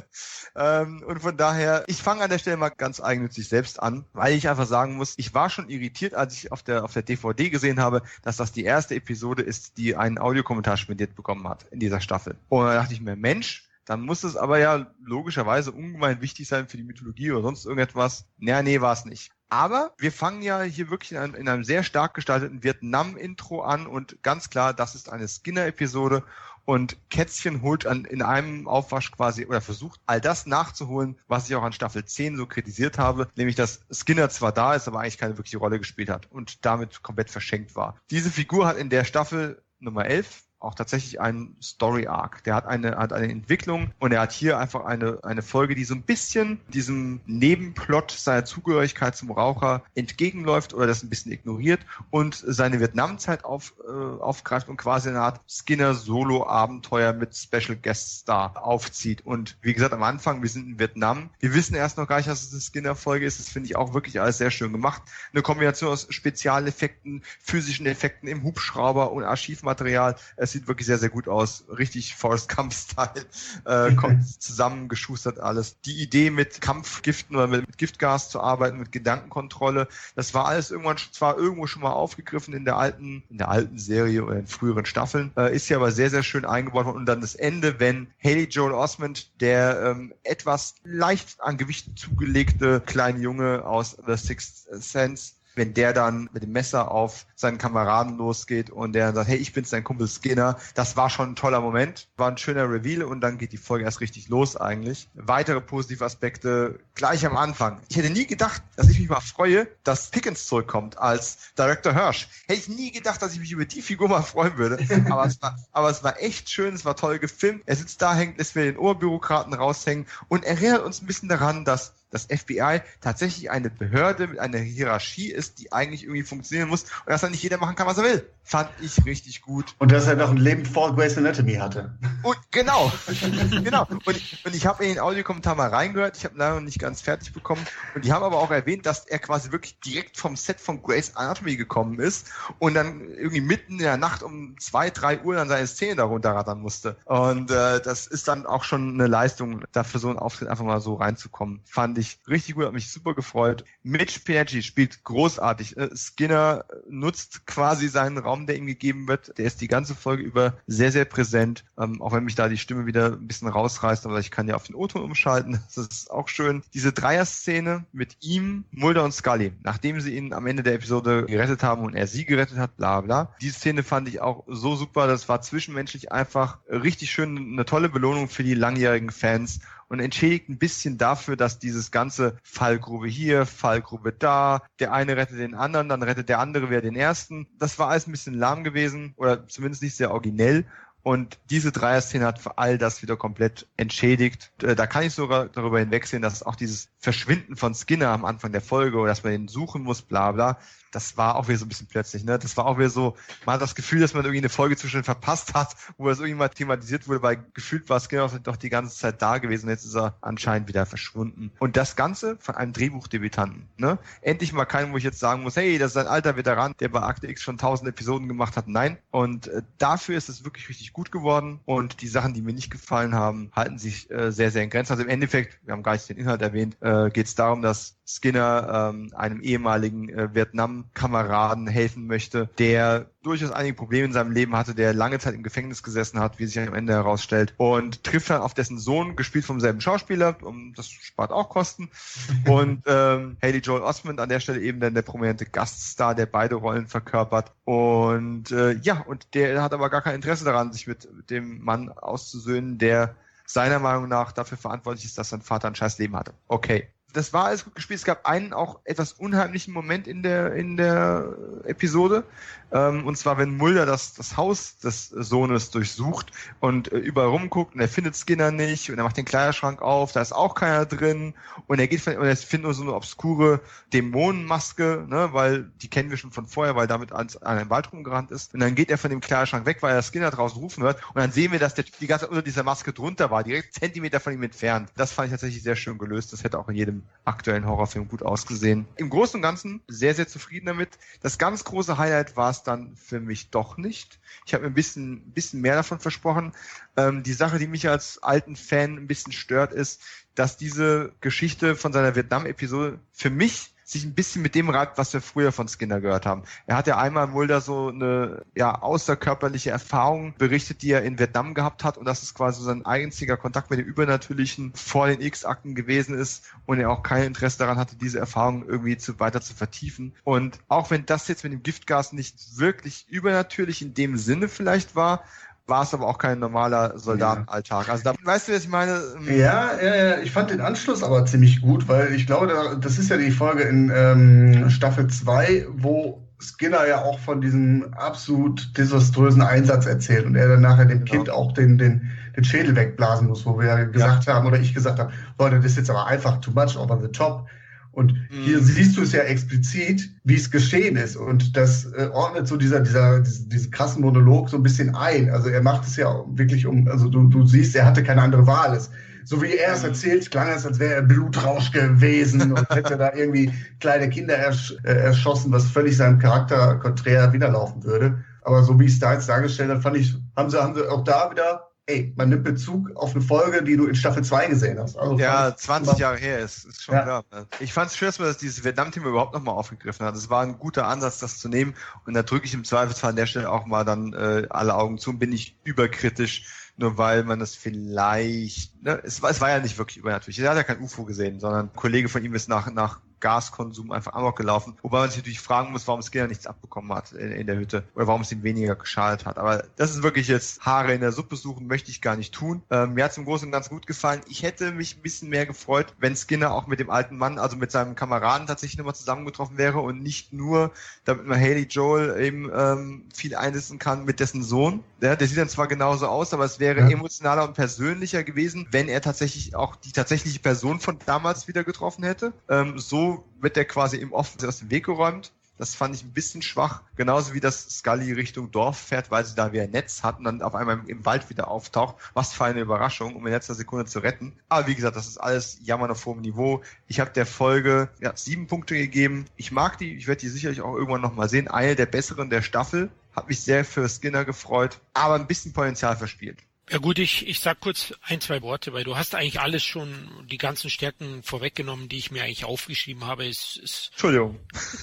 Ähm, und von daher, ich fange an der Stelle mal ganz eigennützig selbst an, weil ich einfach sagen muss, ich war schon irritiert, als ich auf der, auf der DVD gesehen habe, dass das die erste Episode ist, die einen Audiokommentar spendiert bekommen hat in dieser Staffel. Und da dachte ich mir, Mensch, dann muss es aber ja logischerweise ungemein wichtig sein für die Mythologie oder sonst irgendetwas. Naja, nee, war es nicht. Aber wir fangen ja hier wirklich in einem, in einem sehr stark gestalteten Vietnam-Intro an und ganz klar, das ist eine Skinner-Episode und Kätzchen holt an, in einem Aufwasch quasi oder versucht all das nachzuholen, was ich auch an Staffel 10 so kritisiert habe, nämlich dass Skinner zwar da ist, aber eigentlich keine wirkliche Rolle gespielt hat und damit komplett verschenkt war. Diese Figur hat in der Staffel Nummer 11 auch tatsächlich einen Story Arc. Der hat eine, hat eine Entwicklung und er hat hier einfach eine, eine Folge, die so ein bisschen diesem Nebenplot seiner Zugehörigkeit zum Raucher entgegenläuft oder das ein bisschen ignoriert und seine Vietnamzeit auf, äh, aufgreift und quasi eine Art Skinner-Solo-Abenteuer mit Special Guest Star aufzieht. Und wie gesagt, am Anfang, wir sind in Vietnam. Wir wissen erst noch gar nicht, dass es eine Skinner-Folge ist. Das finde ich auch wirklich alles sehr schön gemacht. Eine Kombination aus Spezialeffekten, physischen Effekten im Hubschrauber und Archivmaterial. Es sieht wirklich sehr, sehr gut aus. Richtig Forrest Gump-Style. Äh, kommt zusammengeschustert alles. Die Idee mit Kampfgiften oder mit, mit Giftgas zu arbeiten, mit Gedankenkontrolle, das war alles irgendwann zwar irgendwo schon mal aufgegriffen in der alten, in der alten Serie oder in früheren Staffeln, äh, ist ja aber sehr, sehr schön eingebaut worden. Und dann das Ende, wenn Haley Joel Osment, der ähm, etwas leicht an Gewicht zugelegte kleine Junge aus The Sixth Sense, wenn der dann mit dem Messer auf seinen Kameraden losgeht und der dann sagt, hey, ich bin's, dein Kumpel Skinner. Das war schon ein toller Moment, war ein schöner Reveal und dann geht die Folge erst richtig los eigentlich. Weitere positive Aspekte gleich am Anfang. Ich hätte nie gedacht, dass ich mich mal freue, dass Pickens zurückkommt als Director Hirsch. Hätte ich nie gedacht, dass ich mich über die Figur mal freuen würde. Aber es war, aber es war echt schön, es war toll gefilmt. Er sitzt da, hängt, lässt mir den Ohrbürokraten raushängen und erinnert uns ein bisschen daran, dass das FBI tatsächlich eine Behörde mit einer Hierarchie ist, die eigentlich irgendwie funktionieren muss und dass dann nicht jeder machen kann, was er will. Fand ich richtig gut. Und dass er noch ein Leben vor Grey's Anatomy hatte. Und genau, genau. Und, und ich habe in den Audiokommentar mal reingehört, ich habe leider noch nicht ganz fertig bekommen. Und die haben aber auch erwähnt, dass er quasi wirklich direkt vom Set von Grey's Anatomy gekommen ist und dann irgendwie mitten in der Nacht um zwei, drei Uhr dann seine Szene darunter rattern musste. Und äh, das ist dann auch schon eine Leistung, dafür so einen Auftritt einfach mal so reinzukommen. Fand ich richtig gut, hat mich super gefreut. Mitch Piaggi spielt großartig. Äh, Skinner nutzt quasi seinen Raum, der ihm gegeben wird. Der ist die ganze Folge über sehr, sehr präsent. Ähm, auch wenn mich da die Stimme wieder ein bisschen rausreißt, aber ich kann ja auf den O-Ton umschalten. Das ist auch schön. Diese Dreier-Szene mit ihm, Mulder und Scully, nachdem sie ihn am Ende der Episode gerettet haben und er sie gerettet hat, bla bla. Diese Szene fand ich auch so super. Das war zwischenmenschlich einfach richtig schön, eine tolle Belohnung für die langjährigen Fans und entschädigt ein bisschen dafür, dass dieses ganze Fallgrube hier, Fallgrube da, der eine rettet den anderen, dann rettet der andere wieder den ersten. Das war alles ein bisschen lahm gewesen oder zumindest nicht sehr originell. Und diese Dreier-Szene hat für all das wieder komplett entschädigt. Äh, da kann ich sogar darüber hinwegsehen, dass auch dieses Verschwinden von Skinner am Anfang der Folge oder dass man ihn suchen muss, bla bla, das war auch wieder so ein bisschen plötzlich, ne? Das war auch wieder so, man hat das Gefühl, dass man irgendwie eine Folge zwischen verpasst hat, wo es irgendwie mal thematisiert wurde, weil gefühlt war Skinner doch die ganze Zeit da gewesen jetzt ist er anscheinend wieder verschwunden. Und das Ganze von einem Drehbuchdebütanten, ne? Endlich mal keinen, wo ich jetzt sagen muss, hey, das ist ein alter Veteran, der bei Akte X schon tausend Episoden gemacht hat. Nein. Und äh, dafür ist es wirklich richtig gut geworden und die Sachen, die mir nicht gefallen haben, halten sich äh, sehr, sehr in Grenzen. Also im Endeffekt, wir haben gar nicht den Inhalt erwähnt, äh, geht es darum, dass Skinner ähm, einem ehemaligen äh, Vietnam-Kameraden helfen möchte, der durchaus einige Probleme in seinem Leben hatte, der lange Zeit im Gefängnis gesessen hat, wie sich am Ende herausstellt, und trifft dann auf dessen Sohn, gespielt vom selben Schauspieler, um das spart auch Kosten. Und ähm, Haley Joel Osment an der Stelle eben dann der prominente Gaststar, der beide Rollen verkörpert. Und äh, ja, und der hat aber gar kein Interesse daran, sich mit, mit dem Mann auszusöhnen, der seiner Meinung nach dafür verantwortlich ist, dass sein Vater ein scheiß Leben hatte. Okay das war alles gut gespielt. Es gab einen auch etwas unheimlichen Moment in der, in der Episode. Ähm, und zwar, wenn Mulder das, das Haus des Sohnes durchsucht und äh, überall rumguckt und er findet Skinner nicht und er macht den Kleiderschrank auf, da ist auch keiner drin und er geht von, und er findet nur so eine obskure Dämonenmaske, ne, weil die kennen wir schon von vorher, weil damit an einem Wald rumgerannt ist. Und dann geht er von dem Kleiderschrank weg, weil er Skinner draußen rufen hört und dann sehen wir, dass der die ganze Zeit unter dieser Maske drunter war, direkt Zentimeter von ihm entfernt. Das fand ich tatsächlich sehr schön gelöst. Das hätte auch in jedem aktuellen Horrorfilm gut ausgesehen. Im Großen und Ganzen sehr, sehr zufrieden damit. Das ganz große Highlight war es dann für mich doch nicht. Ich habe mir ein bisschen, bisschen mehr davon versprochen. Ähm, die Sache, die mich als alten Fan ein bisschen stört, ist, dass diese Geschichte von seiner Vietnam-Episode für mich sich ein bisschen mit dem reibt, was wir früher von Skinner gehört haben. Er hat ja einmal Mulder so eine ja außerkörperliche Erfahrung berichtet, die er in Vietnam gehabt hat und dass es quasi sein einziger Kontakt mit dem Übernatürlichen vor den X-Akten gewesen ist und er auch kein Interesse daran hatte, diese Erfahrung irgendwie zu, weiter zu vertiefen. Und auch wenn das jetzt mit dem Giftgas nicht wirklich übernatürlich in dem Sinne vielleicht war, war es aber auch kein normaler Soldatenalltag. Also da, weißt du, was ich meine? Ähm, ja, ja, ich fand den Anschluss aber ziemlich gut, weil ich glaube, das ist ja die Folge in ähm, Staffel 2, wo Skinner ja auch von diesem absolut desaströsen Einsatz erzählt und er dann nachher dem genau. Kind auch den, den, den Schädel wegblasen muss, wo wir ja gesagt ja. haben, oder ich gesagt habe, Leute, das ist jetzt aber einfach too much over the top. Und mhm. hier siehst du es ja explizit, wie es geschehen ist. Und das äh, ordnet so dieser, dieser, diese, diesen krassen Monolog so ein bisschen ein. Also er macht es ja wirklich um, also du, du siehst, er hatte keine andere Wahl. Es, so wie er es mhm. erzählt, klang es, als wäre er Blutrausch gewesen und hätte da irgendwie kleine Kinder ersch äh, erschossen, was völlig seinem Charakter konträr widerlaufen würde. Aber so wie es da jetzt dargestellt hat, fand ich, haben sie, haben sie auch da wieder ey, man nimmt Bezug auf eine Folge, die du in Staffel 2 gesehen hast. Also ja, 20 Jahre her ist, ist schon ja. klar. Ne? Ich fand es schön, dass man das, dieses Vietnam-Thema überhaupt nochmal aufgegriffen hat. Es war ein guter Ansatz, das zu nehmen. Und da drücke ich im Zweifelsfall an der Stelle auch mal dann äh, alle Augen zu und bin ich überkritisch, nur weil man das vielleicht, ne, es, war, es war ja nicht wirklich übernatürlich. Er hat ja kein UFO gesehen, sondern ein Kollege von ihm ist nach, nach Gaskonsum einfach amok gelaufen. Wobei man sich natürlich fragen muss, warum Skinner nichts abbekommen hat in, in der Hütte oder warum es ihm weniger geschadet hat. Aber das ist wirklich jetzt Haare in der Suppe suchen, möchte ich gar nicht tun. Ähm, mir hat es im Großen und Ganzen gut gefallen. Ich hätte mich ein bisschen mehr gefreut, wenn Skinner auch mit dem alten Mann, also mit seinem Kameraden tatsächlich nochmal zusammengetroffen wäre und nicht nur, damit man Haley Joel eben ähm, viel einsetzen kann mit dessen Sohn. Ja, der sieht dann zwar genauso aus, aber es wäre ja. emotionaler und persönlicher gewesen, wenn er tatsächlich auch die tatsächliche Person von damals wieder getroffen hätte. Ähm, so wird er quasi im Off aus dem Weg geräumt. Das fand ich ein bisschen schwach. Genauso wie das Scully Richtung Dorf fährt, weil sie da wieder ein Netz hat und dann auf einmal im Wald wieder auftaucht. Was für eine Überraschung, um in letzter Sekunde zu retten. Aber wie gesagt, das ist alles Jammern auf hohem Niveau. Ich habe der Folge ja, sieben Punkte gegeben. Ich mag die, ich werde die sicherlich auch irgendwann nochmal sehen. Eine der besseren der Staffel. Hat mich sehr für Skinner gefreut, aber ein bisschen Potenzial verspielt. Ja gut, ich, ich sag kurz ein, zwei Worte, weil du hast eigentlich alles schon, die ganzen Stärken vorweggenommen, die ich mir eigentlich aufgeschrieben habe. Ist, ist Entschuldigung.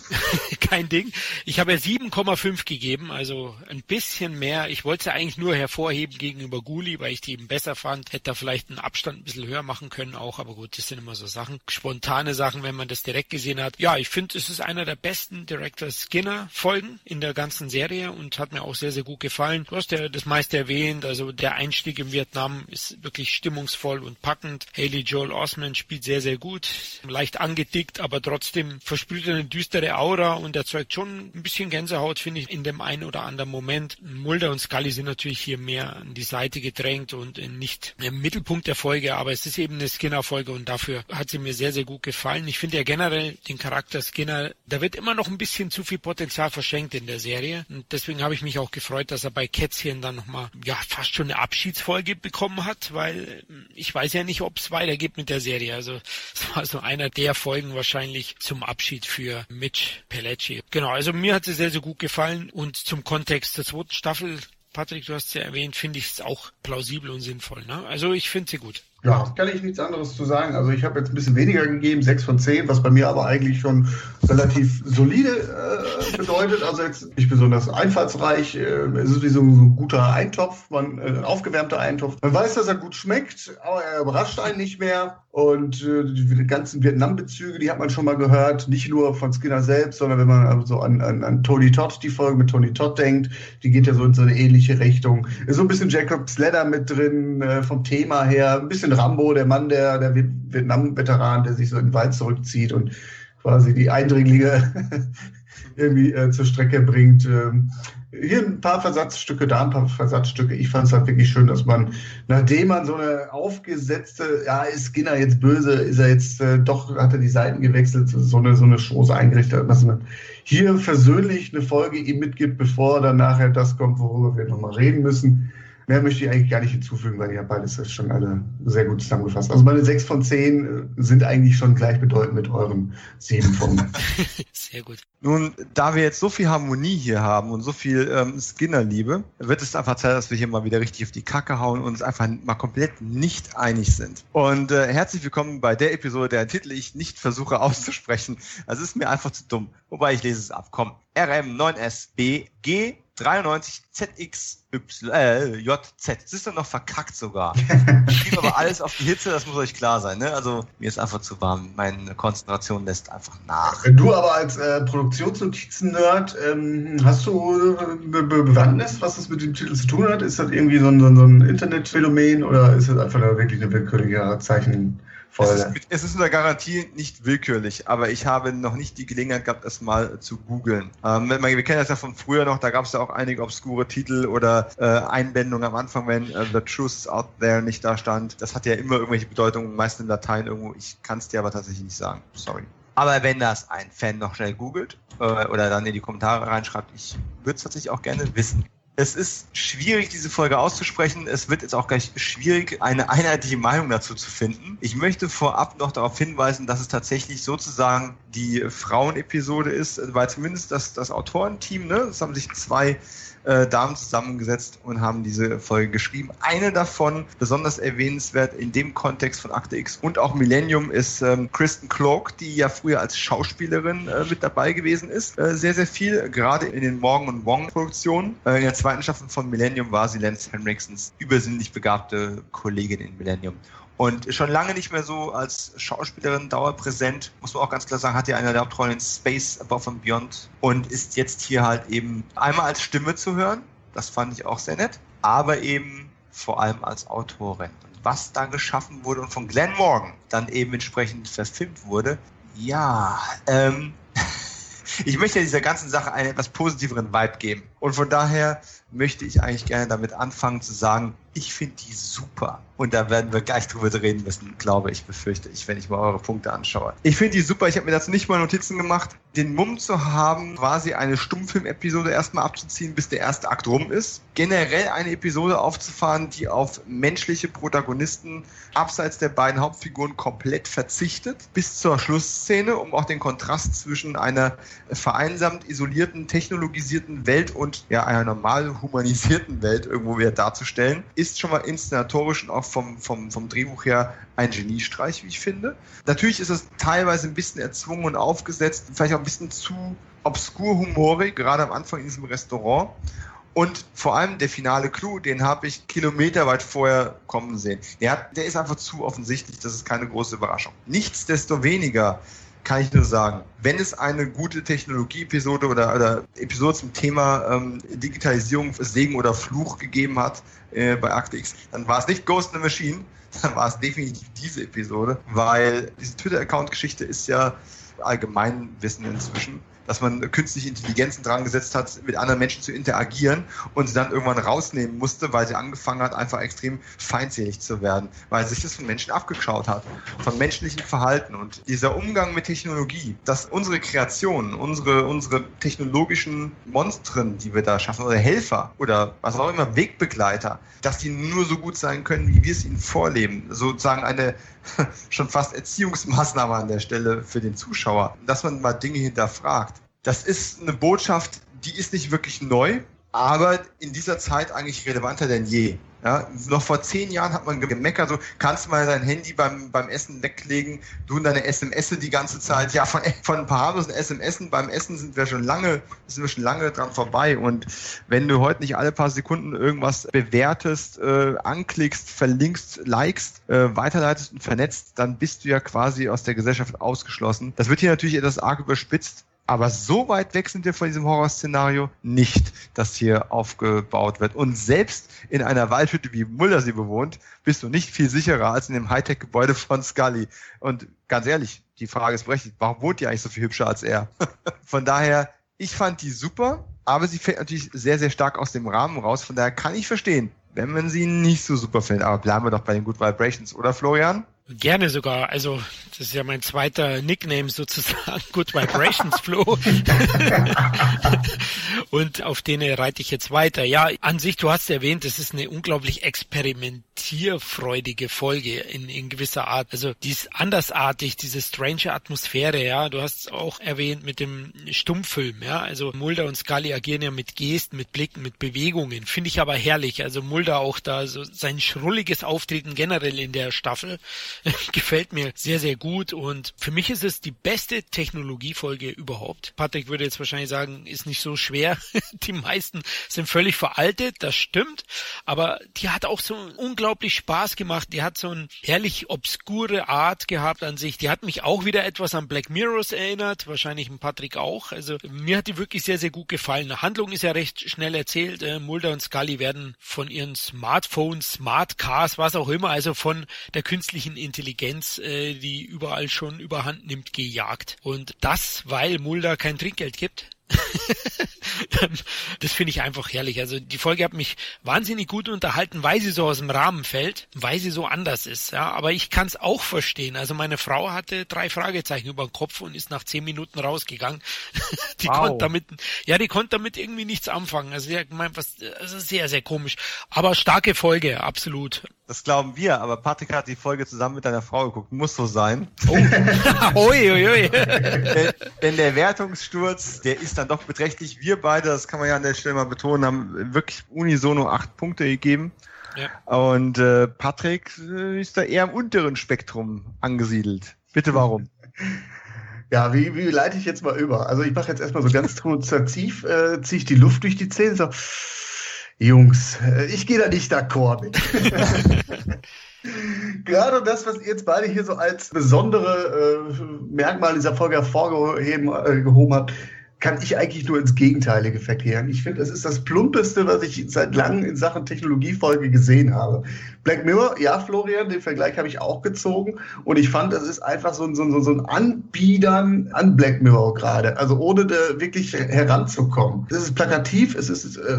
kein Ding. Ich habe ja 7,5 gegeben, also ein bisschen mehr. Ich wollte sie eigentlich nur hervorheben gegenüber Guli, weil ich die eben besser fand. Hätte da vielleicht einen Abstand ein bisschen höher machen können auch, aber gut, das sind immer so Sachen, spontane Sachen, wenn man das direkt gesehen hat. Ja, ich finde, es ist einer der besten Director Skinner Folgen in der ganzen Serie und hat mir auch sehr, sehr gut gefallen. Du hast ja das meiste erwähnt, also der ein Einstieg in Vietnam ist wirklich stimmungsvoll und packend. Haley Joel Osment spielt sehr, sehr gut. Leicht angedickt, aber trotzdem versprüht er eine düstere Aura und erzeugt schon ein bisschen Gänsehaut, finde ich, in dem einen oder anderen Moment. Mulder und Scully sind natürlich hier mehr an die Seite gedrängt und nicht im Mittelpunkt der Folge, aber es ist eben eine Skinner-Folge und dafür hat sie mir sehr, sehr gut gefallen. Ich finde ja generell den Charakter Skinner, da wird immer noch ein bisschen zu viel Potenzial verschenkt in der Serie und deswegen habe ich mich auch gefreut, dass er bei Kätzchen dann nochmal, ja, fast schon eine Abschied Abschiedsfolge bekommen hat, weil ich weiß ja nicht, ob es weitergeht mit der Serie. Also es war so einer der Folgen wahrscheinlich zum Abschied für Mitch Pellecci. Genau, also mir hat sie sehr, sehr gut gefallen und zum Kontext der zweiten Staffel Patrick, du hast ja erwähnt, finde ich es auch plausibel und sinnvoll. Ne? Also ich finde sie gut. Ja, kann ich nichts anderes zu sagen. Also ich habe jetzt ein bisschen weniger gegeben, 6 von 10, was bei mir aber eigentlich schon relativ solide äh, bedeutet. Also jetzt nicht besonders einfallsreich. Äh, es ist wie so ein guter Eintopf, man, äh, aufgewärmter Eintopf. Man weiß, dass er gut schmeckt, aber er überrascht einen nicht mehr. Und äh, die ganzen Vietnam-Bezüge, die hat man schon mal gehört, nicht nur von Skinner selbst, sondern wenn man also an, an, an Tony Todd, die Folge mit Tony Todd denkt, die geht ja so in so eine ähnliche Richtung. Ist so ein bisschen Jacob Sledder mit drin, äh, vom Thema her, ein bisschen bisschen Rambo, der Mann, der, der Vietnam-Veteran, der sich so in den Wald zurückzieht und quasi die Eindringlinge irgendwie äh, zur Strecke bringt. Ähm, hier ein paar Versatzstücke, da ein paar Versatzstücke. Ich fand es halt wirklich schön, dass man, nachdem man so eine aufgesetzte, ja, ist Skinner jetzt böse, ist er jetzt äh, doch, hat er die Seiten gewechselt, so eine, so eine Chose eingerichtet hat, dass man hier versöhnlich eine Folge ihm mitgibt, bevor dann nachher das kommt, worüber wir nochmal reden müssen. Mehr möchte ich eigentlich gar nicht hinzufügen, weil ihr habt beides schon alle sehr gut zusammengefasst. Also meine sechs von zehn äh, sind eigentlich schon gleichbedeutend mit euren sieben von. sehr gut. Nun, da wir jetzt so viel Harmonie hier haben und so viel ähm, Skinner-Liebe, wird es einfach Zeit, dass wir hier mal wieder richtig auf die Kacke hauen und uns einfach mal komplett nicht einig sind. Und äh, herzlich willkommen bei der Episode, deren Titel ich nicht versuche auszusprechen. Also ist mir einfach zu dumm. Wobei ich lese es ab. Komm. RM9SBG 93 ZXY, äh, JZ. Das ist dann noch verkackt sogar. Ich schiebe aber alles auf die Hitze, das muss euch klar sein. Ne? Also mir ist einfach zu warm. Meine Konzentration lässt einfach nach. Du aber als äh, Produktionsnotizen-Nerd, ähm, hast du äh, eine Bewandtnis, was das mit dem Titel zu tun hat? Ist das irgendwie so ein, so ein Internetphänomen oder ist das einfach wirklich eine willkürliche Zeichen? Es ist, es ist unter Garantie nicht willkürlich, aber ich habe noch nicht die Gelegenheit gehabt, das mal zu googeln. Ähm, wir kennen das ja von früher noch, da gab es ja auch einige obskure Titel oder äh, Einblendungen am Anfang, wenn äh, The Truth is Out There nicht da stand. Das hat ja immer irgendwelche Bedeutungen, meist in Latein irgendwo. Ich kann es dir aber tatsächlich nicht sagen. Sorry. Aber wenn das ein Fan noch schnell googelt äh, oder dann in die Kommentare reinschreibt, ich würde es tatsächlich auch gerne wissen. Es ist schwierig, diese Folge auszusprechen. Es wird jetzt auch gleich schwierig, eine einheitliche Meinung dazu zu finden. Ich möchte vorab noch darauf hinweisen, dass es tatsächlich sozusagen die Frauenepisode ist, weil zumindest das, das Autorenteam, ne, es haben sich zwei äh, Damen zusammengesetzt und haben diese Folge geschrieben. Eine davon, besonders erwähnenswert in dem Kontext von Akte X und auch Millennium, ist ähm, Kristen Clark, die ja früher als Schauspielerin äh, mit dabei gewesen ist. Äh, sehr, sehr viel, gerade in den Morgan und Wong-Produktionen. Äh, in der zweiten Staffel von Millennium war sie Lance Henriksons übersinnlich begabte Kollegin in Millennium. Und schon lange nicht mehr so als Schauspielerin dauerpräsent, muss man auch ganz klar sagen, hat ja eine der Hauptrollen in Space Above and Beyond und ist jetzt hier halt eben einmal als Stimme zu hören. Das fand ich auch sehr nett. Aber eben vor allem als Autorin. Und was da geschaffen wurde und von Glenn Morgan dann eben entsprechend verfilmt wurde, ja, ähm, ich möchte dieser ganzen Sache einen etwas positiveren Vibe geben. Und von daher möchte ich eigentlich gerne damit anfangen zu sagen, ich finde die super. Und da werden wir gleich drüber reden müssen, glaube ich, befürchte ich, wenn ich mal eure Punkte anschaue. Ich finde die super. Ich habe mir dazu nicht mal Notizen gemacht. Den Mumm zu haben, quasi eine Stummfilm-Episode erstmal abzuziehen, bis der erste Akt rum ist. Generell eine Episode aufzufahren, die auf menschliche Protagonisten abseits der beiden Hauptfiguren komplett verzichtet. Bis zur Schlussszene, um auch den Kontrast zwischen einer vereinsamt isolierten, technologisierten Welt und ja, einer normal humanisierten Welt irgendwo wieder darzustellen ist schon mal inszenatorisch und auch vom, vom, vom Drehbuch her ein Geniestreich, wie ich finde. Natürlich ist es teilweise ein bisschen erzwungen und aufgesetzt, vielleicht auch ein bisschen zu obskur humorig, gerade am Anfang in diesem Restaurant. Und vor allem der finale Clou, den habe ich kilometerweit vorher kommen sehen. Der, hat, der ist einfach zu offensichtlich, das ist keine große Überraschung. Nichtsdestoweniger kann ich nur sagen, wenn es eine gute Technologie-Episode oder, oder Episode zum Thema ähm, Digitalisierung, Segen oder Fluch gegeben hat äh, bei Akte dann war es nicht Ghost in the Machine, dann war es definitiv diese Episode, weil diese Twitter-Account-Geschichte ist ja Allgemeinwissen inzwischen dass man künstliche Intelligenzen dran gesetzt hat, mit anderen Menschen zu interagieren und sie dann irgendwann rausnehmen musste, weil sie angefangen hat, einfach extrem feindselig zu werden, weil sich das von Menschen abgeschaut hat, von menschlichem Verhalten. Und dieser Umgang mit Technologie, dass unsere Kreationen, unsere, unsere technologischen Monstren, die wir da schaffen, oder Helfer oder was auch immer, Wegbegleiter, dass die nur so gut sein können, wie wir es ihnen vorleben. Sozusagen eine schon fast Erziehungsmaßnahme an der Stelle für den Zuschauer, dass man mal Dinge hinterfragt. Das ist eine Botschaft, die ist nicht wirklich neu, aber in dieser Zeit eigentlich relevanter denn je. Ja, noch vor zehn Jahren hat man gemeckert, so kannst du mal dein Handy beim, beim Essen weglegen, du und deine SMS die ganze Zeit. Ja, von, von ein paar harmlosen SMS beim Essen sind wir schon lange, sind wir schon lange dran vorbei. Und wenn du heute nicht alle paar Sekunden irgendwas bewertest, äh, anklickst, verlinkst, likest, äh, weiterleitest und vernetzt, dann bist du ja quasi aus der Gesellschaft ausgeschlossen. Das wird hier natürlich etwas arg überspitzt. Aber so weit weg sind wir von diesem Horrorszenario nicht, das hier aufgebaut wird. Und selbst in einer Waldhütte, wie Mulder sie bewohnt, bist du nicht viel sicherer als in dem Hightech-Gebäude von Scully. Und ganz ehrlich, die Frage ist berechtigt, warum wohnt die eigentlich so viel hübscher als er? von daher, ich fand die super, aber sie fällt natürlich sehr, sehr stark aus dem Rahmen raus. Von daher kann ich verstehen, wenn man sie nicht so super findet. Aber bleiben wir doch bei den Good Vibrations, oder Florian? Gerne sogar. Also, das ist ja mein zweiter Nickname sozusagen. Good Vibrations Flo. und auf den reite ich jetzt weiter. Ja, an sich, du hast erwähnt, das ist eine unglaublich experimentierfreudige Folge in, in gewisser Art. Also, die ist andersartig, diese strange Atmosphäre, ja. Du hast es auch erwähnt mit dem Stummfilm, ja. Also, Mulder und Scully agieren ja mit Gesten, mit Blicken, mit Bewegungen. Finde ich aber herrlich. Also, Mulder auch da so sein schrulliges Auftreten generell in der Staffel gefällt mir sehr, sehr gut und für mich ist es die beste Technologiefolge überhaupt. Patrick würde jetzt wahrscheinlich sagen, ist nicht so schwer. Die meisten sind völlig veraltet, das stimmt, aber die hat auch so unglaublich Spaß gemacht. Die hat so eine herrlich obskure Art gehabt an sich. Die hat mich auch wieder etwas an Black Mirrors erinnert, wahrscheinlich Patrick auch. Also mir hat die wirklich sehr, sehr gut gefallen. Die Handlung ist ja recht schnell erzählt. Äh, Mulder und Scully werden von ihren Smartphones, Smart Cars, was auch immer, also von der künstlichen Intelligenz Intelligenz, äh, die überall schon überhand nimmt, gejagt. Und das, weil Mulder kein Trinkgeld gibt. das finde ich einfach herrlich. Also die Folge hat mich wahnsinnig gut unterhalten, weil sie so aus dem Rahmen fällt, weil sie so anders ist. Ja, aber ich kann es auch verstehen. Also meine Frau hatte drei Fragezeichen über den Kopf und ist nach zehn Minuten rausgegangen. die wow. konnte damit, ja, die konnte damit irgendwie nichts anfangen. Also hat gemeint, was, also sehr, sehr komisch. Aber starke Folge, absolut. Das glauben wir, aber Patrick hat die Folge zusammen mit deiner Frau geguckt. Muss so sein. Oh. ui, ui, ui. denn, denn der Wertungssturz, der ist dann doch beträchtlich. Wir beide, das kann man ja an der Stelle mal betonen, haben wirklich unisono acht Punkte gegeben. Ja. Und äh, Patrick äh, ist da eher im unteren Spektrum angesiedelt. Bitte warum? Ja, wie, wie leite ich jetzt mal über? Also ich mache jetzt erstmal so ganz demonstrativ, äh, ziehe ich die Luft durch die Zähne, so, Jungs, äh, ich gehe da nicht d'accord mit. Gerade das, was ihr jetzt beide hier so als besondere äh, Merkmal dieser Folge hervorgehoben äh, habt, kann ich eigentlich nur ins Gegenteilige verkehren. Ich finde, es ist das Plumpeste, was ich seit langem in Sachen Technologiefolge gesehen habe. Black Mirror, ja, Florian, den Vergleich habe ich auch gezogen. Und ich fand, es ist einfach so ein, so ein, so ein Anbiedern an Black Mirror gerade. Also ohne da wirklich heranzukommen. Es ist plakativ, es ist, äh,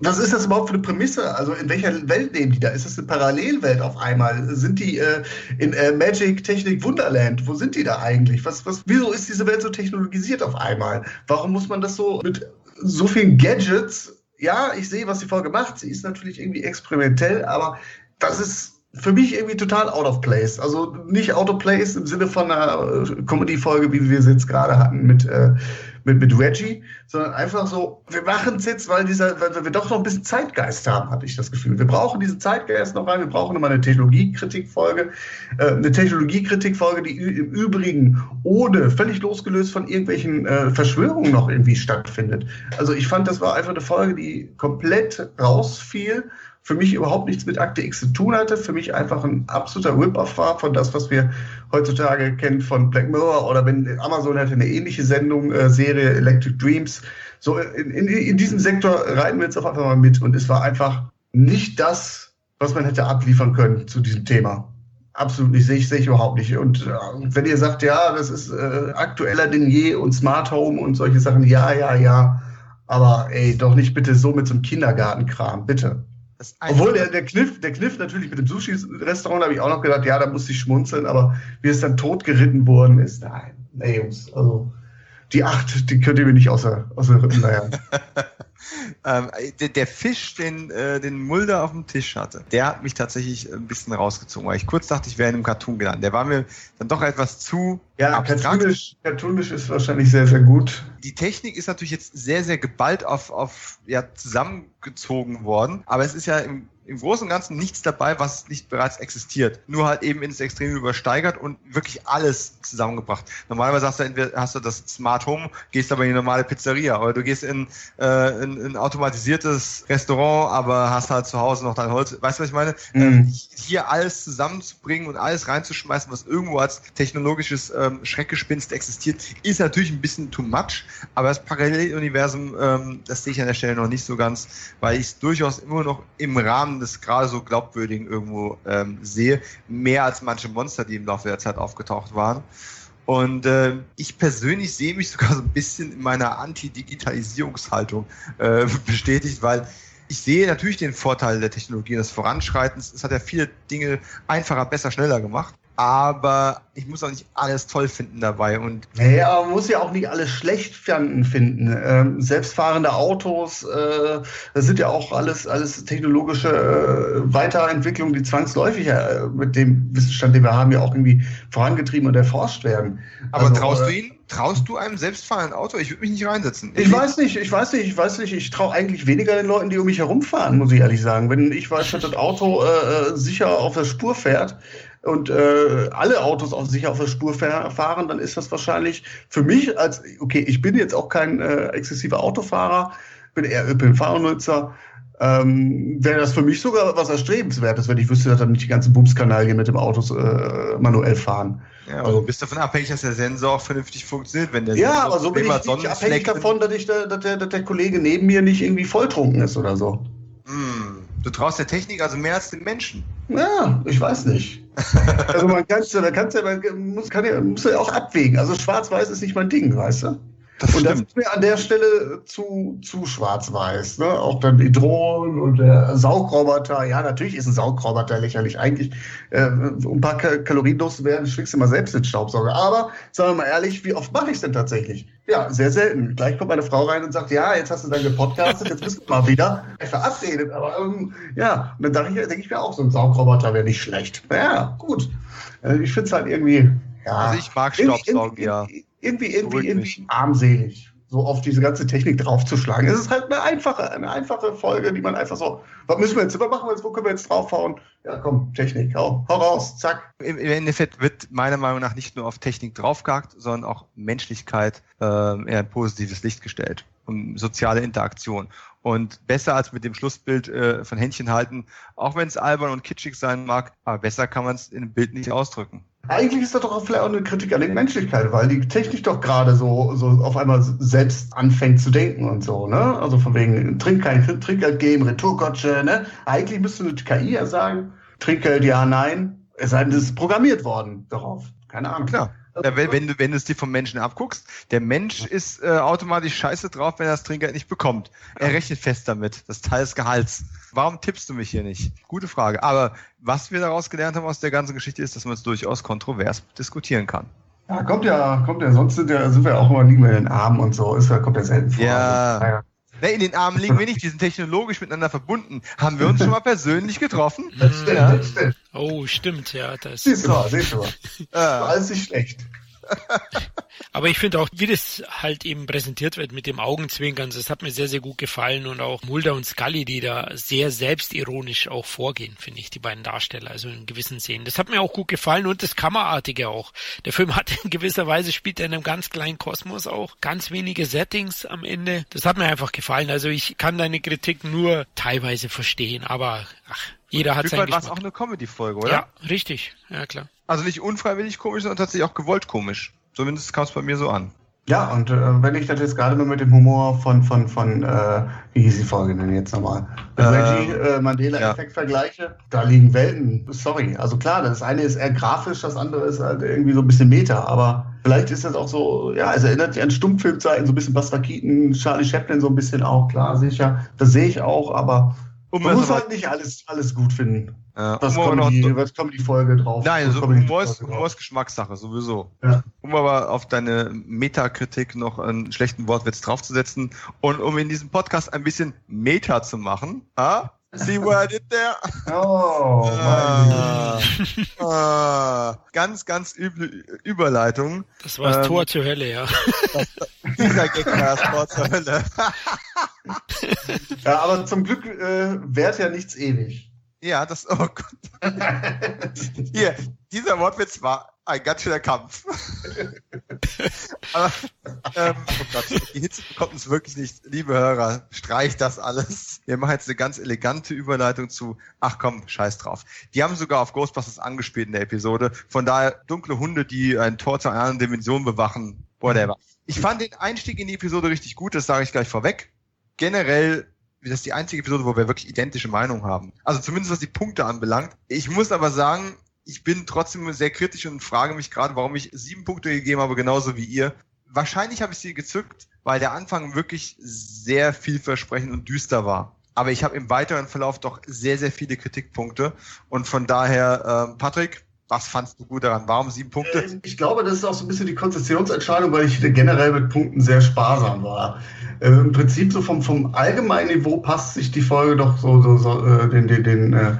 was ist das überhaupt für eine Prämisse? Also in welcher Welt leben die da? Ist das eine Parallelwelt auf einmal? Sind die äh, in äh, Magic, Technik, Wunderland? Wo sind die da eigentlich? Was, was, wieso ist diese Welt so technologisiert auf einmal? Warum muss man das so mit so vielen Gadgets? Ja, ich sehe, was die Folge macht. Sie ist natürlich irgendwie experimentell, aber das ist für mich irgendwie total out of place. Also nicht out of place im Sinne von einer äh, Comedy-Folge, wie wir sie jetzt gerade hatten mit, äh, mit, mit Reggie, sondern einfach so, wir machen es jetzt, weil, dieser, weil wir doch noch ein bisschen Zeitgeist haben, hatte ich das Gefühl. Wir brauchen diesen Zeitgeist noch rein, wir brauchen nochmal eine Technologiekritikfolge, äh, eine Technologiekritikfolge, die im Übrigen ohne, völlig losgelöst von irgendwelchen äh, Verschwörungen noch irgendwie stattfindet. Also ich fand, das war einfach eine Folge, die komplett rausfiel für mich überhaupt nichts mit Akte X zu tun hatte, für mich einfach ein absoluter Rip-Off war von das, was wir heutzutage kennen von Black Mirror oder wenn Amazon hatte eine ähnliche Sendung, äh, Serie Electric Dreams. So in, in, in diesem Sektor reiten wir jetzt auf einfach mal mit und es war einfach nicht das, was man hätte abliefern können zu diesem Thema. Absolut nicht, sehe ich, sehe ich überhaupt nicht. Und äh, wenn ihr sagt, ja, das ist äh, aktueller denn je und Smart Home und solche Sachen, ja, ja, ja. Aber ey, doch nicht bitte so mit so einem Kindergartenkram, bitte. Obwohl der, der, Kniff, der Kniff natürlich mit dem Sushi-Restaurant habe ich auch noch gedacht, ja, da musste ich schmunzeln, aber wie es dann totgeritten worden ist, nein, nee, Jungs, also die acht, die könnt ihr mir nicht außer, außer Rippen leiern. ähm, der, der, Fisch, den, äh, den Mulder auf dem Tisch hatte, der hat mich tatsächlich ein bisschen rausgezogen, weil ich kurz dachte, ich wäre in einem Cartoon gelandet. Der war mir dann doch etwas zu. Ja, cartoonisch, cartoonisch ist wahrscheinlich sehr, sehr gut. Die Technik ist natürlich jetzt sehr, sehr geballt auf, auf ja, zusammengezogen worden, aber es ist ja im im Großen und Ganzen nichts dabei, was nicht bereits existiert. Nur halt eben ins Extrem übersteigert und wirklich alles zusammengebracht. Normalerweise hast du, entweder, hast du das Smart Home, gehst aber in eine normale Pizzeria oder du gehst in, äh, in, in ein automatisiertes Restaurant, aber hast halt zu Hause noch dein Holz. Weißt du, was ich meine? Mhm. Ähm, hier alles zusammenzubringen und alles reinzuschmeißen, was irgendwo als technologisches ähm, Schreckgespinst existiert, ist natürlich ein bisschen too much, aber das Paralleluniversum, ähm, das sehe ich an der Stelle noch nicht so ganz, weil ich es durchaus immer noch im Rahmen Rahmen des gerade so glaubwürdigen irgendwo ähm, sehe. Mehr als manche Monster, die im Laufe der Zeit aufgetaucht waren. Und äh, ich persönlich sehe mich sogar so ein bisschen in meiner Anti-Digitalisierungshaltung äh, bestätigt, weil ich sehe natürlich den Vorteil der Technologie des Voranschreitens. Es hat ja viele Dinge einfacher, besser, schneller gemacht aber ich muss auch nicht alles toll finden dabei. Und naja, man muss ja auch nicht alles schlecht finden. Ähm, selbstfahrende Autos, äh, das sind ja auch alles, alles technologische äh, Weiterentwicklungen, die zwangsläufig äh, mit dem Wissensstand, den wir haben, ja auch irgendwie vorangetrieben und erforscht werden. Aber also, traust du ihn? Traust du einem selbstfahrenden Auto? Ich würde mich nicht reinsetzen. Ich, ich weiß nicht, ich weiß nicht, ich weiß nicht. Ich traue eigentlich weniger den Leuten, die um mich herumfahren, muss ich ehrlich sagen. Wenn ich weiß, dass das Auto äh, äh sicher auf der Spur fährt, und äh, alle Autos auch sicher auf der Spur fahren, dann ist das wahrscheinlich für mich als, okay, ich bin jetzt auch kein äh, exzessiver Autofahrer, bin eher ÖPNV-Nutzer, ähm, wäre das für mich sogar was Erstrebenswertes, wenn ich wüsste, dass dann nicht die ganzen Bumskanalien mit dem Auto äh, manuell fahren. Ja, also bist davon abhängig, dass der Sensor auch vernünftig funktioniert, wenn der ja, Sensor aber so bin ich nicht abhängig davon, dass, ich da, dass, der, dass der Kollege neben mir nicht irgendwie volltrunken ist oder so. Hm. Du traust der Technik also mehr als den Menschen. Ja, ich weiß nicht. also man kann ja, man muss, kann ja, muss ja auch abwägen. Also schwarz-weiß ist nicht mein Ding, weißt du? Das und das ist mir an der Stelle zu, zu schwarz-weiß. Ne? Auch dann die Drohnen und der Saugroboter. Ja, natürlich ist ein Saugroboter lächerlich. Eigentlich, äh, um ein paar Kalorien loszuwerden, schwingst du mal selbst den Staubsauger. Aber, sagen wir mal ehrlich, wie oft mache ich es denn tatsächlich? Ja, sehr selten. Gleich kommt meine Frau rein und sagt, ja, jetzt hast du dann gepodcastet, jetzt bist du mal wieder verabredet. Aber ähm, ja, und dann denke ich, mir auch, so ein Saugroboter wäre nicht schlecht. Ja, gut. Äh, ich finde es halt irgendwie. Ja, also ich mag Staubsaugen, ja irgendwie, irgendwie, irgendwie armselig, so auf diese ganze Technik draufzuschlagen. Es ist halt eine einfache, eine einfache Folge, die man einfach so, was müssen wir jetzt, was machen wir jetzt, wo können wir jetzt draufhauen? Ja, komm, Technik, hau, hau raus, zack. Im, Im Endeffekt wird meiner Meinung nach nicht nur auf Technik draufgehakt, sondern auch Menschlichkeit äh, in ein positives Licht gestellt. um soziale Interaktion. Und besser als mit dem Schlussbild äh, von Händchen halten, auch wenn es albern und kitschig sein mag, aber besser kann man es in einem Bild nicht ausdrücken. Eigentlich ist das doch auch vielleicht auch eine Kritik an der Menschlichkeit, weil die Technik doch gerade so, so auf einmal selbst anfängt zu denken und so, ne? Also von wegen Trink kein Trinkgeld geben, Retourkutsche, ne? Eigentlich müsste eine KI ja sagen, Trinkgeld ja, nein, es sei denn, es ist programmiert worden darauf. Keine Ahnung. Klar. Ja, wenn, wenn, du, wenn du es dir vom Menschen abguckst, der Mensch ist äh, automatisch scheiße drauf, wenn er das Trinkgeld nicht bekommt. Er rechnet fest damit, das Teil des Gehalts. Warum tippst du mich hier nicht? Gute Frage. Aber was wir daraus gelernt haben aus der ganzen Geschichte ist, dass man es durchaus kontrovers diskutieren kann. Ja, kommt ja, kommt ja, sonst sind, ja, sind wir auch immer liegen wir in den Armen und so, ist, kommt ja selten vor. Ja. Also, ja. Nee, in den Armen liegen wir nicht, wir sind technologisch miteinander verbunden. Haben wir uns schon mal persönlich getroffen? Das stimmt, ja. das stimmt. Oh, stimmt, ja. Das siehst du, siehst du. War alles nicht schlecht. Aber ich finde auch, wie das halt eben präsentiert wird mit dem Augenzwinkern, das hat mir sehr, sehr gut gefallen und auch Mulder und Scully, die da sehr selbstironisch auch vorgehen, finde ich, die beiden Darsteller, also in gewissen Szenen. Das hat mir auch gut gefallen und das Kammerartige auch. Der Film hat in gewisser Weise spielt er in einem ganz kleinen Kosmos auch, ganz wenige Settings am Ende. Das hat mir einfach gefallen. Also ich kann deine Kritik nur teilweise verstehen, aber ach, jeder hat Geschmack. war es auch eine Comedy-Folge, oder? Ja, richtig. Ja, klar. Also nicht unfreiwillig komisch, sondern tatsächlich auch gewollt komisch. Zumindest kam es bei mir so an. Ja, und äh, wenn ich das jetzt gerade nur mit dem Humor von, von, von äh, wie hieß die Folge denn jetzt nochmal? Mit Reggie äh, Mandela-Effekt ja. vergleiche, da liegen Welten. Sorry. Also klar, das eine ist eher grafisch, das andere ist halt irgendwie so ein bisschen Meta, aber vielleicht ist das auch so, ja, es erinnert sich an Stummfilmzeiten, so ein bisschen Buster Keaton, Charlie Chaplin so ein bisschen auch, klar, sicher. Das sehe ich auch, aber um man muss halt nicht alles, alles gut finden. Ja, was, um kommt die, was kommt die Folge drauf? Nein, also Humor ist, Humor ist Geschmackssache, sowieso. Ja. Um aber auf deine Metakritik noch einen schlechten Wortwitz draufzusetzen und um in diesem Podcast ein bisschen Meta zu machen, ah, See what I did there? Oh, ah, ah, ganz, ganz üble Überleitung. Das war das ähm, Tor zur Hölle, ja. dieser Gag war das Tor zur Hölle. ja, aber zum Glück äh, währt ja nichts ewig. Ja, das, oh Gott. Hier, dieser Wortwitz war ein ganz schöner Kampf. Aber, ähm, oh Gott, die Hitze bekommt uns wirklich nicht. Liebe Hörer, streicht das alles. Wir machen jetzt eine ganz elegante Überleitung zu, ach komm, scheiß drauf. Die haben sogar auf Ghostbusters angespielt in der Episode. Von daher dunkle Hunde, die ein Tor zur anderen Dimension bewachen, whatever. Ich fand den Einstieg in die Episode richtig gut, das sage ich gleich vorweg. Generell das ist die einzige Episode, wo wir wirklich identische Meinungen haben. Also zumindest was die Punkte anbelangt. Ich muss aber sagen, ich bin trotzdem sehr kritisch und frage mich gerade, warum ich sieben Punkte gegeben habe, genauso wie ihr. Wahrscheinlich habe ich sie gezückt, weil der Anfang wirklich sehr vielversprechend und düster war. Aber ich habe im weiteren Verlauf doch sehr, sehr viele Kritikpunkte. Und von daher, äh, Patrick, was fandst du gut daran? Warum sieben Punkte? Äh, ich glaube, das ist auch so ein bisschen die Konzessionsentscheidung, weil ich generell mit Punkten sehr sparsam war. Äh, Im Prinzip so vom, vom allgemeinen Niveau passt sich die Folge doch so, so, so äh, den, den, den äh,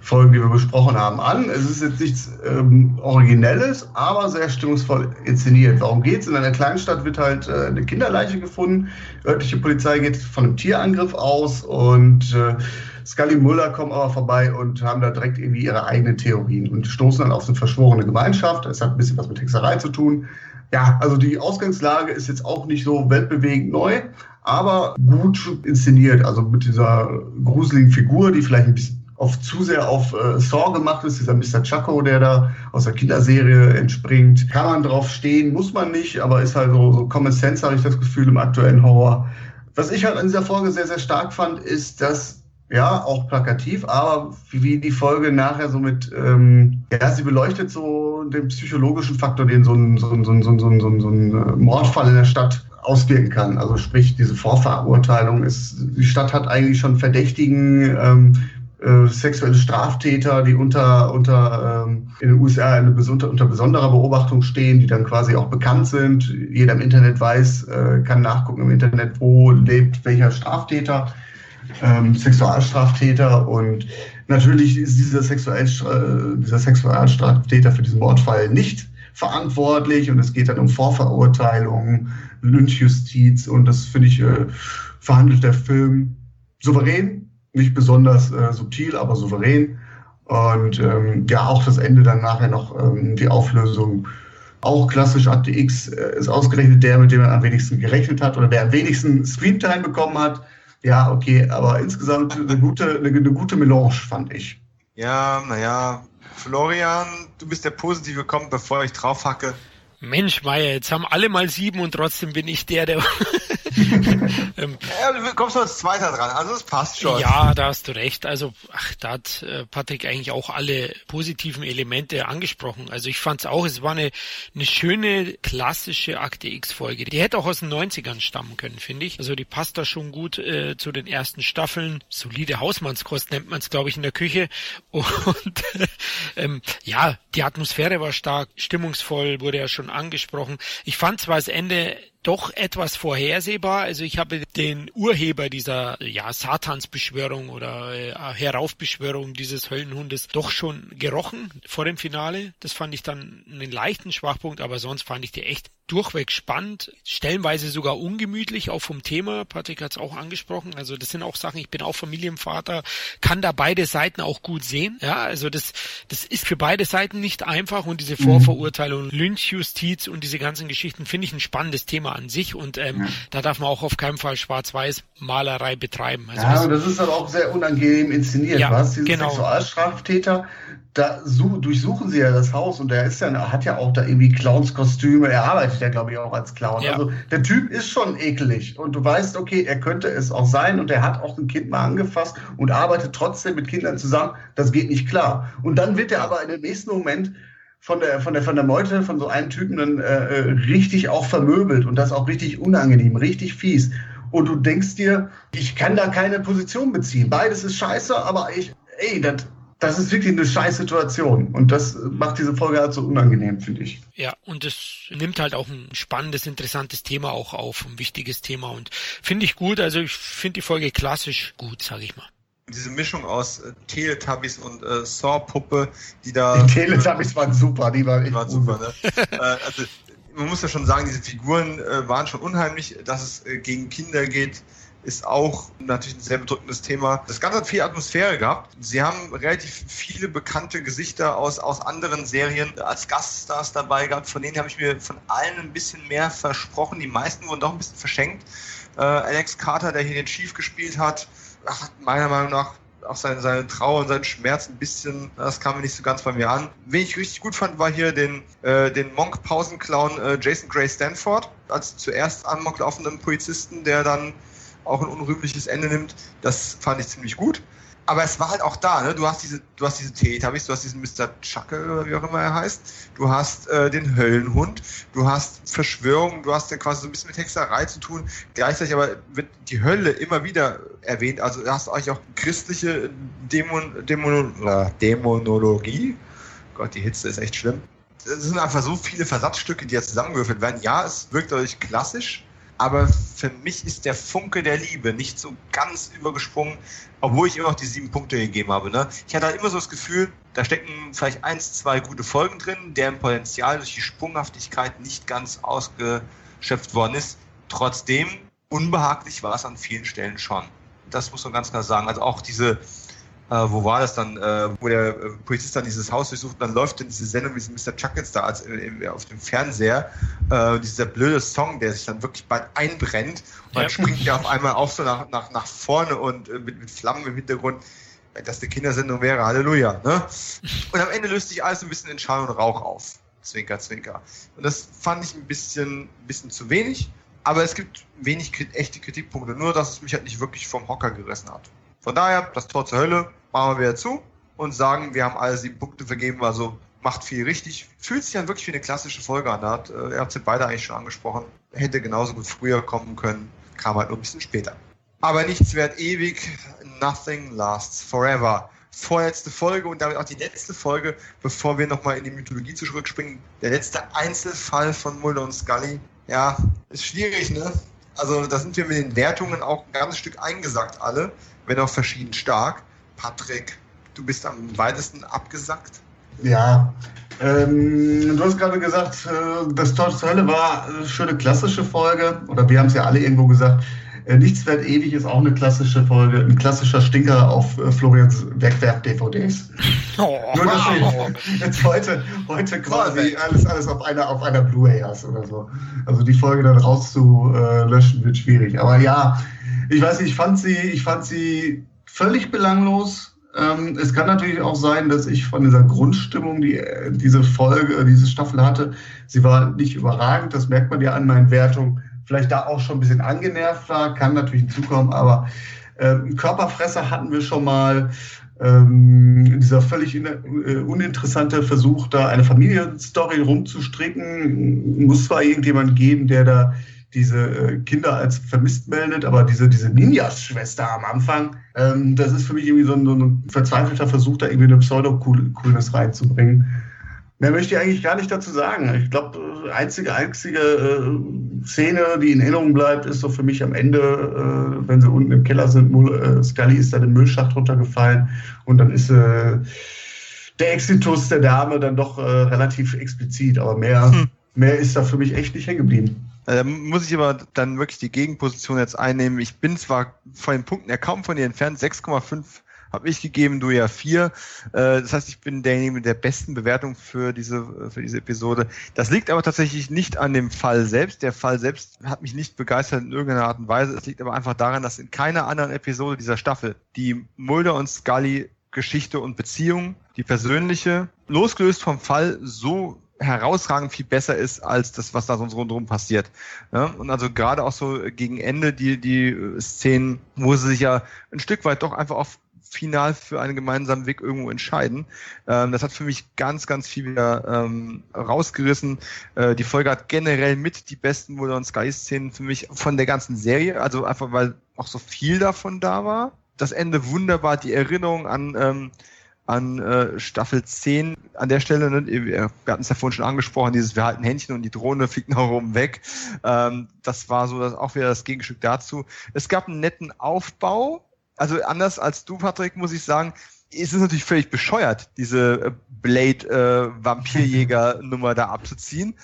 Folgen, die wir besprochen haben, an. Es ist jetzt nichts ähm, Originelles, aber sehr stimmungsvoll inszeniert. Warum geht's? In einer Kleinstadt wird halt äh, eine Kinderleiche gefunden. Örtliche Polizei geht von einem Tierangriff aus und äh, Scully Muller kommen aber vorbei und haben da direkt irgendwie ihre eigenen Theorien und stoßen dann auf eine verschworene Gemeinschaft. Es hat ein bisschen was mit Hexerei zu tun. Ja, also die Ausgangslage ist jetzt auch nicht so weltbewegend neu, aber gut inszeniert. Also mit dieser gruseligen Figur, die vielleicht ein bisschen auf zu sehr auf äh, Saw gemacht ist, dieser Mr. Chaco, der da aus der Kinderserie entspringt. Kann man drauf stehen, muss man nicht, aber ist halt so, so Common Sense, habe ich das Gefühl, im aktuellen Horror. Was ich halt an dieser Folge sehr, sehr stark fand, ist, dass ja, auch plakativ, aber wie die Folge nachher so mit, ähm, ja, sie beleuchtet so den psychologischen Faktor, den so ein, so ein, so ein, so ein, so ein, so ein Mordfall in der Stadt auswirken kann. Also sprich, diese Vorverurteilung ist, die Stadt hat eigentlich schon Verdächtigen, ähm, äh, sexuelle Straftäter, die unter, unter ähm, in den USA eine, unter, unter besonderer Beobachtung stehen, die dann quasi auch bekannt sind. Jeder im Internet weiß, äh, kann nachgucken im Internet, wo lebt welcher Straftäter, ähm, Sexualstraftäter. Und natürlich ist dieser, Sexuell, äh, dieser Sexualstraftäter für diesen Mordfall nicht verantwortlich und es geht dann um Vorverurteilung, Lynchjustiz und das finde ich äh, verhandelt der Film souverän nicht besonders äh, subtil, aber souverän. Und ähm, ja, auch das Ende dann nachher noch, ähm, die Auflösung, Auch klassisch Akte X äh, ist ausgerechnet der, mit dem er am wenigsten gerechnet hat oder der am wenigsten Screentime bekommen hat. Ja, okay, aber insgesamt eine gute, eine, eine gute Melange, fand ich. Ja, naja, Florian, du bist der Positive, komm, bevor ich draufhacke. Mensch, Meier, jetzt haben alle mal sieben und trotzdem bin ich der, der. ähm, ja, du kommst du als Zweiter dran, also es passt schon. Ja, da hast du recht. Also, ach, da hat äh, Patrick eigentlich auch alle positiven Elemente angesprochen. Also ich fand es auch, es war eine, eine schöne klassische Akte X-Folge. Die hätte auch aus den 90ern stammen können, finde ich. Also die passt da schon gut äh, zu den ersten Staffeln. Solide Hausmannskost nennt man es, glaube ich, in der Küche. Und ähm, ja, die Atmosphäre war stark, stimmungsvoll, wurde ja schon angesprochen. Ich fand zwar das Ende doch etwas vorhersehbar. Also ich habe den Urheber dieser ja Satansbeschwörung oder äh, Heraufbeschwörung dieses Höllenhundes doch schon gerochen vor dem Finale. Das fand ich dann einen leichten Schwachpunkt, aber sonst fand ich die echt durchweg spannend, stellenweise sogar ungemütlich, auch vom Thema. Patrick hat es auch angesprochen. Also das sind auch Sachen, ich bin auch Familienvater, kann da beide Seiten auch gut sehen. Ja, also das, das ist für beide Seiten nicht einfach und diese mhm. Vorverurteilung, Lynchjustiz und diese ganzen Geschichten finde ich ein spannendes Thema an sich und ähm, ja. da darf man auch auf keinen Fall Schwarz-Weiß-Malerei betreiben. Also ja, aber das ist aber auch sehr unangenehm inszeniert, ja, was? Diese genau. Sexualstraftäter, da durchsuchen sie ja das Haus und er ist ja, hat ja auch da irgendwie Clownskostüme. Er arbeitet ja, glaube ich, auch als Clown. Ja. Also der Typ ist schon eklig und du weißt, okay, er könnte es auch sein und er hat auch ein Kind mal angefasst und arbeitet trotzdem mit Kindern zusammen. Das geht nicht klar. Und dann wird er aber in dem nächsten Moment von der, von der, von der Meute, von so einem Typen dann äh, äh richtig auch vermöbelt und das auch richtig unangenehm, richtig fies. Und du denkst dir, ich kann da keine Position beziehen. Beides ist scheiße, aber ich, ey, das das ist wirklich eine scheiß Situation. Und das macht diese Folge halt so unangenehm, finde ich. Ja, und es nimmt halt auch ein spannendes, interessantes Thema auch auf, ein wichtiges Thema. Und finde ich gut. Also ich finde die Folge klassisch gut, sage ich mal diese Mischung aus äh, Teletubbies und äh, Saw-Puppe, die da. Die Teletubbies waren super, die waren echt waren super. Ne? äh, also man muss ja schon sagen, diese Figuren äh, waren schon unheimlich, dass es äh, gegen Kinder geht ist auch natürlich ein sehr bedrückendes Thema. Das Ganze hat viel Atmosphäre gehabt. Sie haben relativ viele bekannte Gesichter aus, aus anderen Serien als Gaststars dabei gehabt. Von denen habe ich mir von allen ein bisschen mehr versprochen. Die meisten wurden doch ein bisschen verschenkt. Äh, Alex Carter, der hier den Chief gespielt hat, hat meiner Meinung nach auch seine, seine Trauer und seinen Schmerz ein bisschen, das kam mir nicht so ganz bei mir an. Wen ich richtig gut fand, war hier den, äh, den Monk-Pausenclown äh, Jason Gray Stanford, als zuerst amok laufenden Polizisten, der dann auch ein unrühmliches Ende nimmt. Das fand ich ziemlich gut. Aber es war halt auch da, ne? Du hast diese, du hast diese Teletubbies, du hast diesen Mr. Chuckle oder wie auch immer er heißt. Du hast äh, den Höllenhund, du hast Verschwörung, du hast ja quasi so ein bisschen mit Hexerei zu tun. Gleichzeitig aber wird die Hölle immer wieder erwähnt. Also du hast eigentlich auch christliche Dämon, Dämon, äh, Dämonologie. Gott, die Hitze ist echt schlimm. Es sind einfach so viele Versatzstücke, die jetzt zusammengewürfelt werden. Ja, es wirkt dadurch klassisch, aber für mich ist der Funke der Liebe nicht so ganz übergesprungen, obwohl ich immer noch die sieben Punkte gegeben habe. Ne? Ich hatte halt immer so das Gefühl, da stecken vielleicht eins, zwei gute Folgen drin, deren Potenzial durch die Sprunghaftigkeit nicht ganz ausgeschöpft worden ist. Trotzdem, unbehaglich war es an vielen Stellen schon. Das muss man ganz klar sagen. Also auch diese äh, wo war das dann, äh, wo der äh, Polizist dann dieses Haus durchsucht und dann läuft in diese Sendung wie Mr. Chuckles da als, äh, auf dem Fernseher, äh, dieser blöde Song, der sich dann wirklich bald einbrennt und ja. dann springt er auf einmal auf so nach, nach, nach vorne und äh, mit, mit Flammen im Hintergrund. Wenn das eine Kindersendung wäre, Halleluja. Ne? Und am Ende löst sich alles ein bisschen in Schall und Rauch auf. Zwinker, zwinker. Und das fand ich ein bisschen, bisschen zu wenig. Aber es gibt wenig echte Kritikpunkte, nur dass es mich halt nicht wirklich vom Hocker gerissen hat. Von daher, das Tor zur Hölle machen wir wieder zu und sagen, wir haben alle sieben Punkte vergeben, also macht viel richtig. Fühlt sich dann wirklich wie eine klassische Folge an. Da hat, äh, er hat sie beide eigentlich schon angesprochen. Hätte genauso gut früher kommen können, kam halt nur ein bisschen später. Aber nichts wert ewig, nothing lasts forever. Vorletzte Folge und damit auch die letzte Folge, bevor wir nochmal in die Mythologie zurückspringen. Der letzte Einzelfall von Mulder und Scully. Ja, ist schwierig, ne? Also da sind wir mit den Wertungen auch ein ganzes Stück eingesackt alle wenn auch verschieden stark. Patrick, du bist am weitesten abgesackt. Ja, ähm, du hast gerade gesagt, äh, das Tor zur Hölle war eine schöne klassische Folge, oder wir haben es ja alle irgendwo gesagt. Äh, Nichts wird ewig ist auch eine klassische Folge, ein klassischer Stinker auf äh, Florians Wegwerf-DVDs. Oh, Nur, dass wow. du jetzt heute, heute quasi alles, alles auf einer, auf einer Blu-ray hast oder so. Also die Folge dann rauszulöschen wird schwierig. Aber ja, ich weiß nicht, ich fand sie, ich fand sie völlig belanglos. Ähm, es kann natürlich auch sein, dass ich von dieser Grundstimmung, die äh, diese Folge, diese Staffel hatte, sie war nicht überragend, das merkt man ja an meinen Wertungen vielleicht da auch schon ein bisschen angenervt war, kann natürlich hinzukommen, aber äh, Körperfresser hatten wir schon mal. Ähm, dieser völlig in, äh, uninteressante Versuch, da eine Familienstory rumzustricken, muss zwar irgendjemand geben, der da diese äh, Kinder als vermisst meldet, aber diese, diese Ninja-Schwester am Anfang, ähm, das ist für mich irgendwie so ein, so ein verzweifelter Versuch, da irgendwie eine Pseudo-Coolness reinzubringen. Mehr möchte ich eigentlich gar nicht dazu sagen. Ich glaube, einzige, einzige äh, Szene, die in Erinnerung bleibt, ist so für mich am Ende, äh, wenn sie unten im Keller sind, äh, Scully ist da den Müllschacht runtergefallen und dann ist äh, der Exitus der Dame dann doch äh, relativ explizit, aber mehr, hm. mehr ist da für mich echt nicht hängen geblieben. Äh, da muss ich aber dann wirklich die Gegenposition jetzt einnehmen. Ich bin zwar von den Punkten her kaum von dir entfernt, 6,5 habe ich gegeben, du ja vier. Äh, das heißt, ich bin derjenige mit der besten Bewertung für diese, für diese Episode. Das liegt aber tatsächlich nicht an dem Fall selbst. Der Fall selbst hat mich nicht begeistert in irgendeiner Art und Weise. Es liegt aber einfach daran, dass in keiner anderen Episode dieser Staffel die Mulder und Scully Geschichte und Beziehung, die persönliche, losgelöst vom Fall, so herausragend viel besser ist als das, was da sonst rundherum passiert. Ja, und also gerade auch so gegen Ende die, die Szenen, wo sie sich ja ein Stück weit doch einfach auf final für einen gemeinsamen Weg irgendwo entscheiden. Ähm, das hat für mich ganz, ganz viel wieder ähm, rausgerissen. Äh, die Folge hat generell mit die besten Mulder und Sky-Szenen für mich von der ganzen Serie, also einfach weil auch so viel davon da war. Das Ende wunderbar, die Erinnerung an ähm, an äh, Staffel 10 an der Stelle, ne, wir hatten es ja vorhin schon angesprochen, dieses wir halten Händchen und die Drohne fliegt nach oben weg. Ähm, das war so das, auch wieder das Gegenstück dazu. Es gab einen netten Aufbau, also anders als du, Patrick, muss ich sagen, ist es natürlich völlig bescheuert, diese äh, Blade-Vampirjäger-Nummer äh, da abzuziehen.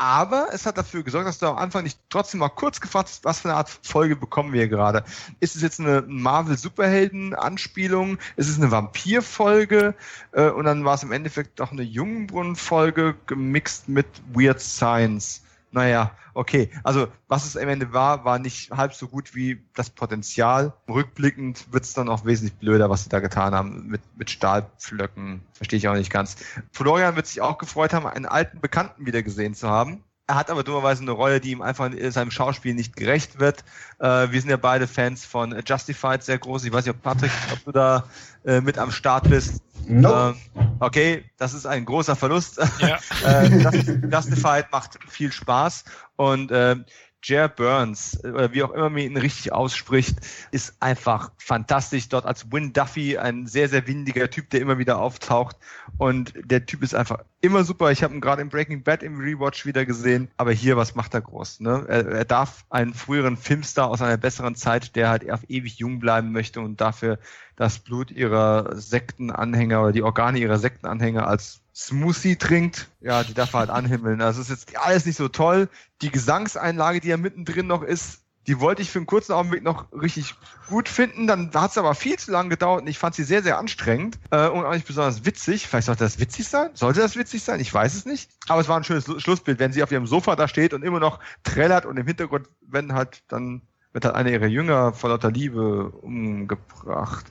Aber es hat dafür gesorgt, dass du am Anfang nicht trotzdem mal kurz gefasst hast, was für eine Art Folge bekommen wir gerade. Ist es jetzt eine Marvel-Superhelden-Anspielung? Ist es eine Vampir-Folge? Äh, und dann war es im Endeffekt auch eine Jungbrunnen-Folge gemixt mit Weird Science naja, okay. Also was es am Ende war, war nicht halb so gut wie das Potenzial. Rückblickend wird's dann auch wesentlich blöder, was sie da getan haben mit, mit Stahlpflöcken. Verstehe ich auch nicht ganz. Florian wird sich auch gefreut haben, einen alten Bekannten wieder gesehen zu haben. Er hat aber dummerweise eine Rolle, die ihm einfach in seinem Schauspiel nicht gerecht wird. Äh, wir sind ja beide Fans von Justified sehr groß. Ich weiß nicht, ob Patrick, ob du da äh, mit am Start bist. No. Äh, okay, das ist ein großer Verlust. Ja. äh, Justified macht viel Spaß und äh, Jer Burns, oder wie auch immer man ihn richtig ausspricht, ist einfach fantastisch. Dort als Win Duffy, ein sehr, sehr windiger Typ, der immer wieder auftaucht. Und der Typ ist einfach immer super. Ich habe ihn gerade in Breaking Bad im Rewatch wieder gesehen. Aber hier, was macht er groß? Ne? Er, er darf einen früheren Filmstar aus einer besseren Zeit, der halt auf ewig jung bleiben möchte und dafür das Blut ihrer Sektenanhänger oder die Organe ihrer Sektenanhänger als Smoothie trinkt, ja, die darf er halt anhimmeln. Also ist jetzt alles nicht so toll. Die Gesangseinlage, die ja mittendrin noch ist, die wollte ich für einen kurzen Augenblick noch richtig gut finden. Dann hat es aber viel zu lange gedauert und ich fand sie sehr, sehr anstrengend äh, und auch nicht besonders witzig. Vielleicht sollte das witzig sein? Sollte das witzig sein? Ich weiß es nicht. Aber es war ein schönes Schlussbild, wenn sie auf ihrem Sofa da steht und immer noch trällert und im Hintergrund, wenn halt dann wird halt einer ihrer Jünger vor lauter Liebe umgebracht.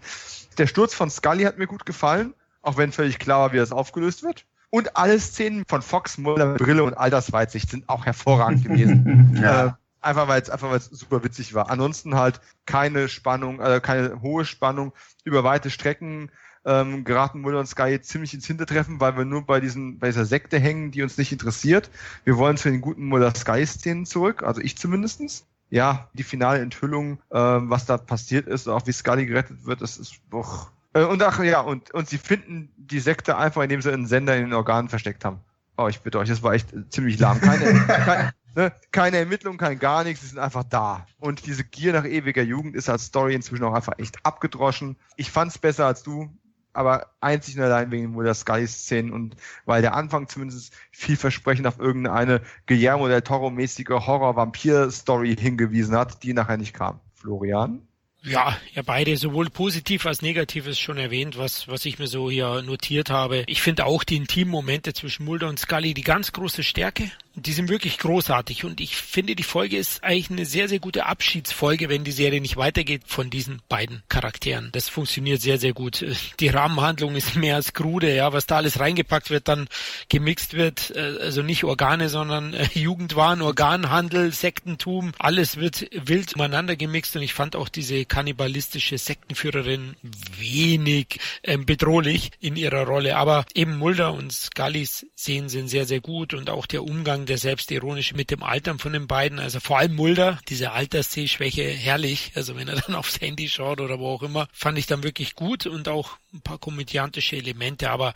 Der Sturz von Scully hat mir gut gefallen auch wenn völlig klar war, wie das aufgelöst wird. Und alle Szenen von Fox, Mulder, Brille und Altersweitsicht sind auch hervorragend gewesen. ja. äh, einfach weil es einfach weil es super witzig war. Ansonsten halt keine Spannung, äh, keine hohe Spannung über weite Strecken. Ähm, geraten Mulder und Sky ziemlich ins Hintertreffen, weil wir nur bei diesen, bei dieser Sekte hängen, die uns nicht interessiert. Wir wollen zu den guten Mulder Sky Szenen zurück, also ich zumindestens. Ja, die finale Enthüllung, äh, was da passiert ist, auch wie Scully gerettet wird, das ist doch äh, und ach ja, und, und sie finden die Sekte einfach, indem sie einen Sender in den Organen versteckt haben. Oh, ich bitte euch, das war echt ziemlich lahm. Keine, keine, ne, keine Ermittlung, kein gar nichts, sie sind einfach da. Und diese Gier nach ewiger Jugend ist als Story inzwischen auch einfach echt abgedroschen. Ich fand's besser als du, aber einzig und allein wegen der Sky-Szenen und weil der Anfang zumindest vielversprechend auf irgendeine Guillermo del Toro-mäßige Horror-Vampir-Story hingewiesen hat, die nachher nicht kam. Florian? Ja, ja, beide, sowohl positiv als negatives schon erwähnt, was, was ich mir so hier notiert habe. Ich finde auch die intimen Momente zwischen Mulder und Scully die ganz große Stärke. Die sind wirklich großartig. Und ich finde, die Folge ist eigentlich eine sehr, sehr gute Abschiedsfolge, wenn die Serie nicht weitergeht von diesen beiden Charakteren. Das funktioniert sehr, sehr gut. Die Rahmenhandlung ist mehr als krude, ja, was da alles reingepackt wird, dann gemixt wird, äh, also nicht Organe, sondern äh, Jugendwahn, Organhandel, Sektentum, alles wird wild umeinander gemixt. Und ich fand auch diese kannibalistische Sektenführerin wenig ähm, bedrohlich in ihrer Rolle, aber eben Mulder und Scullys Szenen sind sehr, sehr gut. Und auch der Umgang der selbstironische mit dem Altern von den beiden. Also vor allem Mulder, diese Alterssehschwäche herrlich. Also wenn er dann aufs Handy schaut oder wo auch immer, fand ich dann wirklich gut und auch ein paar komödiantische Elemente, aber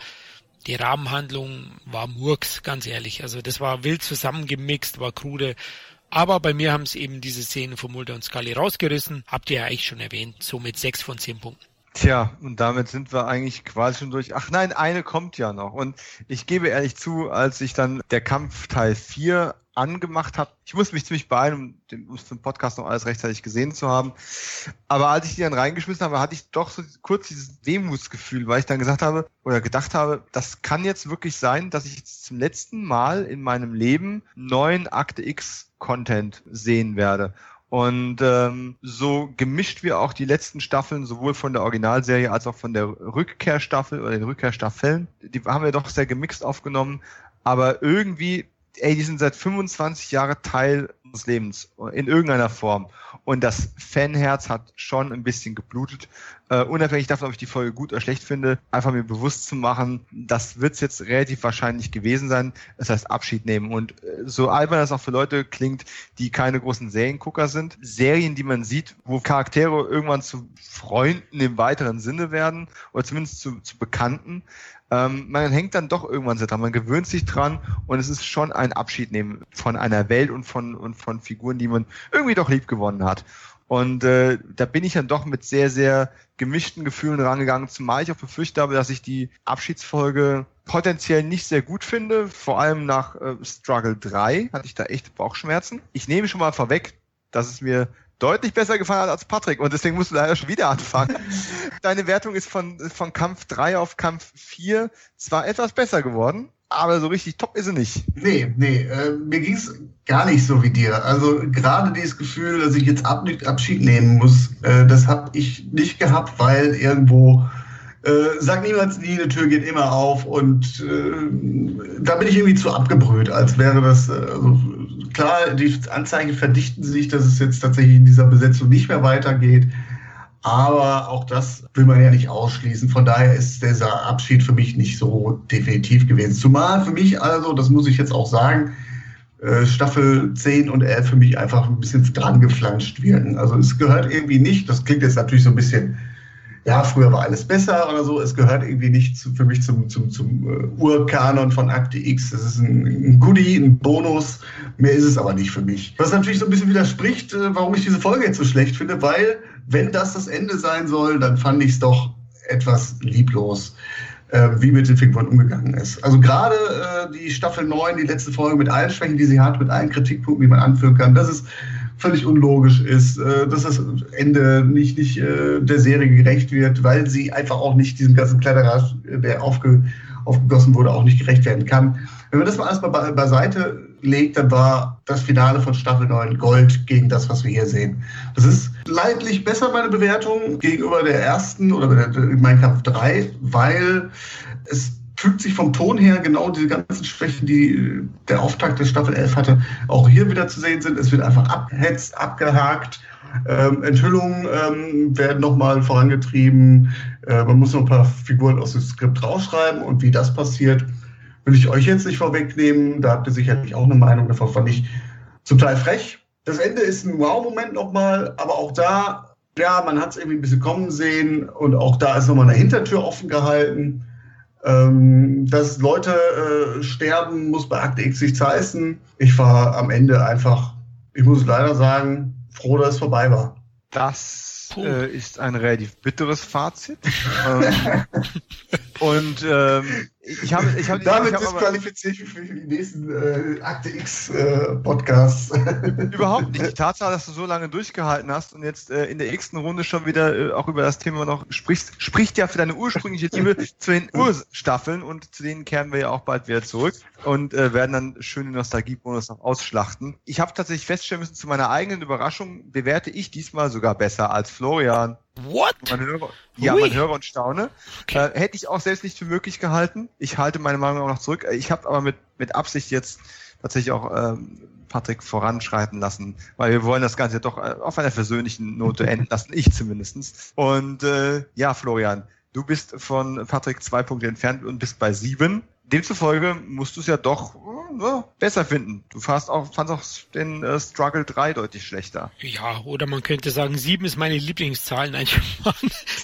die Rahmenhandlung war Murks, ganz ehrlich. Also das war wild zusammengemixt, war krude. Aber bei mir haben es eben diese Szenen von Mulder und Scully rausgerissen. Habt ihr ja eigentlich schon erwähnt. Somit sechs von zehn Punkten. Tja, und damit sind wir eigentlich quasi schon durch. Ach nein, eine kommt ja noch. Und ich gebe ehrlich zu, als ich dann der Kampf Teil 4 angemacht habe, ich musste mich ziemlich beeilen, um, um zum Podcast noch alles rechtzeitig gesehen zu haben. Aber als ich die dann reingeschmissen habe, hatte ich doch so kurz dieses Demutsgefühl, weil ich dann gesagt habe oder gedacht habe, das kann jetzt wirklich sein, dass ich zum letzten Mal in meinem Leben neuen Akte X Content sehen werde. Und ähm, so gemischt wir auch die letzten Staffeln, sowohl von der Originalserie als auch von der Rückkehrstaffel oder den Rückkehrstaffeln, die haben wir doch sehr gemixt aufgenommen. Aber irgendwie, ey, die sind seit 25 Jahren Teil unseres Lebens in irgendeiner Form. Und das Fanherz hat schon ein bisschen geblutet. Uh, unabhängig davon, ob ich die Folge gut oder schlecht finde, einfach mir bewusst zu machen, das wird es jetzt relativ wahrscheinlich gewesen sein. Das heißt Abschied nehmen. Und uh, so albern das auch für Leute klingt, die keine großen Seriengucker sind, Serien, die man sieht, wo Charaktere irgendwann zu Freunden im weiteren Sinne werden oder zumindest zu, zu Bekannten, ähm, man hängt dann doch irgendwann so dran, man gewöhnt sich dran und es ist schon ein Abschied nehmen von einer Welt und von, und von Figuren, die man irgendwie doch lieb gewonnen hat. Und äh, da bin ich dann doch mit sehr, sehr gemischten Gefühlen rangegangen, zumal ich auch befürchtet habe, dass ich die Abschiedsfolge potenziell nicht sehr gut finde. Vor allem nach äh, Struggle 3 hatte ich da echt Bauchschmerzen. Ich nehme schon mal vorweg, dass es mir deutlich besser gefallen hat als Patrick und deswegen musst du leider schon wieder anfangen. Deine Wertung ist von, von Kampf 3 auf Kampf 4 zwar etwas besser geworden, aber so richtig top ist sie nicht. Nee, nee, äh, mir ging es gar nicht so wie dir. Also gerade dieses Gefühl, dass ich jetzt Ab Abschied nehmen muss, äh, das habe ich nicht gehabt, weil irgendwo äh, sag niemals nie, eine Tür geht immer auf und äh, da bin ich irgendwie zu abgebrüht, als wäre das, äh, also, klar, die Anzeigen verdichten sich, dass es jetzt tatsächlich in dieser Besetzung nicht mehr weitergeht. Aber auch das will man ja nicht ausschließen. Von daher ist dieser Abschied für mich nicht so definitiv gewesen. Zumal für mich also, das muss ich jetzt auch sagen, äh, Staffel 10 und 11 für mich einfach ein bisschen dran geflanscht wirken. Also es gehört irgendwie nicht, das klingt jetzt natürlich so ein bisschen ja, früher war alles besser oder so. Es gehört irgendwie nicht zu, für mich zum, zum, zum uh, Urkanon von Akte X. Es ist ein, ein, Goodie, ein Bonus. Mehr ist es aber nicht für mich. Was natürlich so ein bisschen widerspricht, äh, warum ich diese Folge jetzt so schlecht finde, weil, wenn das das Ende sein soll, dann fand ich es doch etwas lieblos äh, wie mit den Figuren umgegangen ist. Also gerade äh, die Staffel 9, die letzte Folge mit allen Schwächen, die sie hat, mit allen Kritikpunkten, die man anführen kann, das ist völlig unlogisch ist, äh, dass das Ende nicht, nicht äh, der Serie gerecht wird, weil sie einfach auch nicht diesem ganzen Kleiderrad, der aufge, aufgegossen wurde, auch nicht gerecht werden kann. Wenn man das mal alles be beiseite legt, dann war das Finale von Staffel 9 Gold gegen das, was wir hier sehen. Das ist leidlich besser meine Bewertung gegenüber der ersten oder der, der Mein Kampf 3, weil es fügt sich vom Ton her genau diese ganzen Schwächen, die der Auftakt der Staffel 11 hatte, auch hier wieder zu sehen sind. Es wird einfach abgehetzt, abgehakt. Ähm, Enthüllungen ähm, werden nochmal vorangetrieben. Äh, man muss noch ein paar Figuren aus dem Skript rausschreiben und wie das passiert, will ich euch jetzt nicht vorwegnehmen. Da habt ihr sicherlich auch eine Meinung davon. Fand ich zum Teil frech. Das Ende ist ein Wow-Moment nochmal, aber auch da, ja, man hat es irgendwie ein bisschen kommen sehen und auch da ist nochmal eine Hintertür offen gehalten. Ähm, dass Leute äh, sterben, muss bei Akte X nichts heißen. Ich war am Ende einfach, ich muss leider sagen, froh, dass es vorbei war. Das äh, ist ein relativ bitteres Fazit. ähm, und ähm, ich habe, ich habe, Damit disqualifiziere ich mich für die nächsten äh, Akte X äh, Podcasts. Überhaupt nicht. Die Tatsache, dass du so lange durchgehalten hast und jetzt äh, in der x Runde schon wieder äh, auch über das Thema noch sprichst, spricht ja für deine ursprüngliche Liebe zu den Urstaffeln und zu denen kehren wir ja auch bald wieder zurück und äh, werden dann schöne Nostalgiebonus noch ausschlachten. Ich habe tatsächlich feststellen müssen, zu meiner eigenen Überraschung bewerte ich diesmal sogar besser als Florian. What? Man höre, ja, man höre und staune. Okay. Äh, hätte ich auch selbst nicht für möglich gehalten. Ich halte meine Meinung auch noch zurück. Ich habe aber mit, mit Absicht jetzt tatsächlich auch ähm, Patrick voranschreiten lassen, weil wir wollen das Ganze doch äh, auf einer versöhnlichen Note enden lassen, ich zumindestens. Und äh, ja, Florian, du bist von Patrick zwei Punkte entfernt und bist bei sieben. Demzufolge musst du es ja doch ja, besser finden. Du fandst auch, fandst auch den äh, Struggle 3 deutlich schlechter. Ja, oder man könnte sagen, 7 ist meine Lieblingszahl. Nein,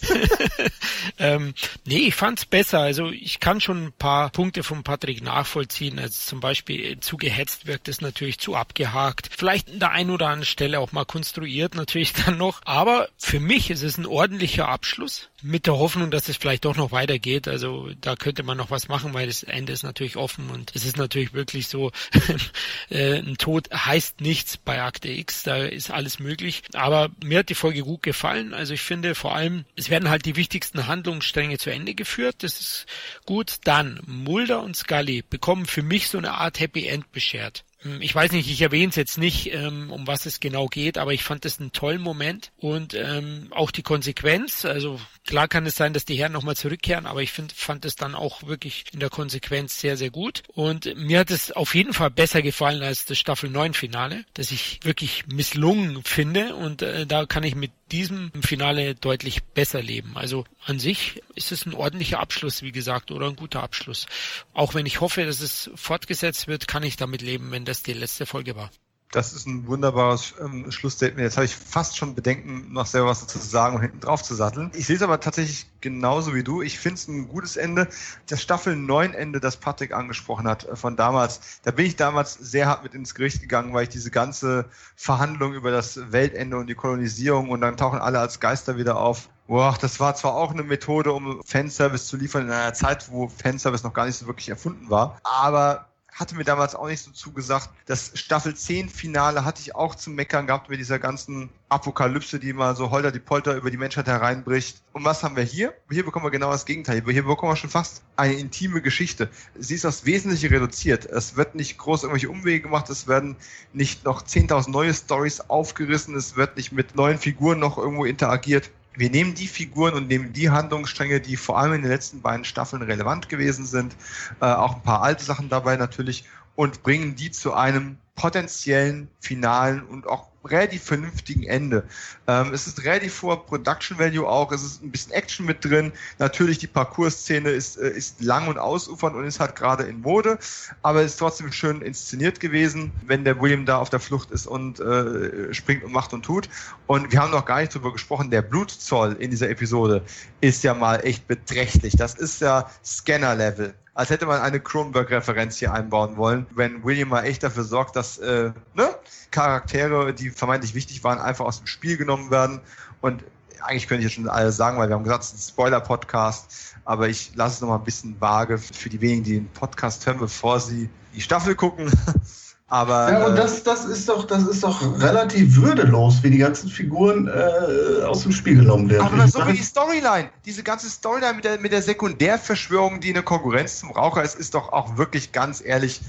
ähm, nee, ich fand's besser. Also ich kann schon ein paar Punkte von Patrick nachvollziehen. Also zum Beispiel äh, zu gehetzt wirkt es natürlich zu abgehakt. Vielleicht in der einen oder anderen Stelle auch mal konstruiert natürlich dann noch. Aber für mich ist es ein ordentlicher Abschluss mit der Hoffnung, dass es vielleicht doch noch weitergeht. Also da könnte man noch was machen, weil das Ende ist natürlich offen und es ist natürlich wirklich so, äh, ein Tod heißt nichts bei Akte X, da ist alles möglich. Aber mir hat die Folge gut gefallen. Also ich finde vor allem, es werden halt die wichtigsten Handlungsstränge zu Ende geführt. Das ist gut. Dann Mulder und Scully bekommen für mich so eine Art Happy End beschert. Hm, ich weiß nicht, ich erwähne es jetzt nicht, ähm, um was es genau geht, aber ich fand das einen tollen Moment und ähm, auch die Konsequenz. Also klar kann es sein, dass die Herren nochmal zurückkehren, aber ich find, fand es dann auch wirklich in der Konsequenz sehr, sehr gut. Und mir hat es auf jeden Fall besser gefallen als das Staffel 9 Finale, das ich wirklich misslungen finde und äh, da kann ich mit diesem Finale deutlich besser leben. Also an sich ist es ein ordentlicher Abschluss, wie gesagt, oder ein guter Abschluss. Auch wenn ich hoffe, dass es fortgesetzt wird, kann ich damit leben, wenn das die letzte Folge war. Das ist ein wunderbares ähm, Schlussstatement. Jetzt habe ich fast schon Bedenken, noch selber was dazu zu sagen und hinten drauf zu satteln. Ich sehe es aber tatsächlich genauso wie du. Ich finde es ein gutes Ende. Das Staffel 9 Ende, das Patrick angesprochen hat äh, von damals, da bin ich damals sehr hart mit ins Gericht gegangen, weil ich diese ganze Verhandlung über das Weltende und die Kolonisierung und dann tauchen alle als Geister wieder auf. Boah, das war zwar auch eine Methode, um Fanservice zu liefern in einer Zeit, wo Fanservice noch gar nicht so wirklich erfunden war, aber hatte mir damals auch nicht so zugesagt. Das Staffel 10 Finale hatte ich auch zu meckern gehabt mit dieser ganzen Apokalypse, die mal so holter die Polter über die Menschheit hereinbricht. Und was haben wir hier? Hier bekommen wir genau das Gegenteil. Hier bekommen wir schon fast eine intime Geschichte. Sie ist das Wesentliche reduziert. Es wird nicht groß irgendwelche Umwege gemacht. Es werden nicht noch 10.000 neue Stories aufgerissen. Es wird nicht mit neuen Figuren noch irgendwo interagiert wir nehmen die Figuren und nehmen die Handlungsstränge, die vor allem in den letzten beiden Staffeln relevant gewesen sind, äh, auch ein paar alte Sachen dabei natürlich, und bringen die zu einem potenziellen finalen und auch relativ vernünftigen Ende. Ähm, es ist relativ vor Production Value auch, es ist ein bisschen Action mit drin. Natürlich die Parcours-Szene ist, äh, ist lang und ausufernd und ist halt gerade in Mode, aber ist trotzdem schön inszeniert gewesen, wenn der William da auf der Flucht ist und äh, springt und macht und tut. Und wir haben noch gar nicht drüber gesprochen, der Blutzoll in dieser Episode ist ja mal echt beträchtlich. Das ist ja Scanner-Level als hätte man eine Cronenberg-Referenz hier einbauen wollen, wenn William mal echt dafür sorgt, dass äh, ne, Charaktere, die vermeintlich wichtig waren, einfach aus dem Spiel genommen werden. Und eigentlich könnte ich jetzt schon alles sagen, weil wir haben gesagt, es ist ein Spoiler-Podcast, aber ich lasse es nochmal ein bisschen vage für die wenigen, die den Podcast hören, bevor sie die Staffel gucken. Aber, ja, und äh, das, das ist doch, das ist doch relativ würdelos, wie die ganzen Figuren äh, aus dem Spiel genommen werden. Aber so wie die Storyline, diese ganze Storyline mit der, mit der Sekundärverschwörung, die eine Konkurrenz zum Raucher ist, ist doch auch wirklich ganz ehrlich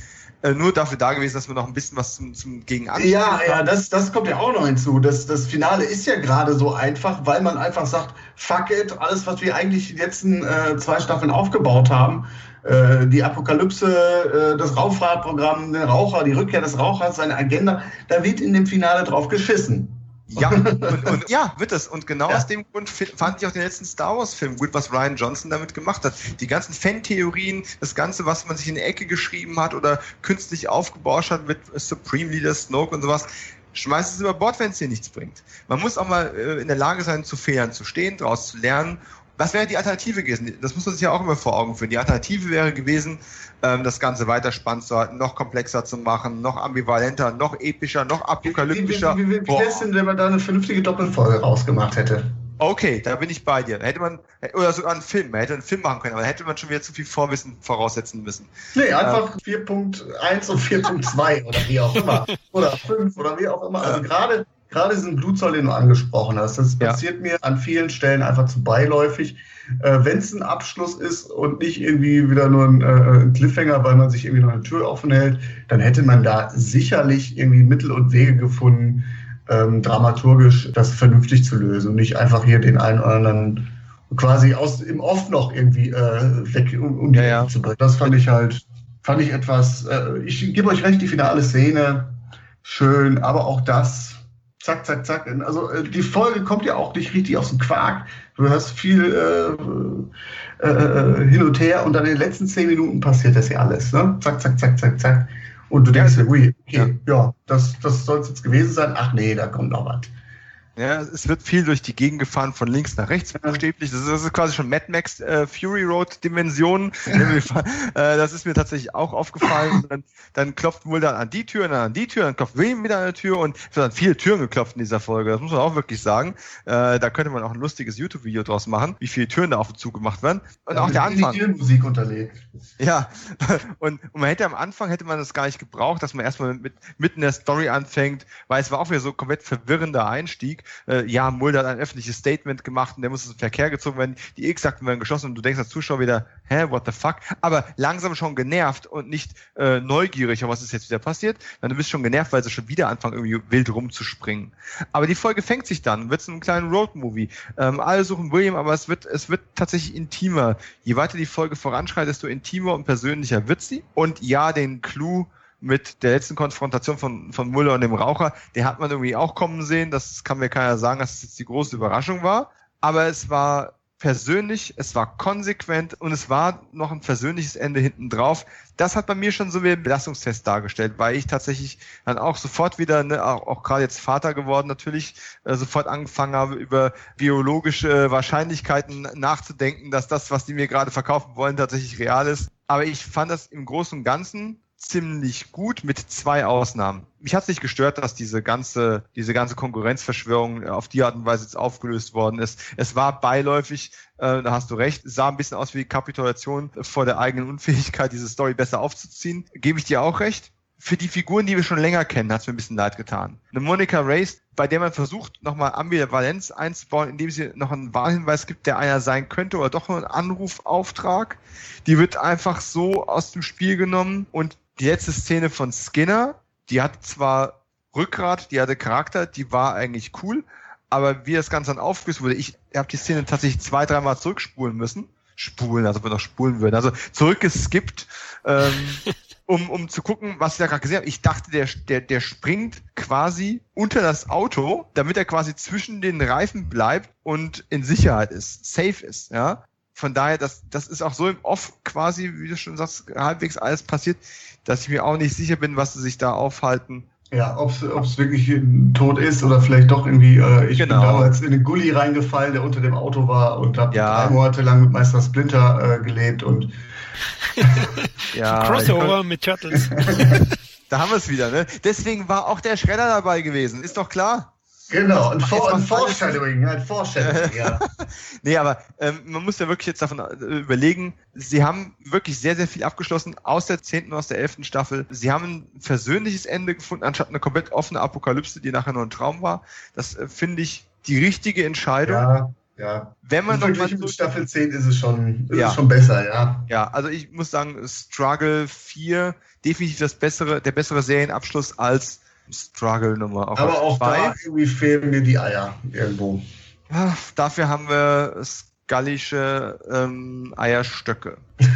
äh, nur dafür da gewesen, dass wir noch ein bisschen was zum, zum Gegenan. Ja, ja, das, das kommt ja auch noch hinzu. Das, das Finale ist ja gerade so einfach, weil man einfach sagt, fuck it, alles, was wir eigentlich die letzten äh, zwei Staffeln aufgebaut haben, äh, die Apokalypse, äh, das Rauffahrtprogramm, der Raucher, die Rückkehr des Rauchers, seine Agenda, da wird in dem Finale drauf geschissen. Ja, und, und, ja, wird es. Und genau ja. aus dem Grund fand ich auch den letzten Star Wars-Film gut, was Ryan Johnson damit gemacht hat. Die ganzen Fan-Theorien, das Ganze, was man sich in die Ecke geschrieben hat oder künstlich aufgebauscht hat mit Supreme Leader Snoke und sowas, schmeißt es über Bord, wenn es dir nichts bringt. Man muss auch mal äh, in der Lage sein, zu Fehlern zu stehen, daraus zu lernen was wäre die Alternative gewesen? Das muss man sich ja auch immer vor Augen führen. Die Alternative wäre gewesen, ähm, das Ganze weiter spannend zu halten, noch komplexer zu machen, noch ambivalenter, noch epischer, noch apokalyptischer. Wie, wie, wie, wie, wie wäre es denn, wenn man da eine vernünftige Doppelfolge rausgemacht hätte? Okay, da bin ich bei dir. Hätte man, oder sogar einen Film, man hätte einen Film machen können, aber hätte man schon wieder zu viel Vorwissen voraussetzen müssen. Nee, einfach ja. 4.1 und 4.2 oder wie auch immer. Oder 5 oder wie auch immer. Also gerade gerade diesen Blutzoll, den du angesprochen hast, das passiert ja. mir an vielen Stellen einfach zu beiläufig. Äh, Wenn es ein Abschluss ist und nicht irgendwie wieder nur ein, äh, ein, Cliffhanger, weil man sich irgendwie noch eine Tür offen hält, dann hätte man da sicherlich irgendwie Mittel und Wege gefunden, ähm, dramaturgisch das vernünftig zu lösen und nicht einfach hier den einen oder anderen quasi aus im Off noch irgendwie äh, weg um, um die ja, ja. zu bringen. Das fand ich halt, fand ich etwas, äh, ich gebe euch recht, die finale Szene schön, aber auch das zack, zack, zack. Also äh, die Folge kommt ja auch nicht richtig aus dem Quark. Du hast viel äh, äh, äh, hin und her und dann in den letzten zehn Minuten passiert das ja alles. Ne? Zack, zack, zack, zack, zack. Und du denkst dir, ui, okay, ja, ja das, das soll es jetzt gewesen sein. Ach nee, da kommt noch was. Ja, es wird viel durch die Gegend gefahren, von links nach rechts buchstäblich. Das ist, das ist quasi schon Mad Max äh, Fury Road Dimensionen. äh, das ist mir tatsächlich auch aufgefallen. Dann, dann klopft Mulder an die Tür, dann an die Tür, dann klopft William wieder an die Tür und es werden viele Türen geklopft in dieser Folge. Das muss man auch wirklich sagen. Äh, da könnte man auch ein lustiges YouTube-Video draus machen, wie viele Türen da auf und zu gemacht werden. Und ja, auch der Anfang. Die Musik unterlegt. Ja, und, und man hätte am Anfang hätte man das gar nicht gebraucht, dass man erstmal mit, mitten in der Story anfängt, weil es war auch wieder so komplett verwirrender Einstieg äh, ja, Mulder hat ein öffentliches Statement gemacht und der muss aus dem Verkehr gezogen werden, die X-Akten werden geschlossen und du denkst als Zuschauer wieder, hä, what the fuck? Aber langsam schon genervt und nicht äh, neugierig, was ist jetzt wieder passiert, dann du bist schon genervt, weil sie schon wieder anfangen, irgendwie wild rumzuspringen. Aber die Folge fängt sich dann, wird zu einem kleinen Roadmovie. Ähm, alle suchen William, aber es wird, es wird tatsächlich intimer. Je weiter die Folge voranschreitet, desto intimer und persönlicher wird sie. Und ja, den Clou mit der letzten Konfrontation von, von Muller und dem Raucher, der hat man irgendwie auch kommen sehen. Das kann mir keiner sagen, dass es jetzt die große Überraschung war. Aber es war persönlich, es war konsequent und es war noch ein persönliches Ende hinten drauf. Das hat bei mir schon so wie ein Belastungstest dargestellt, weil ich tatsächlich dann auch sofort wieder, ne, auch, auch gerade jetzt Vater geworden, natürlich äh, sofort angefangen habe, über biologische Wahrscheinlichkeiten nachzudenken, dass das, was die mir gerade verkaufen wollen, tatsächlich real ist. Aber ich fand das im Großen und Ganzen ziemlich gut mit zwei Ausnahmen. Mich hat es nicht gestört, dass diese ganze, diese ganze Konkurrenzverschwörung auf die Art und Weise jetzt aufgelöst worden ist. Es war beiläufig, äh, da hast du recht, sah ein bisschen aus wie Kapitulation vor der eigenen Unfähigkeit, diese Story besser aufzuziehen. Gebe ich dir auch recht für die Figuren, die wir schon länger kennen, hat es mir ein bisschen leid getan. Eine Monica Race, bei der man versucht, nochmal Ambivalenz einzubauen, indem sie noch einen Wahlhinweis gibt, der einer sein könnte oder doch nur ein Anrufauftrag. Die wird einfach so aus dem Spiel genommen und die letzte Szene von Skinner, die hat zwar Rückgrat, die hatte Charakter, die war eigentlich cool, aber wie das Ganze dann aufgelöst wurde, ich habe die Szene tatsächlich zwei, dreimal zurückspulen müssen. Spulen, also wir noch spulen würden. Also zurückgeskippt, ähm, um, um zu gucken, was ich da gerade gesehen habe. Ich dachte, der, der, der springt quasi unter das Auto, damit er quasi zwischen den Reifen bleibt und in Sicherheit ist, safe ist, ja. Von daher, das, das ist auch so im Off quasi, wie du schon sagst, halbwegs alles passiert dass ich mir auch nicht sicher bin, was sie sich da aufhalten. Ja, ob es wirklich tot ist oder vielleicht doch irgendwie, äh, ich genau. bin damals in den Gully reingefallen, der unter dem Auto war und habe ja. drei Monate lang mit Meister Splinter äh, gelebt und ja, Crossover mit Turtles. da haben wir es wieder, ne? Deswegen war auch der Schredder dabei gewesen, ist doch klar. Genau, ein, For ein Foreshadowing, ein Foreshadowing, ja. nee, aber ähm, man muss ja wirklich jetzt davon äh, überlegen, sie haben wirklich sehr, sehr viel abgeschlossen aus der zehnten, aus der elften Staffel. Sie haben ein versöhnliches Ende gefunden, anstatt eine komplett offene Apokalypse, die nachher nur ein Traum war. Das äh, finde ich die richtige Entscheidung. Ja. Ja. Wenn man noch mal so Staffel 10 ist es schon, ist ja. es schon besser, ja. Ja, also ich muss sagen, Struggle 4 definitiv das bessere, der bessere Serienabschluss als Struggle-Nummer. Auch Aber auch zwei. da irgendwie fehlen mir die Eier irgendwo. Ja, dafür haben wir gallische ähm, Eierstöcke.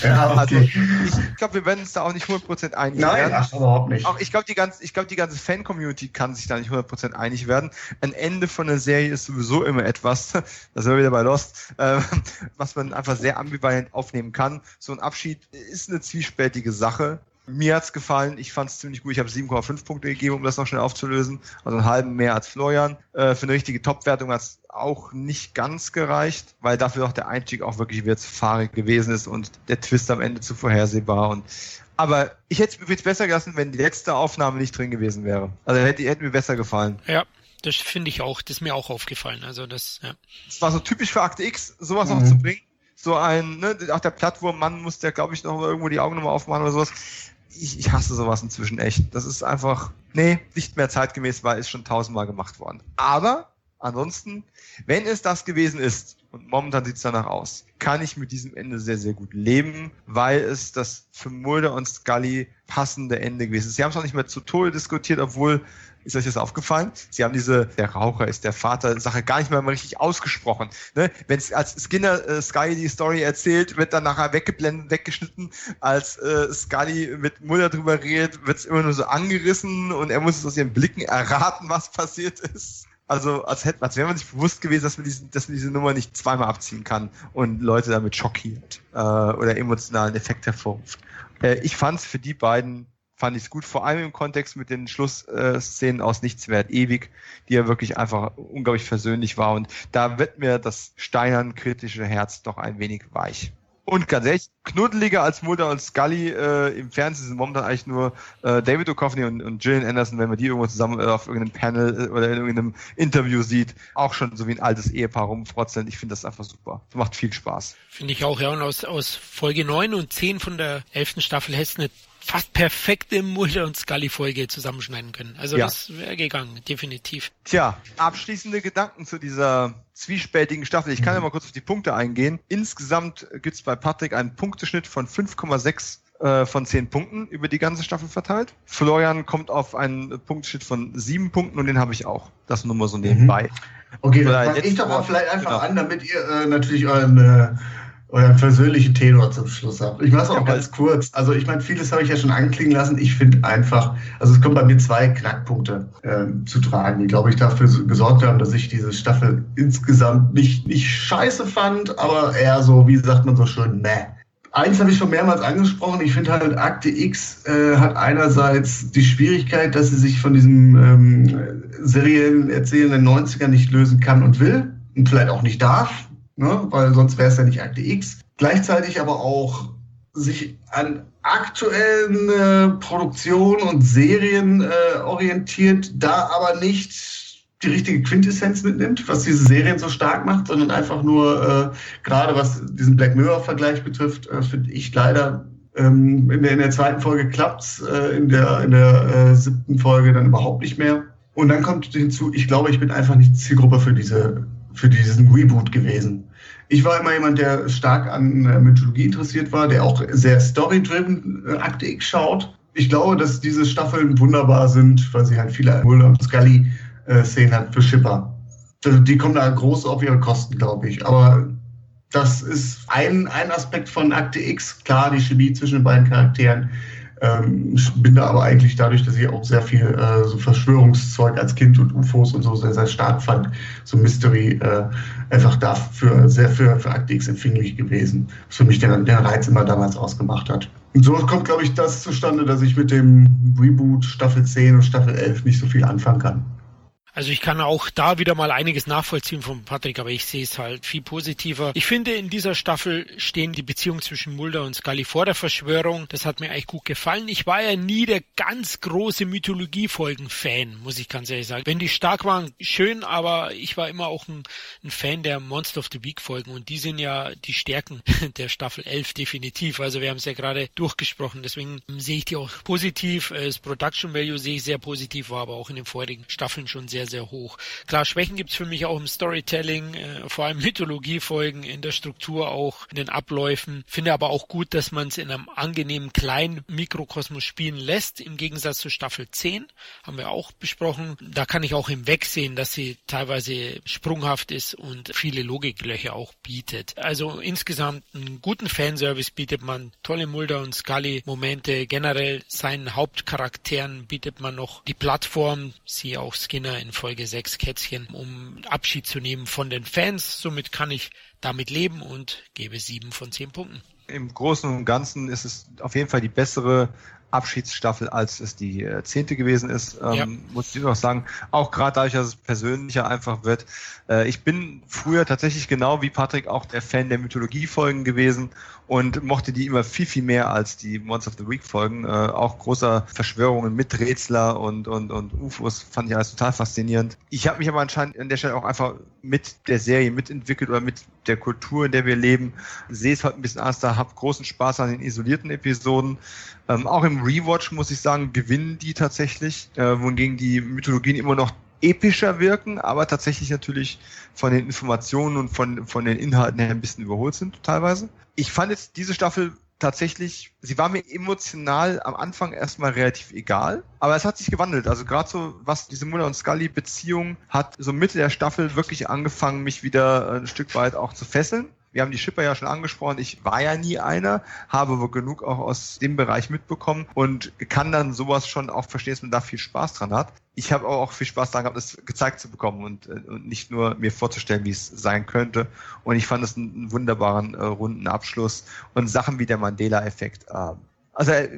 ja, okay. Also ich glaube, wir werden uns da auch nicht 100% einig Nein, werden. Nein, überhaupt nicht. Auch ich glaube, die glaube, die ganze Fan-Community kann sich da nicht 100% einig werden. Ein Ende von einer Serie ist sowieso immer etwas, da sind wir wieder bei Lost, äh, was man einfach sehr ambivalent aufnehmen kann. So ein Abschied ist eine zwiespältige Sache. Mir hat's gefallen, ich fand's ziemlich gut. Ich habe 7,5 Punkte gegeben, um das noch schnell aufzulösen. Also einen halben mehr als Florian. Äh, für eine richtige Top-Wertung hat's auch nicht ganz gereicht, weil dafür auch der Einstieg auch wirklich wieder zu fahrig gewesen ist und der Twist am Ende zu vorhersehbar. Und aber ich hätte es besser gelassen, wenn die letzte Aufnahme nicht drin gewesen wäre. Also hätte, hätte mir besser gefallen. Ja, das finde ich auch, das ist mir auch aufgefallen. Also das, ja. Das war so typisch für Akte X, sowas mhm. noch zu bringen. So ein, ne, auch der Plattwurm-Mann muss der, glaube ich, noch irgendwo die Augen nochmal aufmachen oder sowas. Ich, ich hasse sowas inzwischen echt. Das ist einfach, nee, nicht mehr zeitgemäß, weil ist schon tausendmal gemacht worden. Aber ansonsten, wenn es das gewesen ist, und momentan sieht es danach aus, kann ich mit diesem Ende sehr, sehr gut leben, weil es das für Mulder und Scully passende Ende gewesen ist. Sie haben es auch nicht mehr zu Tode diskutiert, obwohl ist euch das aufgefallen? Sie haben diese, der Raucher ist der Vater, Sache gar nicht mehr mal richtig ausgesprochen. Ne? Wenn es als Skinner äh, Scully die Story erzählt, wird dann nachher weggeblendet, weggeschnitten. Als äh, Scully mit Mulder drüber redet, wird es immer nur so angerissen und er muss es aus ihren Blicken erraten, was passiert ist. Also als, hätte, als wäre man sich bewusst gewesen, dass man, diesen, dass man diese Nummer nicht zweimal abziehen kann und Leute damit schockiert äh, oder emotionalen Effekt hervorruft. Äh, ich fand es für die beiden fand ich es gut, vor allem im Kontext mit den Schlussszenen aus Nichts wert ewig, die ja wirklich einfach unglaublich versöhnlich war und da wird mir das steinern kritische Herz doch ein wenig weich. Und ganz ehrlich, knuddeliger als Mulder und Scully äh, im Fernsehen sind momentan eigentlich nur äh, David O'Coffey und, und Gillian Anderson, wenn man die irgendwo zusammen äh, auf irgendeinem Panel äh, oder in irgendeinem Interview sieht, auch schon so wie ein altes Ehepaar rumfrotzeln. Ich finde das einfach super. Das macht viel Spaß. Finde ich auch, ja. Und aus, aus Folge 9 und 10 von der 11. Staffel hätte eine fast perfekte Mulder und Scully-Folge zusammenschneiden können. Also ja. das wäre gegangen, definitiv. Tja, abschließende Gedanken zu dieser zwiespältigen Staffel. Ich kann mhm. ja mal kurz auf die Punkte eingehen. Insgesamt gibt's bei Patrick einen Punkteschnitt von 5,6 äh, von 10 Punkten über die ganze Staffel verteilt. Florian kommt auf einen Punkteschnitt von 7 Punkten und den habe ich auch. Das nur mal so nebenbei. Mhm. Okay, dann fange ich doch mal vielleicht einfach genau. an, damit ihr äh, natürlich euren äh, einen persönlichen Tenor zum Schluss habe. Ich mache es auch ja, ganz kurz. Also ich meine, vieles habe ich ja schon anklingen lassen. Ich finde einfach, also es kommen bei mir zwei Knackpunkte äh, zu tragen, die, glaube ich, dafür gesorgt haben, dass ich diese Staffel insgesamt nicht, nicht scheiße fand, aber eher so, wie sagt man so schön, meh. Eins habe ich schon mehrmals angesprochen. Ich finde halt, Akte X äh, hat einerseits die Schwierigkeit, dass sie sich von diesem ähm, seriellen Erzählen der 90er nicht lösen kann und will und vielleicht auch nicht darf ne? weil sonst wäre es ja nicht Akte X. Gleichzeitig aber auch sich an aktuellen äh, Produktionen und Serien äh, orientiert, da aber nicht die richtige Quintessenz mitnimmt, was diese Serien so stark macht, sondern einfach nur, äh, gerade was diesen Black Mirror-Vergleich betrifft, äh, finde ich leider ähm, in, der, in der zweiten Folge klappt's, äh, in der, in der äh, siebten Folge dann überhaupt nicht mehr. Und dann kommt hinzu, ich glaube, ich bin einfach nicht Zielgruppe für diese für diesen Reboot gewesen. Ich war immer jemand, der stark an äh, Mythologie interessiert war, der auch sehr story-driven äh, Akte X schaut. Ich glaube, dass diese Staffeln wunderbar sind, weil sie halt viele Mulder und Scully-Szenen hat für Schipper. Also die kommen da groß auf ihre Kosten, glaube ich. Aber das ist ein, ein Aspekt von Akte X. Klar, die Chemie zwischen den beiden Charakteren ähm, bin da aber eigentlich dadurch, dass ich auch sehr viel äh, so Verschwörungszeug als Kind und UFOs und so sehr, sehr stark fand, so Mystery äh, einfach dafür sehr für, für Akte X empfänglich gewesen, was für mich der, der Reiz immer damals ausgemacht hat. Und so kommt, glaube ich, das zustande, dass ich mit dem Reboot Staffel 10 und Staffel 11 nicht so viel anfangen kann. Also ich kann auch da wieder mal einiges nachvollziehen von Patrick, aber ich sehe es halt viel positiver. Ich finde, in dieser Staffel stehen die Beziehungen zwischen Mulder und Scully vor der Verschwörung. Das hat mir eigentlich gut gefallen. Ich war ja nie der ganz große Mythologiefolgen-Fan, muss ich ganz ehrlich sagen. Wenn die stark waren, schön, aber ich war immer auch ein, ein Fan der Monster of the Week-Folgen und die sind ja die Stärken der Staffel 11 definitiv. Also wir haben es ja gerade durchgesprochen, deswegen sehe ich die auch positiv. Das Production Value sehe ich sehr positiv, war aber auch in den vorherigen Staffeln schon sehr sehr, sehr hoch. Klar, Schwächen gibt's für mich auch im Storytelling, äh, vor allem Mythologiefolgen, in der Struktur auch, in den Abläufen. Finde aber auch gut, dass man es in einem angenehmen kleinen Mikrokosmos spielen lässt, im Gegensatz zu Staffel 10, haben wir auch besprochen. Da kann ich auch im Wegsehen, dass sie teilweise sprunghaft ist und viele Logiklöcher auch bietet. Also insgesamt einen guten Fanservice bietet man, tolle Mulder und Scully Momente, generell seinen Hauptcharakteren bietet man noch die Plattform, sie auch Skinner in Folge 6 Kätzchen, um Abschied zu nehmen von den Fans. Somit kann ich damit leben und gebe 7 von 10 Punkten. Im Großen und Ganzen ist es auf jeden Fall die bessere Abschiedsstaffel, als es die äh, zehnte gewesen ist, ähm, ja. muss ich noch sagen. Auch gerade dadurch, dass es persönlicher einfach wird. Äh, ich bin früher tatsächlich genau wie Patrick auch der Fan der Mythologie-Folgen gewesen und mochte die immer viel, viel mehr als die Monster of the Week Folgen. Äh, auch großer Verschwörungen mit Rätsler und, und, und UFOs fand ich alles total faszinierend. Ich habe mich aber anscheinend an der Stelle auch einfach mit der Serie mitentwickelt oder mit der Kultur, in der wir leben. Sehe es halt ein bisschen anders da, habe großen Spaß an den isolierten Episoden. Ähm, auch im Rewatch muss ich sagen, gewinnen die tatsächlich, äh, wohingegen die Mythologien immer noch epischer wirken, aber tatsächlich natürlich von den Informationen und von, von den Inhalten her ein bisschen überholt sind teilweise. Ich fand jetzt diese Staffel tatsächlich, sie war mir emotional am Anfang erstmal relativ egal, aber es hat sich gewandelt. Also gerade so, was diese Muller und Scully Beziehung hat so Mitte der Staffel wirklich angefangen, mich wieder ein Stück weit auch zu fesseln. Wir haben die Schipper ja schon angesprochen. Ich war ja nie einer, habe aber genug auch aus dem Bereich mitbekommen und kann dann sowas schon auch verstehen, dass man da viel Spaß dran hat. Ich habe auch viel Spaß daran gehabt, das gezeigt zu bekommen und, äh, und nicht nur mir vorzustellen, wie es sein könnte. Und ich fand es einen, einen wunderbaren äh, runden Abschluss und Sachen wie der Mandela-Effekt. Äh, also äh,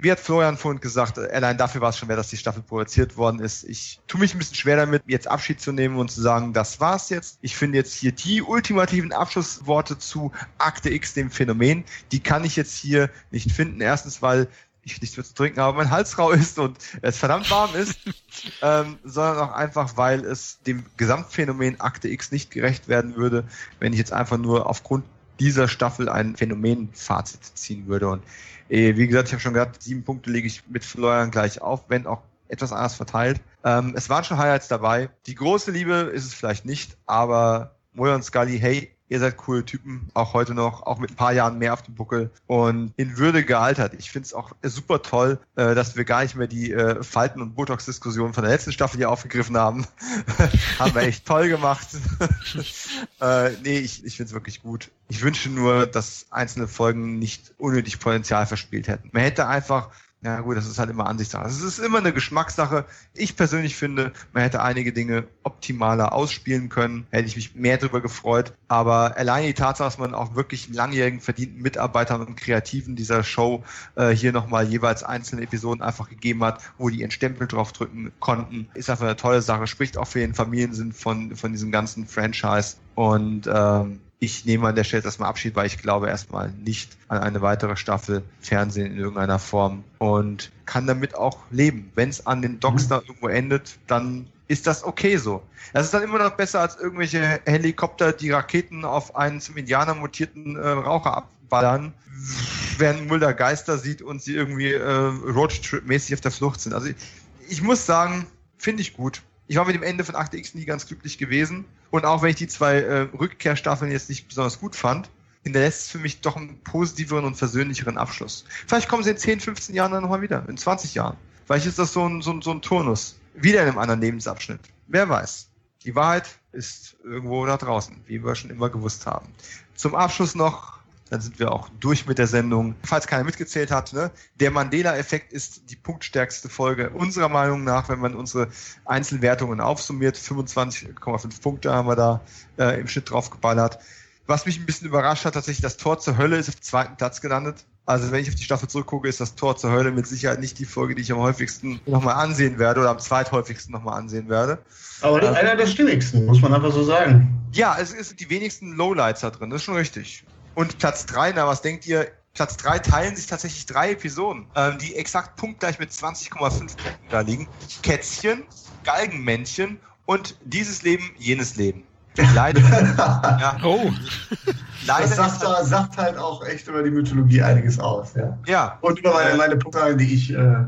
wie hat Florian vorhin gesagt, äh, allein dafür war es schon wert, dass die Staffel produziert worden ist. Ich tue mich ein bisschen schwer damit, jetzt Abschied zu nehmen und zu sagen, das war's jetzt. Ich finde jetzt hier die ultimativen Abschlussworte zu Akte X, dem Phänomen, die kann ich jetzt hier nicht finden. Erstens, weil ich nichts mehr zu trinken habe, mein Hals rau ist und es verdammt warm ist, ähm, sondern auch einfach, weil es dem Gesamtphänomen Akte X nicht gerecht werden würde, wenn ich jetzt einfach nur aufgrund dieser Staffel ein Phänomenfazit ziehen würde. Und äh, wie gesagt, ich habe schon gesagt, sieben Punkte lege ich mit Florian gleich auf, wenn auch etwas anders verteilt. Ähm, es waren schon Highlights dabei. Die große Liebe ist es vielleicht nicht, aber Moya Scully, hey, ihr seid coole Typen, auch heute noch, auch mit ein paar Jahren mehr auf dem Buckel und in Würde gealtert. Ich finde es auch super toll, äh, dass wir gar nicht mehr die äh, Falten- und Botox-Diskussion von der letzten Staffel hier aufgegriffen haben. haben wir echt toll gemacht. äh, nee, ich, ich finde es wirklich gut. Ich wünsche nur, dass einzelne Folgen nicht unnötig Potenzial verspielt hätten. Man hätte einfach ja gut, das ist halt immer Ansichtssache. Es ist immer eine Geschmackssache. Ich persönlich finde, man hätte einige Dinge optimaler ausspielen können. Hätte ich mich mehr darüber gefreut. Aber allein die Tatsache, dass man auch wirklich langjährigen verdienten Mitarbeitern und Kreativen dieser Show äh, hier nochmal jeweils einzelne Episoden einfach gegeben hat, wo die ihren Stempel drauf drücken konnten, ist einfach eine tolle Sache. Spricht auch für den Familiensinn von, von diesem ganzen Franchise. Und ähm, ich nehme an der Stelle erstmal Abschied, weil ich glaube erstmal nicht an eine weitere Staffel Fernsehen in irgendeiner Form und kann damit auch leben. Wenn es an den Docks mhm. da irgendwo endet, dann ist das okay so. Das ist dann immer noch besser als irgendwelche Helikopter, die Raketen auf einen zum Indianer mutierten äh, Raucher abballern, während Mulder Geister sieht und sie irgendwie äh, Roadtrip-mäßig auf der Flucht sind. Also ich, ich muss sagen, finde ich gut. Ich war mit dem Ende von Akte X nie ganz glücklich gewesen. Und auch wenn ich die zwei äh, Rückkehrstaffeln jetzt nicht besonders gut fand, hinterlässt es für mich doch einen positiveren und versöhnlicheren Abschluss. Vielleicht kommen sie in 10, 15 Jahren dann nochmal wieder, in 20 Jahren. Vielleicht ist das so ein, so, ein, so ein Turnus. Wieder in einem anderen Lebensabschnitt. Wer weiß. Die Wahrheit ist irgendwo da draußen, wie wir schon immer gewusst haben. Zum Abschluss noch dann sind wir auch durch mit der Sendung. Falls keiner mitgezählt hat, ne? der Mandela-Effekt ist die punktstärkste Folge unserer Meinung nach, wenn man unsere Einzelwertungen aufsummiert. 25,5 Punkte haben wir da äh, im Schnitt drauf geballert. Was mich ein bisschen überrascht hat, tatsächlich das Tor zur Hölle ist auf dem zweiten Platz gelandet. Also wenn ich auf die Staffel zurückgucke, ist das Tor zur Hölle mit Sicherheit nicht die Folge, die ich am häufigsten nochmal ansehen werde oder am zweithäufigsten nochmal ansehen werde. Aber das ist einer der stimmigsten, muss man einfach so sagen. Ja, es ist die wenigsten Lowlights da drin, das ist schon richtig. Und Platz 3, na, was denkt ihr? Platz 3 teilen sich tatsächlich drei Episoden, ähm, die exakt punktgleich mit 20,5 Punkten da liegen. Kätzchen, Galgenmännchen und dieses Leben, jenes Leben. Leider. ja. Oh. Leider das sagt, halt, sagt, halt auch echt über die Mythologie einiges aus. Ja. ja. Und über meine, meine Punkte, die ich äh,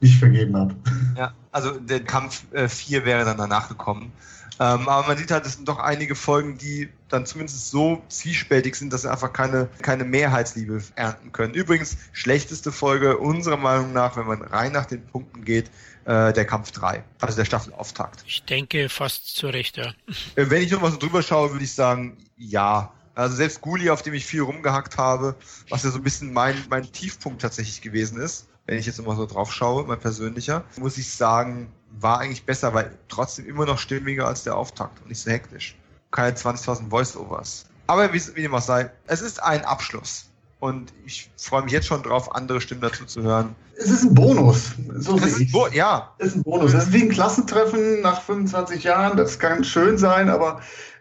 nicht vergeben habe. Ja, also der Kampf 4 äh, wäre dann danach gekommen. Ähm, aber man sieht halt, es sind doch einige Folgen, die dann zumindest so zwiespältig sind, dass sie einfach keine, keine Mehrheitsliebe ernten können. Übrigens, schlechteste Folge unserer Meinung nach, wenn man rein nach den Punkten geht, äh, der Kampf 3, also der Staffelauftakt. Ich denke fast zu Recht, ja. Äh, wenn ich noch mal so drüber schaue, würde ich sagen, ja. Also selbst Guli, auf dem ich viel rumgehackt habe, was ja so ein bisschen mein, mein Tiefpunkt tatsächlich gewesen ist, wenn ich jetzt immer so drauf schaue, mein persönlicher, muss ich sagen, war eigentlich besser, weil trotzdem immer noch stimmiger als der Auftakt und nicht so hektisch. Keine 20.000 Voice-Overs. Aber wie, wie dem auch sei, es ist ein Abschluss. und ich freue mich jetzt schon drauf, andere Stimmen dazu zu hören. Es ist ein Bonus. So Das ist, Bo ja, Es ist ein Bonus. Das ist wie ein Klassentreffen nach 25 Jahren. Das kann schön sein, aber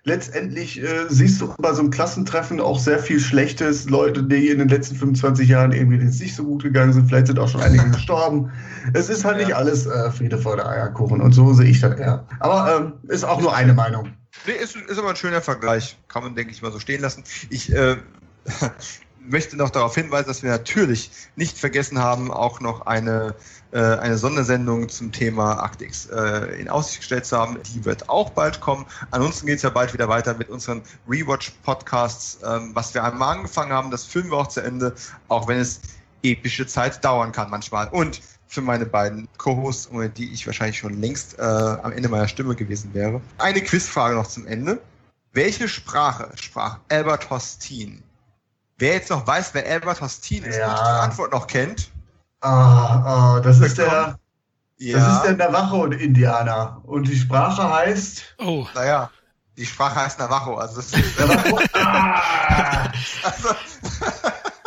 letztendlich äh, siehst du bei so einem Klassentreffen auch sehr viel Schlechtes. Leute, die in den letzten 25 Jahren irgendwie nicht so gut gegangen sind. Vielleicht sind auch schon einige gestorben. Es ist halt Ja. nicht alles äh, Friede vor der Eierkuchen. Und so sehe ich das eher. Aber ähm, ist auch nur eine Meinung. Nee, ist, ist aber ein schöner Vergleich. Kann man, denke ich, mal so stehen lassen. Ich äh, möchte noch darauf hinweisen, dass wir natürlich nicht vergessen haben, auch noch eine, eine Sondersendung zum Thema Akte X äh, in Aussicht gestellt zu haben. Die wird auch bald kommen. Ansonsten geht es ja bald wieder weiter mit unseren Rewatch-Podcasts. Ähm, was wir einmal angefangen haben, das führen wir auch zu Ende, auch wenn es epische Zeit dauern kann manchmal. Und für meine beiden Co-Hosts, ohne die ich wahrscheinlich schon längst äh, am Ende meiner Stimme gewesen wäre. Eine Quizfrage noch zum Ende. Welche Sprache sprach Albert Hostin? Wer jetzt noch weiß, wer Albert Hostin ist Ja. und die Antwort noch kennt, Ah, ah, das ist der, ja, das ist der Navajo-Indianer. Und die Sprache heißt. Oh, naja, die Sprache heißt Navajo. Also, das ist, Navajo. ah, also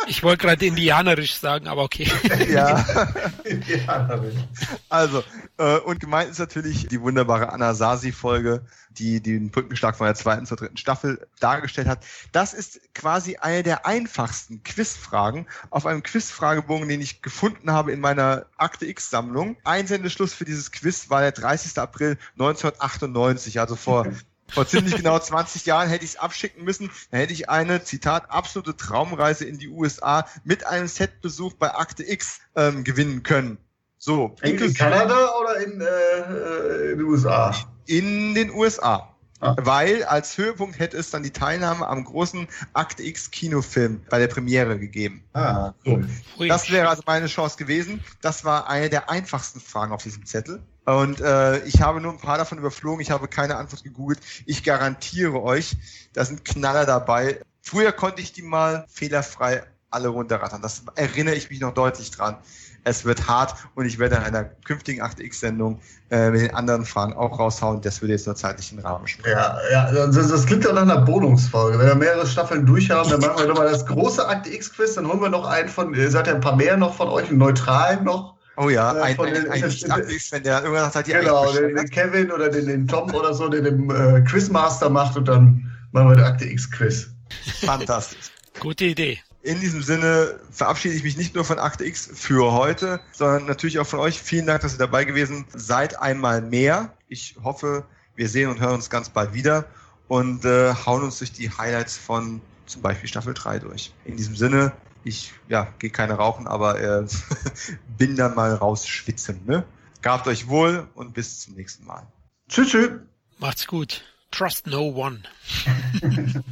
ich wollte gerade indianerisch sagen, aber okay. ja. Indianerin. Also, äh, und gemeint ist natürlich die wunderbare Anasazi-Folge, die den Brückenschlag von der zweiten zur dritten Staffel dargestellt hat. Das ist quasi eine der einfachsten Quizfragen auf einem Quizfragebogen, den ich gefunden habe in meiner Akte X-Sammlung. Einsendeschluss für dieses Quiz war der 30. April 1998, also vor vor ziemlich genau 20 Jahren hätte ich es abschicken müssen. Dann hätte ich eine, Zitat, absolute Traumreise in die USA mit einem Setbesuch bei Akte X ähm, gewinnen können. So, In, in Kanada oder in, äh, äh, in den USA? in den USA. Ah. Weil als Höhepunkt hätte es dann die Teilnahme am großen Akte X Kinofilm bei der Premiere gegeben. Ah, cool. Das wäre also meine Chance gewesen. Das war eine der einfachsten Fragen auf diesem Zettel. Und äh, ich habe nur ein paar davon überflogen. Ich habe keine Antwort gegoogelt. Ich garantiere euch, da sind Knaller dabei. Früher konnte ich die mal fehlerfrei alle runterrattern. Das erinnere ich mich noch deutlich dran. Es wird hart und ich werde in einer künftigen 8x-Sendung äh, mit den anderen Fragen auch raushauen. Das würde jetzt nur zeitlich den Rahmen sprengen. Ja, ja, das, das klingt doch nach einer Bonusfolge. Wenn wir mehrere Staffeln durchhaben, dann machen wir nochmal das große Akte X-Quiz, dann holen wir noch einen von, ihr seid ja ein paar mehr noch von euch, einen neutralen noch. Oh ja, Äh, ein, von ein, den- ein 8x, wenn der irgendwann sagt, ja, Genau, den, den bescheuert. Kevin oder den, den Tom oder so, der den äh, Quizmaster macht und dann machen wir den Akte X-Quiz. fantastisch. Gute Idee. In diesem Sinne verabschiede ich mich nicht nur von Akte X für heute, sondern natürlich auch von euch. Vielen Dank, dass ihr dabei gewesen seid. Einmal mehr. Ich hoffe, wir sehen und hören uns ganz bald wieder und äh, hauen uns durch die Highlights von zum Beispiel Staffel 3 durch. In diesem Sinne, ich ja, gehe keine rauchen, aber äh, bin dann mal raus schwitzen. Ne? Gabt euch wohl und bis zum nächsten Mal. Tschüss, tschüss. Macht's gut. Trust no one.